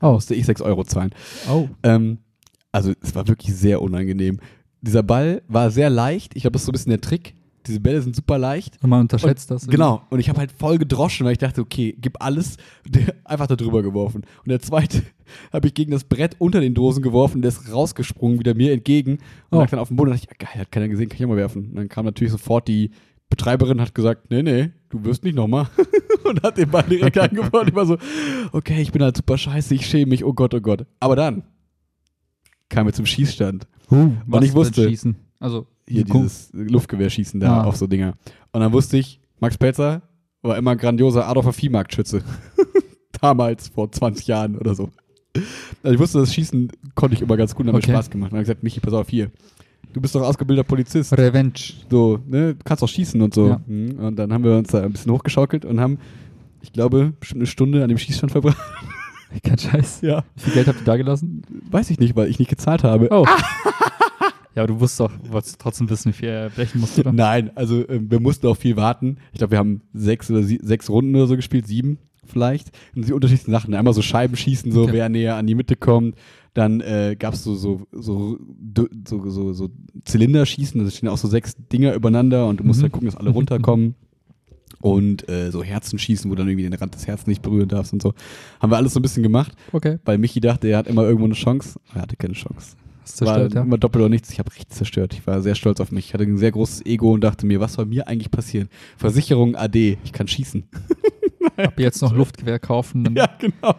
Oh. Musste ich sechs Euro zahlen. Oh. Ähm, also es war wirklich sehr unangenehm. Dieser Ball war sehr leicht. Ich glaube, das ist so ein bisschen der Trick. Diese Bälle sind super leicht. Und man unterschätzt und, das. Genau. Und ich habe halt voll gedroschen, weil ich dachte, okay, gib alles. Der, einfach da drüber geworfen. Und der zweite habe ich gegen das Brett unter den Dosen geworfen. Der ist rausgesprungen, wieder mir entgegen. Und Oh. lag dann auf dem Boden. Und dachte ich, ja, geil, hat keiner gesehen, kann ich auch mal werfen. Und dann kam natürlich sofort die Betreiberin, hat gesagt, nee, nee, du wirst nicht nochmal. und hat den Ball direkt angeworfen. Ich war so, okay, ich bin halt super scheiße, ich schäme mich, oh Gott, oh Gott. Aber dann kam wir zum Schießstand. Uh, was ich wusste- Schießen? Also, Hier Gu- dieses Luftgewehrschießen da Ah. auf so Dinger. Und dann wusste ich, Max Pelzer war immer ein grandioser Adolfer Viehmarktschütze. Damals, vor 20 Jahren oder so. Also ich wusste, das Schießen konnte ich immer ganz gut und hat Okay. mir Spaß gemacht. Und dann habe ich gesagt, Michi, pass auf, hier. Du bist doch ausgebildeter Polizist. Revenge. So, ne, du kannst auch schießen und so. Ja. Mhm. Und dann haben wir uns da ein bisschen hochgeschaukelt und haben, ich glaube, bestimmt eine Stunde an dem Schießstand verbracht. Kein Scheiß. Ja. Wie viel Geld habt ihr da gelassen? Weiß ich nicht, weil ich nicht gezahlt habe. Oh. ja, aber du wusstest doch, du wolltest trotzdem wissen, wie viel er blechen musste, oder? Nein, also ähm, wir mussten auch viel warten. Ich glaube, wir haben sechs oder sechs Runden oder so gespielt, sieben vielleicht. Und die unterschiedlichen Sachen. Einmal so Scheiben schießen, so Okay. wer näher an die Mitte kommt. Dann äh, gab es so, so, so, so, so, so, so Zylinderschießen, da stehen auch so sechs Dinger übereinander und du musst Mhm. halt gucken, dass alle runterkommen. Und äh, so Herzen schießen, wo dann irgendwie den Rand des Herzens nicht berühren darfst und so. Haben wir alles so ein bisschen gemacht, Okay. weil Michi dachte, er hat immer irgendwo eine Chance. Er hatte keine Chance Hast zerstört, war ja? immer doppelt oder nichts. Ich habe richtig zerstört. Ich war sehr stolz auf mich. Ich hatte ein sehr großes Ego und dachte mir, was soll mir eigentlich passieren? Versicherung AD, ich kann schießen. Ab jetzt noch Luftgewehr kaufen. Ja, genau.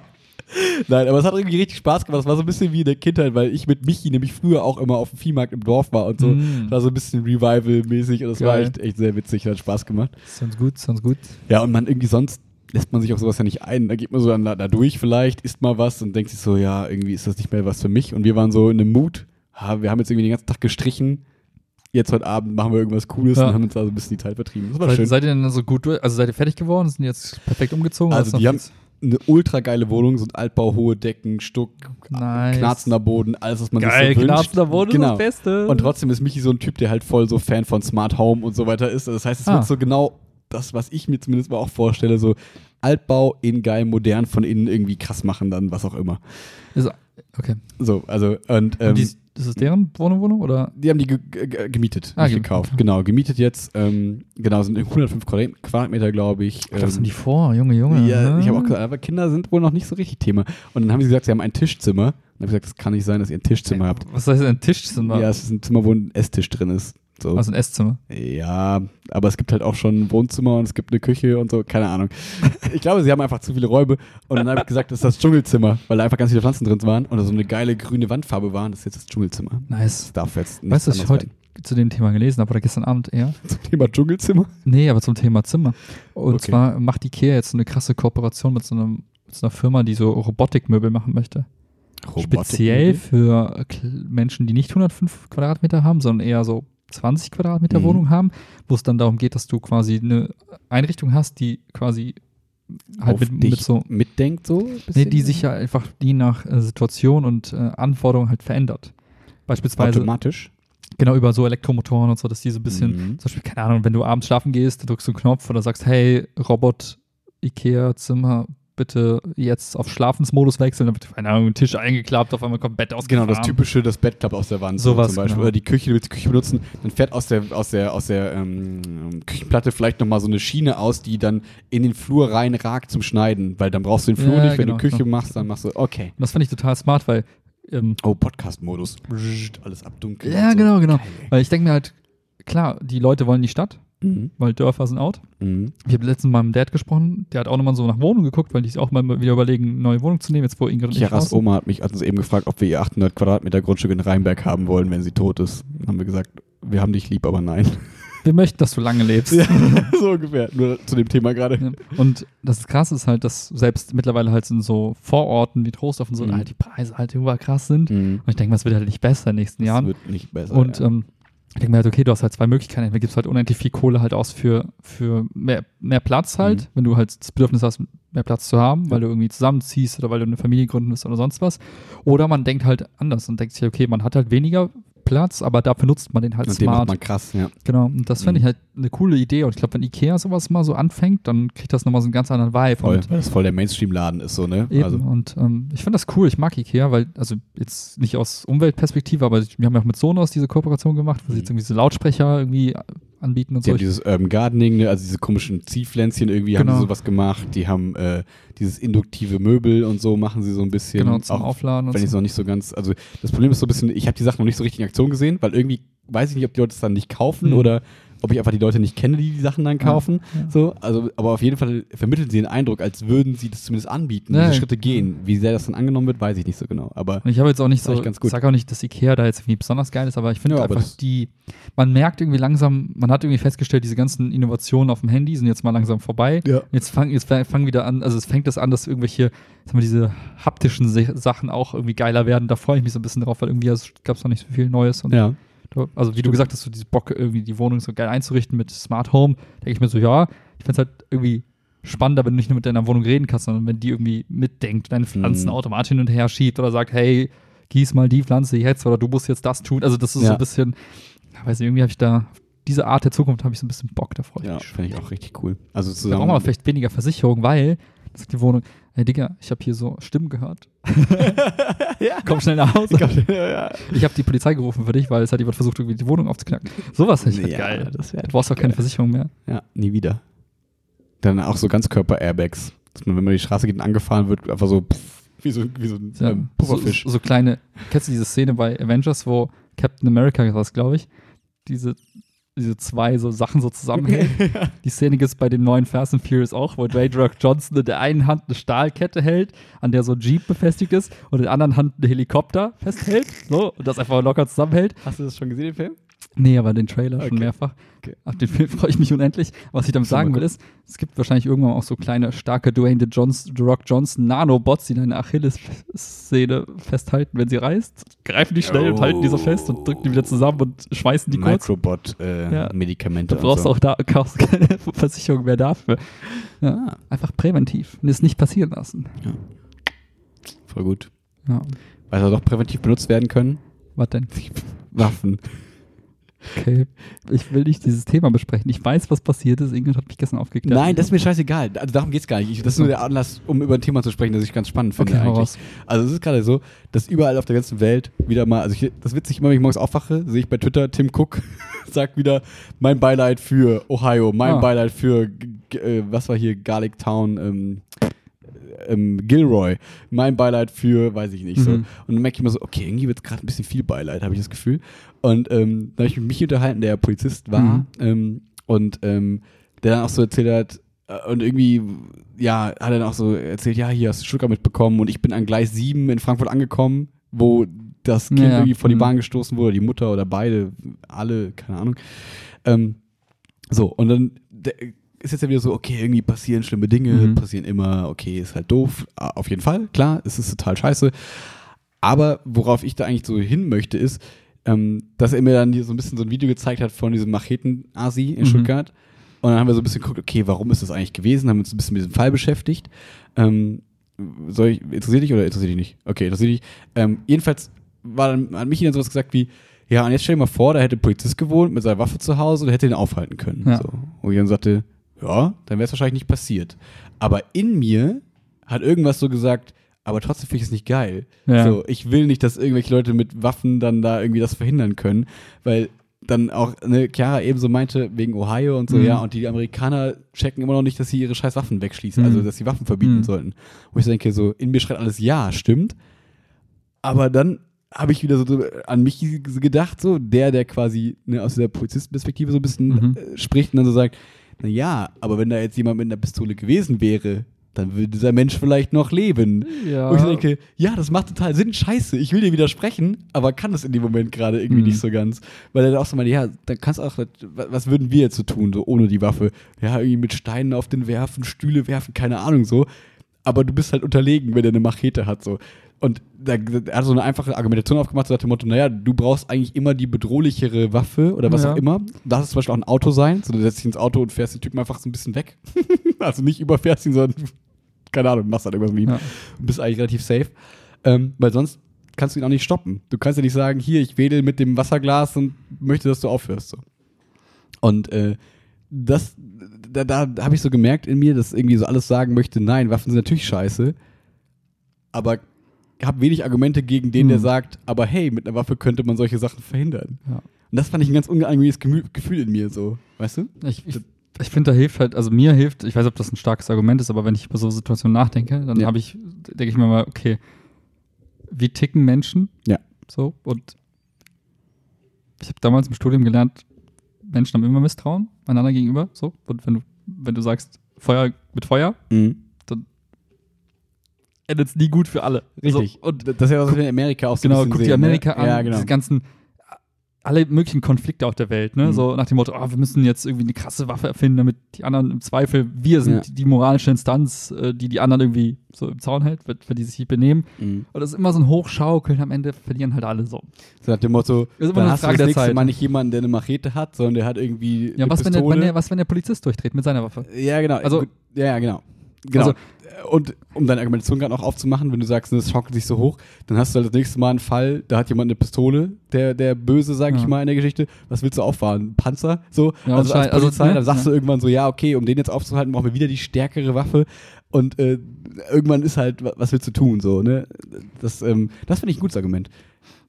Nein, aber es hat irgendwie richtig Spaß gemacht. Es war so ein bisschen wie in der Kindheit, weil ich mit Michi nämlich früher auch immer auf dem Viehmarkt im Dorf war und so. Mm. War so ein bisschen Revival-mäßig und das war Geil. echt, echt sehr witzig, hat Spaß gemacht. Sounds gut, sounds gut. Ja, und man irgendwie sonst lässt man sich auf sowas ja nicht ein. Da geht man so dann da, da durch vielleicht, isst mal was und denkt sich so, ja, irgendwie ist das nicht mehr was für mich. Und wir waren so in einem Mut. Ha, wir haben jetzt irgendwie den ganzen Tag gestrichen. Jetzt heute Abend machen wir irgendwas Cooles Ja. und haben uns da so ein bisschen die Zeit vertrieben. Das war Seid, schön. seid ihr denn so gut durch? Also seid ihr fertig geworden? Sind jetzt perfekt umgezogen? Also die haben eine ultra geile Wohnung, so ein Altbau, hohe Decken, Stuck, Nice. knarzender Boden, alles, was man Geil, sich so wünscht. knarzender Boden genau. ist das Beste. Und trotzdem ist Michi so ein Typ, der halt voll so Fan von Smart Home und so weiter ist. Das heißt, es Ah. wird so genau das, was ich mir zumindest mal auch vorstelle, so Altbau in geil, modern, von innen irgendwie krass machen, dann was auch immer. Ist, okay. So, also, und, ähm, Und die, ist es deren Wohnung, Wohnung oder? die haben die ge ge gemietet, Ah, nicht ge- gekauft. okay. Genau, gemietet jetzt, ähm, genau, sind 105 Quadrat- Quadratmeter, glaube ich. Was haben Ähm, die vor? Junge, Junge. ja, ne? ich habe auch gesagt, aber Kinder sind wohl noch nicht so richtig Thema. Und dann haben sie gesagt, sie haben ein Tischzimmer. Und dann habe ich gesagt, das kann nicht sein, dass ihr ein Tischzimmer habt. Was heißt ein Tischzimmer? Ja, es ist ein Zimmer, wo ein Esstisch drin ist. So. Also ein Esszimmer. Ja, aber es gibt halt auch schon ein Wohnzimmer und es gibt eine Küche und so, keine Ahnung. Ich glaube, sie haben einfach zu viele Räume und dann habe ich gesagt, das ist das Dschungelzimmer, weil da einfach ganz viele Pflanzen drin waren und da so eine geile grüne Wandfarbe war. Das ist jetzt das Dschungelzimmer. Nice. Das darf jetzt nicht Weißt du, was ich heute werden. zu dem Thema gelesen habe oder gestern Abend eher? Zum Thema Dschungelzimmer? Nee, aber zum Thema Zimmer. Und Okay. zwar macht Ikea jetzt so eine krasse Kooperation mit so, einem, mit so einer Firma, die so Robotikmöbel machen möchte. Speziell für Menschen, die nicht 105 Quadratmeter haben, sondern eher so 20 Quadratmeter Mhm. Wohnung haben, wo es dann darum geht, dass du quasi eine Einrichtung hast, die quasi halt mit, mit so, mitdenkt so? nee, die sich ja einfach die nach äh, Situation und äh, Anforderungen halt verändert. Beispielsweise automatisch. genau über so Elektromotoren und so, dass die so ein bisschen Mhm. zum Beispiel, keine Ahnung, wenn du abends schlafen gehst, drückst du einen Knopf oder sagst, hey, Robot, Ikea, Zimmer, bitte jetzt auf Schlafensmodus wechseln, dann wird, keine Ahnung, Tisch eingeklappt, auf einmal kommt Bett Genau, ausgefahren. das typische, das Bett klappt aus der Wand so Sowas, zum Beispiel. genau. Oder die Küche, du willst die Küche benutzen, dann fährt aus der, aus der, aus der ähm, Küchenplatte vielleicht nochmal so eine Schiene aus, die dann in den Flur reinragt zum Schneiden, weil dann brauchst du den Flur Ja, nicht, wenn genau, du Küche genau. machst, dann machst du, okay. Und das fand ich total smart, weil, ähm, Oh, Podcast-Modus. Alles abdunkeln. ja, so. genau, genau. Geil. Weil ich denke mir halt, klar, die Leute wollen die Stadt, Mhm. weil Dörfer sind out. Mhm. Ich habe letztens mit meinem Dad gesprochen, der hat auch nochmal so nach Wohnung geguckt, weil die sich auch mal wieder überlegen, eine neue Wohnung zu nehmen, jetzt wo Ingrid und Chiaras. Oma hat mich hat uns eben gefragt, ob wir ihr 800 Quadratmeter Grundstück in Rheinberg haben wollen, wenn sie tot ist. Dann haben wir gesagt, wir haben dich lieb, aber nein. Wir möchten, dass du lange lebst. so ungefähr. Nur zu dem Thema gerade. Ja. Und das Krasse ist halt, dass selbst mittlerweile halt in so Vororten wie Trostorf und so Mhm. halt die Preise halt überall krass sind. Mhm. Und ich denke es wird halt nicht besser in den nächsten Das Jahren. wird nicht besser. Und ja. ähm, ich denke mir halt, okay, du hast halt zwei Möglichkeiten. Entweder gibst du halt unendlich viel Kohle halt aus für, für mehr, mehr Platz halt, Mhm. wenn du halt das Bedürfnis hast, mehr Platz zu haben, weil du irgendwie zusammenziehst oder weil du eine Familie gründen willst oder sonst was. Oder man denkt halt anders und denkt sich, okay, man hat halt weniger Platz, aber dafür nutzt man den halt Und den macht smart. man krass, ja. Genau, und das fände Mhm. ich halt eine coole Idee. Und ich glaube, wenn Ikea sowas mal so anfängt, dann kriegt das nochmal so einen ganz anderen Vibe. Voll, weil das voll der Mainstream-Laden ist, so, ne? eben, Also, und ähm, ich finde das cool. Ich mag Ikea, weil, also jetzt nicht aus Umweltperspektive, aber wir haben ja auch mit Sonos diese Kooperation gemacht, wo sie Mhm. jetzt irgendwie diese Lautsprecher irgendwie anbieten und die so. haben dieses Urban Gardening, ne? also diese komischen Ziehpflänzchen irgendwie haben Genau. sie sowas gemacht. Die haben äh, dieses induktive Möbel und so machen sie so ein bisschen. genau, zum auch Aufladen und wenn ich es noch nicht so ganz, also das Problem ist so ein bisschen, ich habe die Sachen noch nicht so richtig in Aktion gesehen, weil irgendwie weiß ich nicht, ob die Leute es dann nicht kaufen Mhm. oder ob ich einfach die Leute nicht kenne, die die Sachen dann kaufen. ja. So, also, aber auf jeden Fall vermitteln sie den Eindruck, als würden sie das zumindest anbieten, Ja, diese ja. Schritte gehen. Wie sehr das dann angenommen wird, weiß ich nicht so genau. Aber Und ich habe jetzt auch nicht so, echt ganz gut. sag auch nicht, dass Ikea da jetzt irgendwie besonders geil ist, aber ich finde Ja, einfach die, man merkt irgendwie langsam, man hat irgendwie festgestellt, diese ganzen Innovationen auf dem Handy sind jetzt mal langsam vorbei. ja. Jetzt fangen jetzt fangen wieder an, also es fängt das an, dass irgendwelche, sagen wir, diese haptischen Sachen auch irgendwie geiler werden. Da freue ich mich so ein bisschen drauf, weil irgendwie gab es noch nicht so viel Neues. Und Ja. Da- also wie du gesagt hast, so diese Bock, irgendwie die Wohnung so geil einzurichten mit Smart Home, denke ich mir so, ja, ich finde es halt irgendwie spannender, wenn du nicht nur mit deiner Wohnung reden kannst, sondern wenn die irgendwie mitdenkt, deine Pflanzen Mhm. automatisch hin und her schiebt oder sagt, hey, gieß mal die Pflanze jetzt oder du musst jetzt das tun. Also das ist so Ja. ein bisschen, ja, weiß nicht, irgendwie habe ich da, diese Art der Zukunft habe ich so ein bisschen Bock, da freue ich Ja, mich. finde ich auch richtig cool. Also Da zusammen. brauchen wir vielleicht weniger Versicherung, weil ist die Wohnung. Hey Digga, ich habe hier so Stimmen gehört. ja. Komm schnell nach Hause. ja, ja. Ich habe die Polizei gerufen für dich, weil es hat jemand versucht, irgendwie die Wohnung aufzuknacken. Sowas hätte ich halt Ja, geil. das Du brauchst auch keine. Versicherung mehr. Ja, nie wieder. Dann auch so Ganzkörper-Airbags. Dass man, wenn man die Straße geht und angefahren wird, einfach so pff, wie so, wie so ein Ja, ähm, Pufferfisch. So, so kleine, kennst du diese Szene bei Avengers, wo Captain America war glaube ich, diese diese zwei so Sachen so zusammenhält. Die Szene gibt es bei den neuen Fast and Furious auch, wo Dwayne Rock Johnson in der einen Hand eine Stahlkette hält, an der so ein Jeep befestigt ist und in der anderen Hand einen Helikopter festhält so, und das einfach locker zusammenhält. Hast du das schon gesehen, den Film? Nee, aber den Trailer Okay. schon mehrfach. Okay. Auf den Film freue ich mich unendlich. Was ich damit sagen will, ist, es gibt wahrscheinlich irgendwann auch so kleine, starke Dwayne The, Johns, The Rock Johnson Nanobots, die deine Achilles-Szene festhalten, wenn sie reißt. Greifen die schnell und halten die so fest und drücken die wieder zusammen und schweißen die kurz. Ja. Microbot-Medikamente. Da brauchst du auch da kaufst keine Versicherung mehr dafür. Ja. Ah, Einfach präventiv und es nicht passieren lassen. voll gut. Ja. Weil sie doch präventiv benutzt werden können. Was denn? Waffen. Okay. Ich will nicht dieses Thema besprechen. Ich weiß, was passiert ist. Ingrid hat mich gestern aufgeklärt. Nein, das ist mir scheißegal. Also darum geht's gar nicht. Ich, das ist nur der Anlass, um über ein Thema zu sprechen, das ich ganz spannend finde Okay, eigentlich. Also es ist gerade so, dass überall auf der ganzen Welt wieder mal, also ich, das witzig, immer wenn ich morgens aufwache, sehe ich bei Twitter, Tim Cook sagt wieder, mein Beileid für Ohio, mein Ah. Beileid für, äh, was war hier, Garlic Town, ähm, ähm, Gilroy, mein Beileid für, weiß ich nicht, so. Mhm. Und dann merke ich immer so, okay, irgendwie wird gerade ein bisschen viel Beileid, habe ich das Gefühl. Und ähm, da habe ich mit mich unterhalten, der Polizist war Mhm. ähm, und ähm, der dann auch so erzählt hat, äh, und irgendwie, ja, hat er dann auch so erzählt, ja, hier hast du Stuttgart mitbekommen und ich bin an Gleis 7 in Frankfurt angekommen, wo das Kind Ja, irgendwie vor die mhm. Bahn gestoßen wurde, die Mutter oder beide, alle, keine Ahnung. Ähm, so, und dann der, ist jetzt ja wieder so, okay, irgendwie passieren schlimme Dinge, Mhm. passieren immer, okay, ist halt doof, auf jeden Fall, klar, es ist total scheiße. Aber worauf ich da eigentlich so hin möchte, ist, ähm, dass er mir dann so ein bisschen so ein Video gezeigt hat von diesem Macheten-Asi in Mhm. Stuttgart. Und dann haben wir so ein bisschen geguckt, okay, warum ist das eigentlich gewesen? Haben uns ein bisschen mit diesem Fall beschäftigt. Ähm, soll ich, interessiert dich oder interessiert dich nicht? Okay, interessiert dich. Ähm, jedenfalls war dann, hat Michi dann sowas gesagt wie, ja, und jetzt stell dir mal vor, da hätte ein Polizist gewohnt mit seiner Waffe zu Hause und hätte ihn aufhalten können. Ja. So. Und ich dann sagte, ja, dann wäre es wahrscheinlich nicht passiert. Aber in mir hat irgendwas so gesagt, aber trotzdem finde ich es nicht geil. Ja. So, ich will nicht, dass irgendwelche Leute mit Waffen dann da irgendwie das verhindern können, weil dann auch ne, Chiara eben so meinte, wegen Ohio und so, Mhm. ja, und die Amerikaner checken immer noch nicht, dass sie ihre scheiß Waffen wegschließen, Mhm. also dass sie Waffen verbieten Mhm. sollten. Wo ich denke, so, in mir schreit alles ja, stimmt. Aber dann habe ich wieder so an mich gedacht, so, der, der quasi ne, aus dieser Polizistenperspektive so ein bisschen Mhm. äh, spricht und dann so sagt, na ja, aber wenn da jetzt jemand mit einer Pistole gewesen wäre, dann würde dieser Mensch vielleicht noch leben. Ja. Wo ich denke, ja, das macht total Sinn, scheiße, ich will dir widersprechen, aber kann das in dem Moment gerade irgendwie Mhm. nicht so ganz. Weil er dann auch so meinte, ja, dann kannst du auch, was würden wir jetzt so tun, so ohne die Waffe? Ja, irgendwie mit Steinen auf den werfen, Stühle werfen, keine Ahnung so. Aber du bist halt unterlegen, wenn er eine Machete hat, so. Und da, er hat so eine einfache Argumentation aufgemacht, so nach dem Motto, naja, du brauchst eigentlich immer die bedrohlichere Waffe oder was Ja. auch immer. Darf es zum Beispiel auch ein Auto sein, so du setzt dich ins Auto und fährst den Typen einfach so ein bisschen weg. also nicht überfährst ihn, sondern, keine Ahnung, machst halt irgendwas mit ihm Ja. bist eigentlich relativ safe. Ähm, weil sonst kannst du ihn auch nicht stoppen. Du kannst ja nicht sagen, hier, ich wedel mit dem Wasserglas und möchte, dass du aufhörst. So. Und äh, das, da, da habe ich so gemerkt in mir, dass irgendwie so alles sagen möchte, nein, Waffen sind natürlich scheiße, aber habe wenig Argumente gegen den, der Hm. sagt, aber hey, mit einer Waffe könnte man solche Sachen verhindern. Ja. Und das fand ich ein ganz unangenehmes Gefühl in mir, so, weißt du? Ich, ich, ich finde, da hilft halt, also mir hilft, ich weiß, ob das ein starkes Argument ist, aber wenn ich über so Situationen nachdenke, dann Ja. habe ich, denke ich mir mal, okay, wie ticken Menschen? Ja. So, und ich habe damals im Studium gelernt, Menschen haben immer Misstrauen einander gegenüber. So, und wenn du, wenn du sagst, Feuer mit Feuer, Mhm. endet es nie gut für alle. Richtig. So, und das ist ja, was in Amerika auch so genau, guck dir sehen, Amerika ne? an, Ja, genau. diese ganzen alle möglichen Konflikte auf der Welt, ne? Mhm. So nach dem Motto, ah, wir müssen jetzt irgendwie eine krasse Waffe erfinden, damit die anderen im Zweifel, wir sind Ja. die, die moralische Instanz, äh, die die anderen irgendwie so im Zaun hält, wenn, die sich nicht benehmen. Mhm. Und das ist immer so ein Hochschaukeln, am Ende verlieren halt alle so. So nach dem Motto, Das ist immer dann eine hast Frage du das der nächste Zeit. Mal nicht jemanden, der eine Machete hat, sondern der hat irgendwie Ja, eine was wenn, der, wenn der, was, wenn der Polizist durchdreht mit seiner Waffe? ja, genau. Also- ja, genau. Genau. Also- und um deine Argumentation gerade noch aufzumachen, wenn du sagst, das schaukelt sich so hoch, dann hast du halt das nächste Mal einen Fall, da hat jemand eine Pistole, der, der Böse, sag ich Ja. mal, in der Geschichte. Was willst du auffahren? Ein Panzer? So? Ja, also als also, Polizei, ne? dann sagst Ja. du irgendwann so, ja, okay, um den jetzt aufzuhalten, brauchen wir wieder die stärkere Waffe. Und äh, irgendwann ist halt, wa- was willst du tun? So, ne? Das, ähm, das finde ich ein gutes Argument.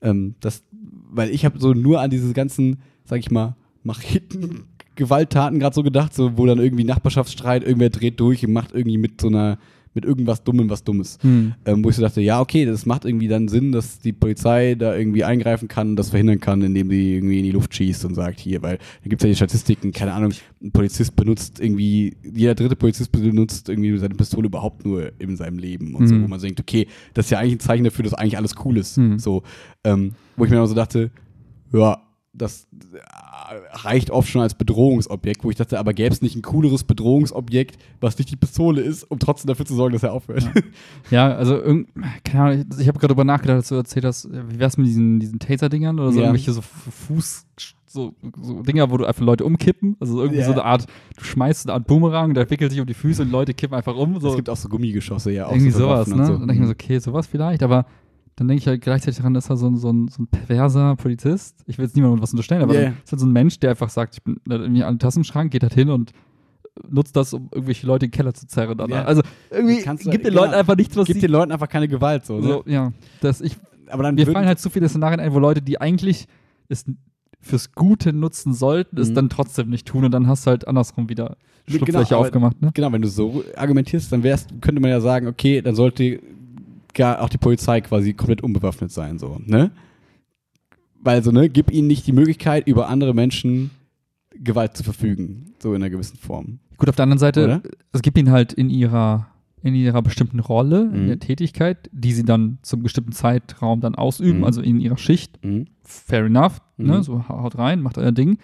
Ähm, das, weil ich habe so nur an diese ganzen, sag ich mal, Macheten, Gewalttaten gerade so gedacht, so, wo dann irgendwie Nachbarschaftsstreit, irgendwer dreht durch und macht irgendwie mit so einer, mit irgendwas Dummem was Dummes. Hm. Ähm, wo ich so dachte, ja, okay, das macht irgendwie dann Sinn, dass die Polizei da irgendwie eingreifen kann und das verhindern kann, indem sie irgendwie in die Luft schießt und sagt, hier, weil da gibt es ja die Statistiken, keine Ahnung, ein Polizist benutzt irgendwie, jeder dritte Polizist benutzt irgendwie seine Pistole überhaupt nur in seinem Leben und so, Mhm. wo man so denkt, okay, das ist ja eigentlich ein Zeichen dafür, dass eigentlich alles cool ist. Mhm. So, ähm, wo ich mir auch so dachte, ja, das reicht oft schon als Bedrohungsobjekt, wo ich dachte, aber gäbe es nicht ein cooleres Bedrohungsobjekt, was nicht die Pistole ist, um trotzdem dafür zu sorgen, dass er aufhört. Ja, also irgend, keine Ahnung, ich habe gerade darüber nachgedacht, als du erzählt hast, wie wär's mit diesen, diesen Taser-Dingern oder so Ja. irgendwelche so Fuß, so, so Dinger, wo du einfach Leute umkippen. Also irgendwie Ja. so eine Art, du schmeißt eine Art Boomerang, der wickelt sich um die Füße und Leute kippen einfach um. So Es gibt auch so Gummigeschosse, ja. Auch irgendwie so sowas, ne? und Dann denke ich mir so, okay, sowas vielleicht, aber dann denke ich halt gleichzeitig daran, dass er so ein, so ein, so ein perverser Polizist, ich will jetzt niemandem was unterstellen, aber ja. ist halt so ein Mensch, der einfach sagt, ich bin irgendwie an den Tassenschrank, geht halt hin und nutzt das, um irgendwelche Leute in den Keller zu zerren. Ja. Also irgendwie Kannst du- gibt den genau. Leuten einfach nichts, was Gibt den Leuten einfach keine Gewalt so. Ne? so, ja, das ich, aber dann mir fallen halt zu viele Szenarien ein, wo Leute, die eigentlich es fürs Gute nutzen sollten, es Mhm. dann trotzdem nicht tun und dann hast du halt andersrum wieder genau, Schlupflöcher aber- aufgemacht, ne? Genau, wenn du so argumentierst, dann wär's, könnte man ja sagen, okay, dann sollte gar auch die Polizei quasi komplett unbewaffnet sein, so, ne? Weil so, ne, gib ihnen nicht die Möglichkeit, über andere Menschen Gewalt zu verfügen, so in einer gewissen Form. Gut, auf der anderen Seite, Oder? es gibt ihnen halt in ihrer in ihrer bestimmten Rolle, in Mhm. der Tätigkeit, die sie dann zum bestimmten Zeitraum dann ausüben, Mhm. also in ihrer Schicht, Mhm. fair enough, Mhm. ne, so haut rein, macht euer Ding.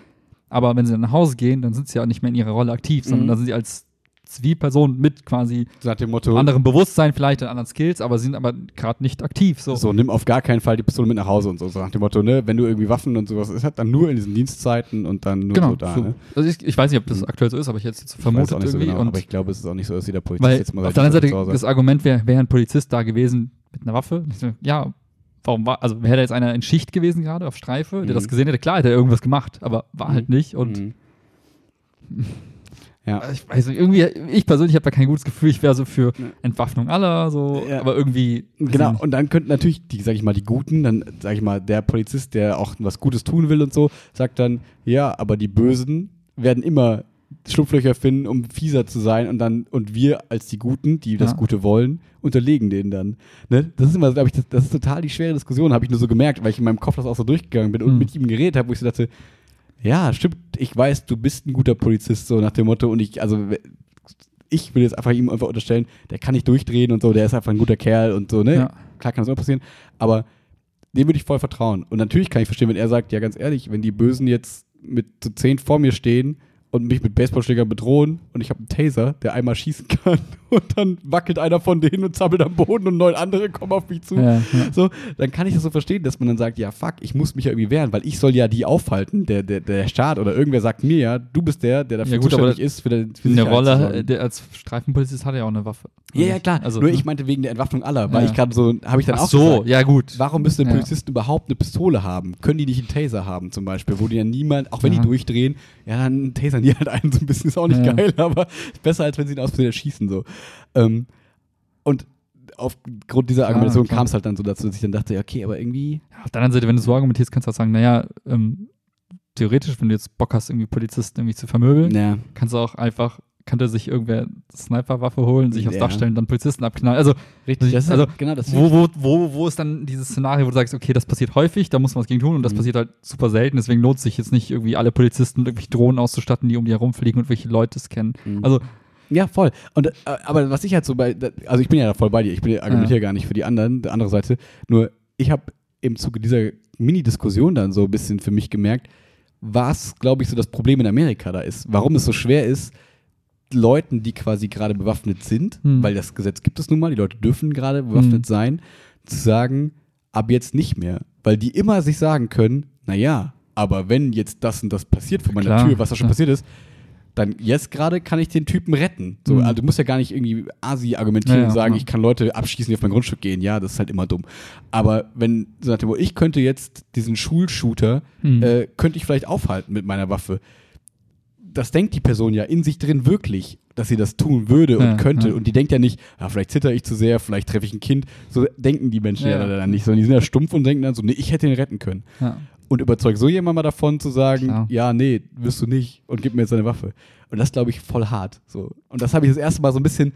Aber wenn sie dann nach Hause gehen, dann sind sie ja nicht mehr in ihrer Rolle aktiv, sondern Mhm. dann sind sie als Zivilperson mit quasi So Motto, anderem Bewusstsein, vielleicht und anderen Skills, aber sie sind aber gerade nicht aktiv. So. so, nimm auf gar keinen Fall die Pistole mit nach Hause und so. So nach dem Motto, ne, wenn du irgendwie Waffen und sowas ist, dann nur in diesen Dienstzeiten und dann nur genau. so da, so. ne? Also ich, ich weiß nicht, ob das Mhm. aktuell so ist, aber ich hätte es jetzt weiß vermutet nicht so irgendwie. genau, und aber ich glaube, es ist auch nicht so, dass jeder Polizist Weil jetzt mal auf der anderen Seite, das Argument wäre, wäre ein Polizist da gewesen mit einer Waffe. So, Ja, warum war, also wäre da jetzt einer in Schicht gewesen gerade auf Streife, der Mhm. das gesehen hätte, klar hätte er irgendwas gemacht, aber war halt nicht. Und Mhm. Ja. ich weiß nicht, irgendwie, ich persönlich habe da kein gutes Gefühl, ich wäre so für Ja. Entwaffnung aller, so, Ja. aber irgendwie. ich Genau, und dann könnten natürlich die, sag ich mal, die Guten, dann sag ich mal, der Polizist, der auch was Gutes tun will und so, sagt dann, ja, aber die Bösen werden immer Schlupflöcher finden, um fieser zu sein und dann, und wir als die Guten, die das Ja. Gute wollen, unterlegen denen dann. Ne? Das ist immer, glaube ich, das, das ist total die schwere Diskussion, habe ich nur so gemerkt, weil ich in meinem Kopf das auch so durchgegangen bin und Mhm. mit ihm geredet habe, wo ich so dachte, ja, stimmt, ich weiß, du bist ein guter Polizist, so nach dem Motto, und ich, also ich will jetzt einfach ihm einfach unterstellen, der kann nicht durchdrehen und so, der ist einfach ein guter Kerl und so, ne? Ja. Klar kann das auch passieren, aber dem würde ich voll vertrauen. Und natürlich kann ich verstehen, wenn er sagt, ja, ganz ehrlich, wenn die Bösen jetzt mit zu zehn vor mir stehen und mich mit Baseballschlägern bedrohen und ich habe einen Taser, der einmal schießen kann und dann wackelt einer von denen und zappelt am Boden und neun andere kommen auf mich zu. Ja, ja. So, dann kann ich das so verstehen, dass man dann sagt, ja, fuck, ich muss mich ja irgendwie wehren, weil ich soll ja die aufhalten, der, der, der Staat oder irgendwer sagt mir ja, du bist der, der dafür Ja, gut, zuständig ist, für, der, für zu Rolle, der als Streifenpolizist hat er ja auch eine Waffe. Ja, ja, klar. Also, Nur ne? ich meinte wegen der Entwaffnung aller, weil ich gerade so, habe ich dann Ach auch so, gesagt, ja gut. Warum müssen Ja. Polizisten überhaupt eine Pistole haben? Können die nicht einen Taser haben zum Beispiel, wo die ja niemand, auch wenn die durchdrehen, ja dann tasern die halt einen so ein bisschen, ist auch nicht Ja. geil, aber besser, als wenn sie ihn aus Versehen schießen so. Ähm, und aufgrund dieser Argumentation klar. kam es halt dann so dazu, dass ich dann dachte, ja, okay, aber irgendwie, Auf der anderen Seite, wenn du so argumentierst, kannst du auch sagen, naja, ähm, theoretisch, wenn du jetzt Bock hast, irgendwie Polizisten irgendwie zu vermöbeln, ja, kannst du auch einfach, kann der sich irgendwer eine Sniperwaffe holen, sich aufs Ja. Dach stellen, dann Polizisten abknallen. Also, richtig. Das ist Also, halt, genau das. wo, wo, wo, wo ist dann dieses Szenario, wo du sagst, okay, das passiert häufig, da muss man was gegen tun und das Mhm. passiert halt super selten, deswegen lohnt es sich jetzt nicht, irgendwie alle Polizisten mit irgendwelchen Drohnen auszustatten, die um die herumfliegen und welche Leute scannen. Mhm. Also, Ja, voll. Und, äh, aber was ich halt so bei, also ich bin ja da voll bei dir, ich bin argumentiere gar nicht für die anderen, die andere Seite, nur ich habe im Zuge dieser Mini-Diskussion dann so ein bisschen für mich gemerkt, was, glaube ich, so das Problem in Amerika da ist, warum es so schwer ist, Leuten, die quasi gerade bewaffnet sind, Hm. weil das Gesetz gibt es nun mal, die Leute dürfen gerade bewaffnet Hm. sein, zu sagen, ab jetzt nicht mehr. Weil die immer sich sagen können, naja, aber wenn jetzt das und das passiert vor meiner Klar, Tür, was da schon klar. passiert ist, dann jetzt gerade kann ich den Typen retten. So, Mhm. also du musst ja gar nicht irgendwie Asi argumentieren Ja, ja, und sagen, ja. ich kann Leute abschießen, die auf mein Grundstück gehen. Ja, das ist halt immer dumm. Aber wenn, so nach dem ich könnte jetzt diesen Schulshooter, Mhm. äh, könnte ich vielleicht aufhalten mit meiner Waffe. Das denkt die Person ja in sich drin wirklich, dass sie das tun würde und Ja, könnte. ja. Und die denkt ja nicht, ah, vielleicht zitter ich zu sehr, vielleicht treffe ich ein Kind. So denken die Menschen ja, Ja. dann nicht, sondern die sind ja stumpf und denken dann so, nee, ich hätte ihn retten können und überzeug so jemand mal davon zu sagen, Klar. ja, nee, wirst du nicht und gib mir jetzt deine Waffe. Und das glaube ich voll hart. So. Und das habe ich das erste Mal so ein bisschen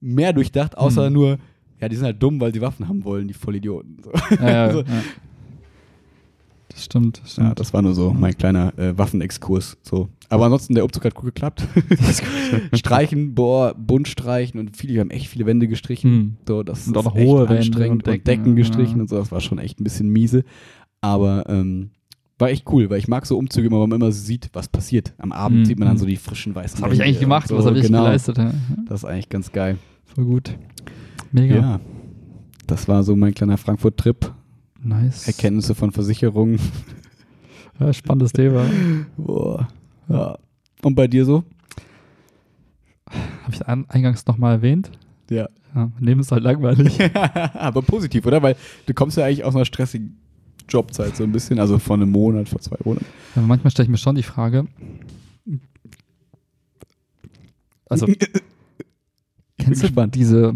mehr durchdacht, außer Hm. nur, ja, die sind halt dumm, weil sie Waffen haben wollen, die Vollidioten. So. Ja, ja, Also, ja. Stimmt, stimmt. Ja, das war nur so mein kleiner äh, Waffenexkurs. So. Aber ansonsten, der Umzug hat gut geklappt. streichen, boah, bunt streichen und viele, wir haben echt viele Wände gestrichen. Hm. So, das Und auch noch hohe Wände und und Decken, Decken, gestrichen ja. und so. Das war schon echt ein bisschen miese. Aber ähm, war echt cool, weil ich mag so Umzüge immer, weil man immer so sieht, was passiert. Am Abend Mhm. sieht man dann so die frischen weißen Was habe ich eigentlich gemacht? So, Was habe ich genau. geleistet? Ja. Das ist eigentlich ganz geil. Voll gut. Mega. Ja. Das war so mein kleiner Frankfurt-Trip. Nice. Erkenntnisse von Versicherungen. Ja, spannendes Thema. Boah. Ja. Und bei dir so? Habe ich ein- eingangs nochmal erwähnt? Ja. Ja, Leben ist halt langweilig. Aber positiv, oder? Weil du kommst ja eigentlich aus einer stressigen Jobzeit so ein bisschen, also von einem Monat, vor zwei Monaten. Aber manchmal stelle ich mir schon die Frage, also kennst du diese,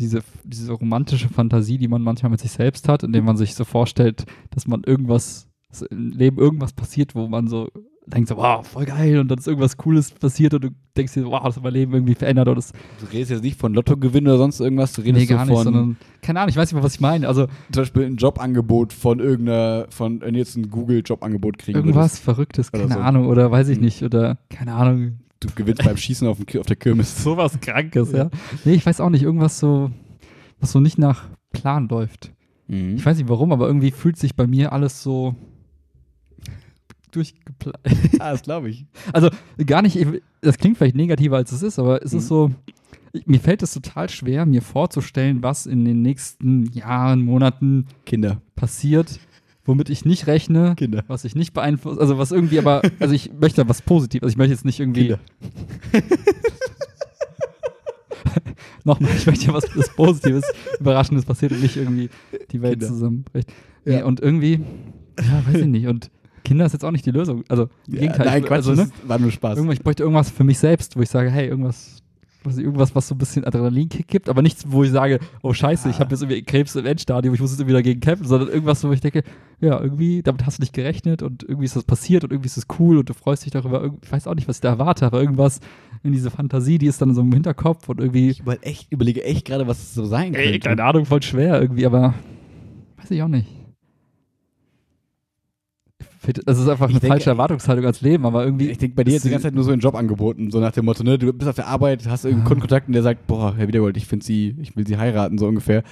diese, diese romantische Fantasie, die man manchmal mit sich selbst hat, indem man sich so vorstellt, dass man irgendwas, dass im Leben irgendwas passiert, wo man so denkt so, wow, voll geil und dann ist irgendwas Cooles passiert und du denkst dir, so, wow, das hat mein Leben irgendwie verändert oder das Du redest jetzt nicht von Lottogewinn oder sonst irgendwas, du redest nee, gar so nicht, von sondern, keine Ahnung, ich weiß nicht mal, was ich meine, also zum Beispiel ein Jobangebot von irgendeiner, von wenn du jetzt ein Google-Jobangebot kriegen irgendwas Verrücktes, Oder keine so. Ahnung, oder weiß ich Hm. nicht, oder keine Ahnung, würdest. Du gewinnst beim Schießen auf, dem, auf der Kirmes. sowas Krankes, ja. Nee, ich weiß auch nicht, irgendwas so, was so nicht nach Plan läuft. Mhm. Ich weiß nicht warum, aber irgendwie fühlt sich bei mir alles so durchgeplant. ah, das glaube ich. Also gar nicht, das klingt vielleicht negativer als es ist, aber es Mhm. ist so, mir fällt es total schwer, mir vorzustellen, was in den nächsten Jahren, Monaten Kinder. passiert, womit ich nicht rechne, Kinder. was ich nicht beeinflusst, also was irgendwie, aber, also ich möchte was Positives, also ich möchte jetzt nicht irgendwie, nochmal, ich möchte ja was, was Positives, Überraschendes passiert und nicht irgendwie die Welt Kinder. zusammenbricht. Ja. Nee, und irgendwie, ja, weiß ich nicht, und Kinder ist jetzt auch nicht die Lösung, also im Ja, Gegenteil, nein, Quatsch, also, ne, war nur Spaß. Irgendwas, ich bräuchte irgendwas für mich selbst, wo ich sage, hey, irgendwas, was, irgendwas, was so ein bisschen Adrenalinkick gibt, aber nichts, wo ich sage, oh scheiße, ich Ah. habe jetzt irgendwie Krebs im Endstadium, ich muss jetzt irgendwie dagegen kämpfen, sondern irgendwas, wo ich denke, ja, irgendwie, damit hast du nicht gerechnet und irgendwie ist das passiert und irgendwie ist es cool und du freust dich darüber. Ich weiß auch nicht, was ich da erwarte, aber irgendwas in diese Fantasie, die ist dann so im Hinterkopf und irgendwie, Ich überle- echt, überlege echt gerade, was es so sein könnte. ey, keine Ahnung, voll schwer irgendwie, aber weiß ich auch nicht. Das ist einfach Ich eine denke, falsche Erwartungshaltung als Leben, aber irgendwie. Ich denke bei dir jetzt die ganze Zeit nur so in Jobangeboten, so nach dem Motto, ne, du bist auf der Arbeit, hast irgendeinen Ah. Kundenkontakt und der sagt, boah, Herr Wiedergold, ich finde Sie, ich will Sie heiraten, so ungefähr.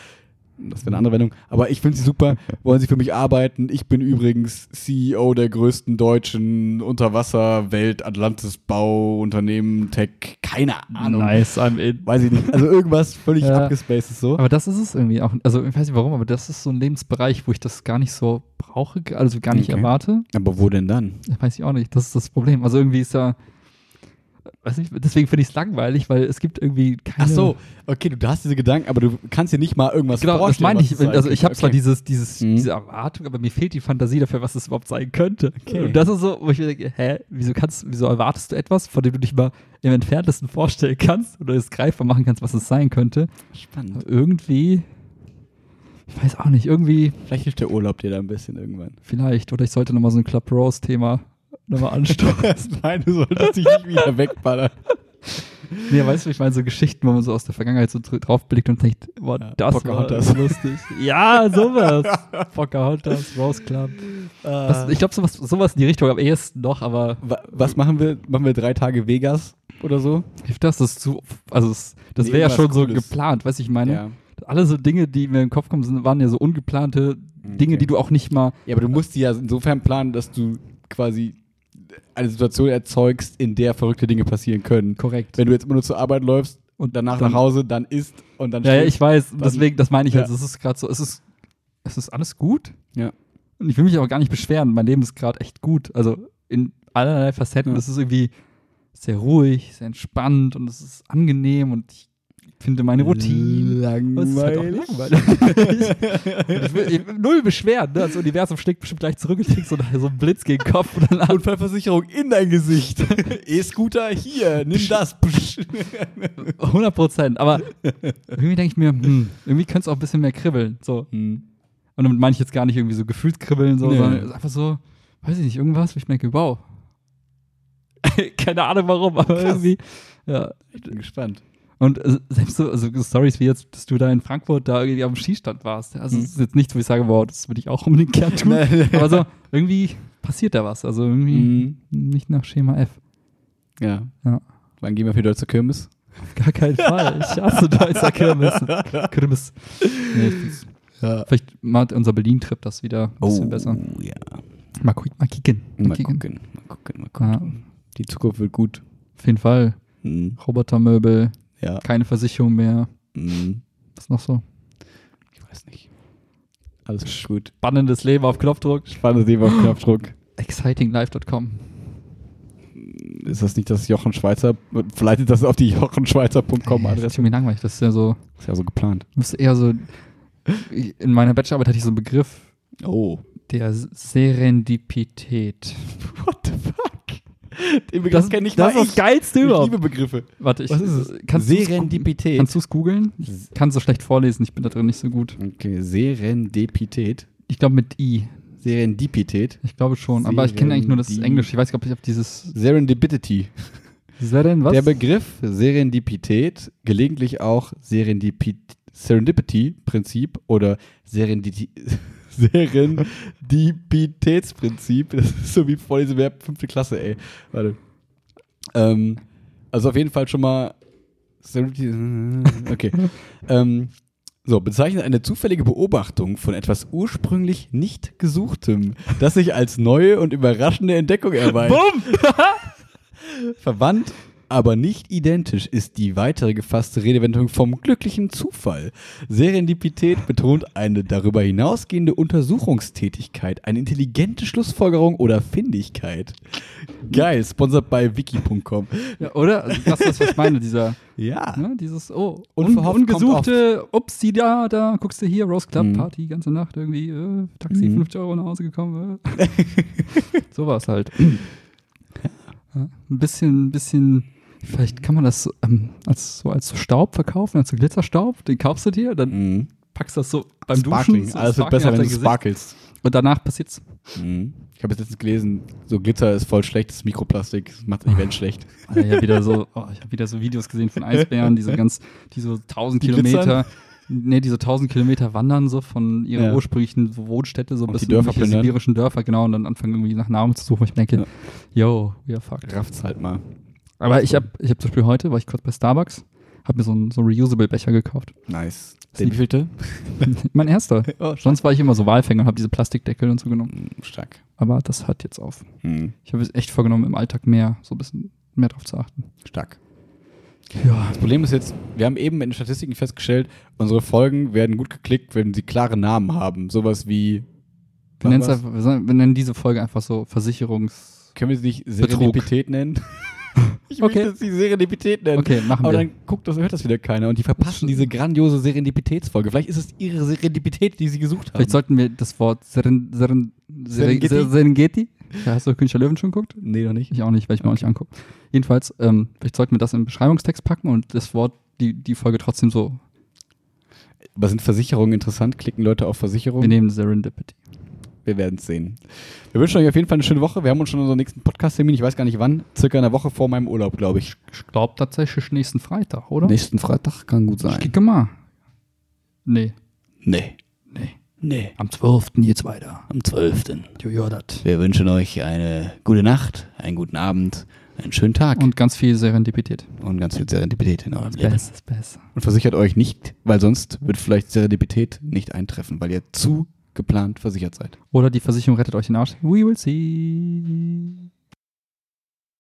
Das wäre eine andere Wendung. Aber ich finde Sie super, wollen Sie für mich arbeiten? Ich bin übrigens CEO der größten deutschen Unterwasser-Welt, Atlantis-Bauunternehmen, Tech, keine Ahnung. Nice, I'm in. Weiß ich nicht. Also irgendwas völlig Ja. abgespaced so. Aber das ist es irgendwie auch. Also ich weiß nicht warum, aber das ist so ein Lebensbereich, wo ich das gar nicht so brauche, also gar nicht Okay. erwarte. Aber wo denn dann? Weiß ich auch nicht. Das ist das Problem. Also irgendwie ist da. Weiß nicht, deswegen finde ich es langweilig, weil es gibt irgendwie keine. Ach so, okay, du hast diese Gedanken, aber du kannst dir nicht mal irgendwas Genau, das vorstellen. meine was ich. es sein Also ich habe könnte. zwar Okay. dieses, dieses, Mhm. diese Erwartung, aber mir fehlt die Fantasie dafür, was es überhaupt sein könnte. Okay. Und das ist so, wo ich mir denke, hä, wieso kannst, wieso erwartest du etwas, von dem du dich mal im entferntesten vorstellen kannst oder es greifbar machen kannst, was es sein könnte? Spannend. Aber irgendwie, ich weiß auch nicht, irgendwie Vielleicht hilft der Urlaub dir da ein bisschen irgendwann. vielleicht, oder ich sollte nochmal so ein Club Rose Thema nochmal anstoßen. Nein, du solltest dich nicht wieder wegballern. nee, weißt du, ich meine so Geschichten, wo man so aus der Vergangenheit so dr- draufblickt und denkt, boah, Ja, das Pocahontas. war lustig. ja, sowas. Pocahontas, Rose Club. Das, ich glaube, sowas, sowas in die Richtung am ehesten noch, aber Wa- Was machen wir? Machen wir drei Tage Vegas oder so? hilft das? Das, ist zu, also das, das Nee, wäre ja schon so Cooles. geplant, weißt du, ich meine, alle so Dinge, die mir im Kopf kommen, sind, waren ja so ungeplante Dinge, Okay. die du auch nicht mal, Ja, aber du musst die ja insofern planen, dass du quasi eine Situation erzeugst, in der verrückte Dinge passieren können. korrekt. Wenn du jetzt immer nur zur Arbeit läufst und danach dann- nach Hause, dann isst und dann Ja, ja, ich weiß. dann- Deswegen, das meine ich Ja. jetzt. Es ist gerade so, es ist, es ist alles gut. Ja. Und ich will mich auch gar nicht beschweren. Mein Leben ist gerade echt gut. Also in allerlei Facetten. Ja. Es ist irgendwie sehr ruhig, sehr entspannt und es ist angenehm und ich finde meine Routine. Aber es ist halt Langweilig. langweilig. Und ich, will, ich will null beschweren. Ne? Das Universum schlägt bestimmt gleich zurück und kriegt so, so einen Blitz gegen den Kopf und dann Unfallversicherung in dein Gesicht. E-Scooter hier, nimm das. Psch. 100 Prozent. Aber irgendwie denke ich mir, hm, irgendwie könnte es auch ein bisschen mehr kribbeln. So. Hm. Und damit meine ich jetzt gar nicht irgendwie so Gefühlskribbeln, so, Nee. sondern einfach so, weiß ich nicht, irgendwas, wo ich merke, wow. Keine Ahnung warum, aber Krass. irgendwie, ja. Ich bin gespannt. Und äh, selbst so, also Stories wie jetzt, dass du da in Frankfurt da irgendwie am Skistand warst. ja, Also, Mhm. das ist jetzt nichts, wo ich sage, wow, das würde ich auch unbedingt gern tun. Aber so, irgendwie passiert da was. Also irgendwie Mhm. nicht nach Schema F. Ja. Ja. Wann gehen wir wieder zur Kirmes? Auf gar keinen Fall. Ich hasse Deutscher Kirmes. Kirmes. Nee, Ja. vielleicht macht unser Berlin-Trip das wieder ein bisschen besser. ja. Mal, mal kicken. Mal kicken. gucken, mal gucken, mal Ja, gucken. Die Zukunft wird gut. auf jeden Fall. Mhm. Robotermöbel, Ja. keine Versicherung mehr. Mhm. Was noch so? Ich weiß nicht. Alles ist gut. Spannendes Leben auf Knopfdruck. Spannendes Leben auf Knopfdruck. Excitinglife.com. Ist das nicht das Jochen Schweizer? Verleitet das auf die jochenschweizer.com Das ist Adresse? irgendwie langweilig. Das ist ja so, Ist ja so geplant. das ist eher so, in meiner Bachelorarbeit hatte ich so einen Begriff, Oh. der Serendipität. What the fuck? Den Begriff Das, kenne ich das ist das Geilste Ich überhaupt. liebe Begriffe. Warte, ich, Was ist es? Kannst Serendipität. Kannst du es googeln? Ich kann so schlecht vorlesen, ich bin da drin nicht so gut. Okay, Serendipität. Ich glaube mit I. Serendipität. Ich glaube schon, aber ich kenne eigentlich nur das Englisch. Ich weiß gar nicht, ob ich auf dieses Serendipity. Seren, was? Der Begriff Serendipität, gelegentlich auch Serendipi Serendipity-Prinzip oder Serenditi Serendipitätsprinzip. Das ist so wie Vorleseverb fünfte Klasse, ey. Warte. Ähm, also auf jeden Fall schon mal Serendipity. Okay. ähm, so, bezeichnet eine zufällige Beobachtung von etwas ursprünglich nicht Gesuchtem, das sich als neue und überraschende Entdeckung erweist. Bumm! Verwandt, aber nicht identisch ist die weitere gefasste Redewendung vom glücklichen Zufall. Serendipität betont eine darüber hinausgehende Untersuchungstätigkeit, eine intelligente Schlussfolgerung oder Findigkeit. Geil, sponsert bei wiki.com. Ja, oder? Also das ist, was ich meine, dieser, Ja. ne, dieses, oh, un, Unverhofft ungesuchte, upsi, da, da, guckst du hier, Rose Club Mhm. Party, ganze Nacht irgendwie, äh, Taxi, Mhm. 50 Euro nach Hause gekommen. Äh. so war es halt. Ja, ein bisschen, ein bisschen, vielleicht kann man das so, ähm, als, so als Staub verkaufen, als so Glitzerstaub, den kaufst du dir, dann Mhm. packst du das so beim Sparkling. Duschen. so Alles wird besser, wenn du sparkelst. Und danach passiert's. Mhm. Ich habe jetzt letztens gelesen, so Glitzer ist voll schlecht, das ist Mikroplastik, das macht das Event schlecht. Alter, ich habe wieder so, oh, ich habe wieder so Videos gesehen von Eisbären, die so ganz, die so 1000 Die Kilometer, nee, die so 1000 Kilometer wandern so von ihrer Ja. ursprünglichen Wohnstätte so Und bis die Dörfer in sibirischen Dörfer, genau, und dann anfangen irgendwie nach Nahrung zu suchen. Ich denke, yo, we are fucked. Rafft's halt mal. Aber ich habe, ich habe zum Beispiel heute, war ich kurz bei Starbucks, habe mir so einen so einen reusable Becher gekauft. Nice. Die- wievielte? mein erster. Oh, Sonst war ich immer so Walfänger und habe diese Plastikdeckel und so genommen. Mhm, Stark. Aber das hört jetzt auf. Mhm. Ich habe es echt vorgenommen, im Alltag mehr, so ein bisschen mehr drauf zu achten. Stark. Ja. Das Problem ist jetzt, wir haben eben in den Statistiken festgestellt, unsere Folgen werden gut geklickt, wenn sie klare Namen haben. Sowas wie. Wir, einfach, wir, nennen diese Folge einfach so Versicherungs. Können wir sie nicht Betrug. Serendipität nennen? ich Okay. möchte sie Serendipität nennen. Okay, machen Aber wir. dann guckt das, hört das wieder keiner und die verpassen diese grandiose Serendipitätsfolge. Vielleicht ist es ihre Serendipität, die sie gesucht haben. Vielleicht sollten wir das Wort Seren, Seren, Serengeti? Serengeti. Serengeti. Ja, hast du König der Löwen schon geguckt? nee, noch nicht. Ich auch nicht, weil ich mir auch nicht angucke. Jedenfalls, ähm, vielleicht sollten wir das im Beschreibungstext packen und das Wort, die, die Folge trotzdem so. Aber sind Versicherungen interessant? Klicken Leute auf Wir Versicherungen? nehmen Serendipity. Wir werden es sehen. Wir wünschen euch auf jeden Fall eine schöne Woche. Wir haben uns schon unseren nächsten Podcast-Termin, ich weiß gar nicht wann, circa eine Woche vor meinem Urlaub, glaube ich. Ich glaube tatsächlich nächsten Freitag, oder? Nächsten Freitag kann gut Ich kicke mal. Nee. Nee. Nee. Nee. Am 12. geht's weiter. Am 12. Du hörst. Wir wünschen euch eine gute Nacht, einen guten Abend, einen schönen Tag Und ganz viel Serendipität. und ganz viel Serendipität in eurem Leben. Beste ist besser. Und versichert euch nicht, weil sonst wird vielleicht Serendipität nicht eintreffen, weil ihr zu geplant versichert seid. Oder die Versicherung rettet euch den Arsch. We will see.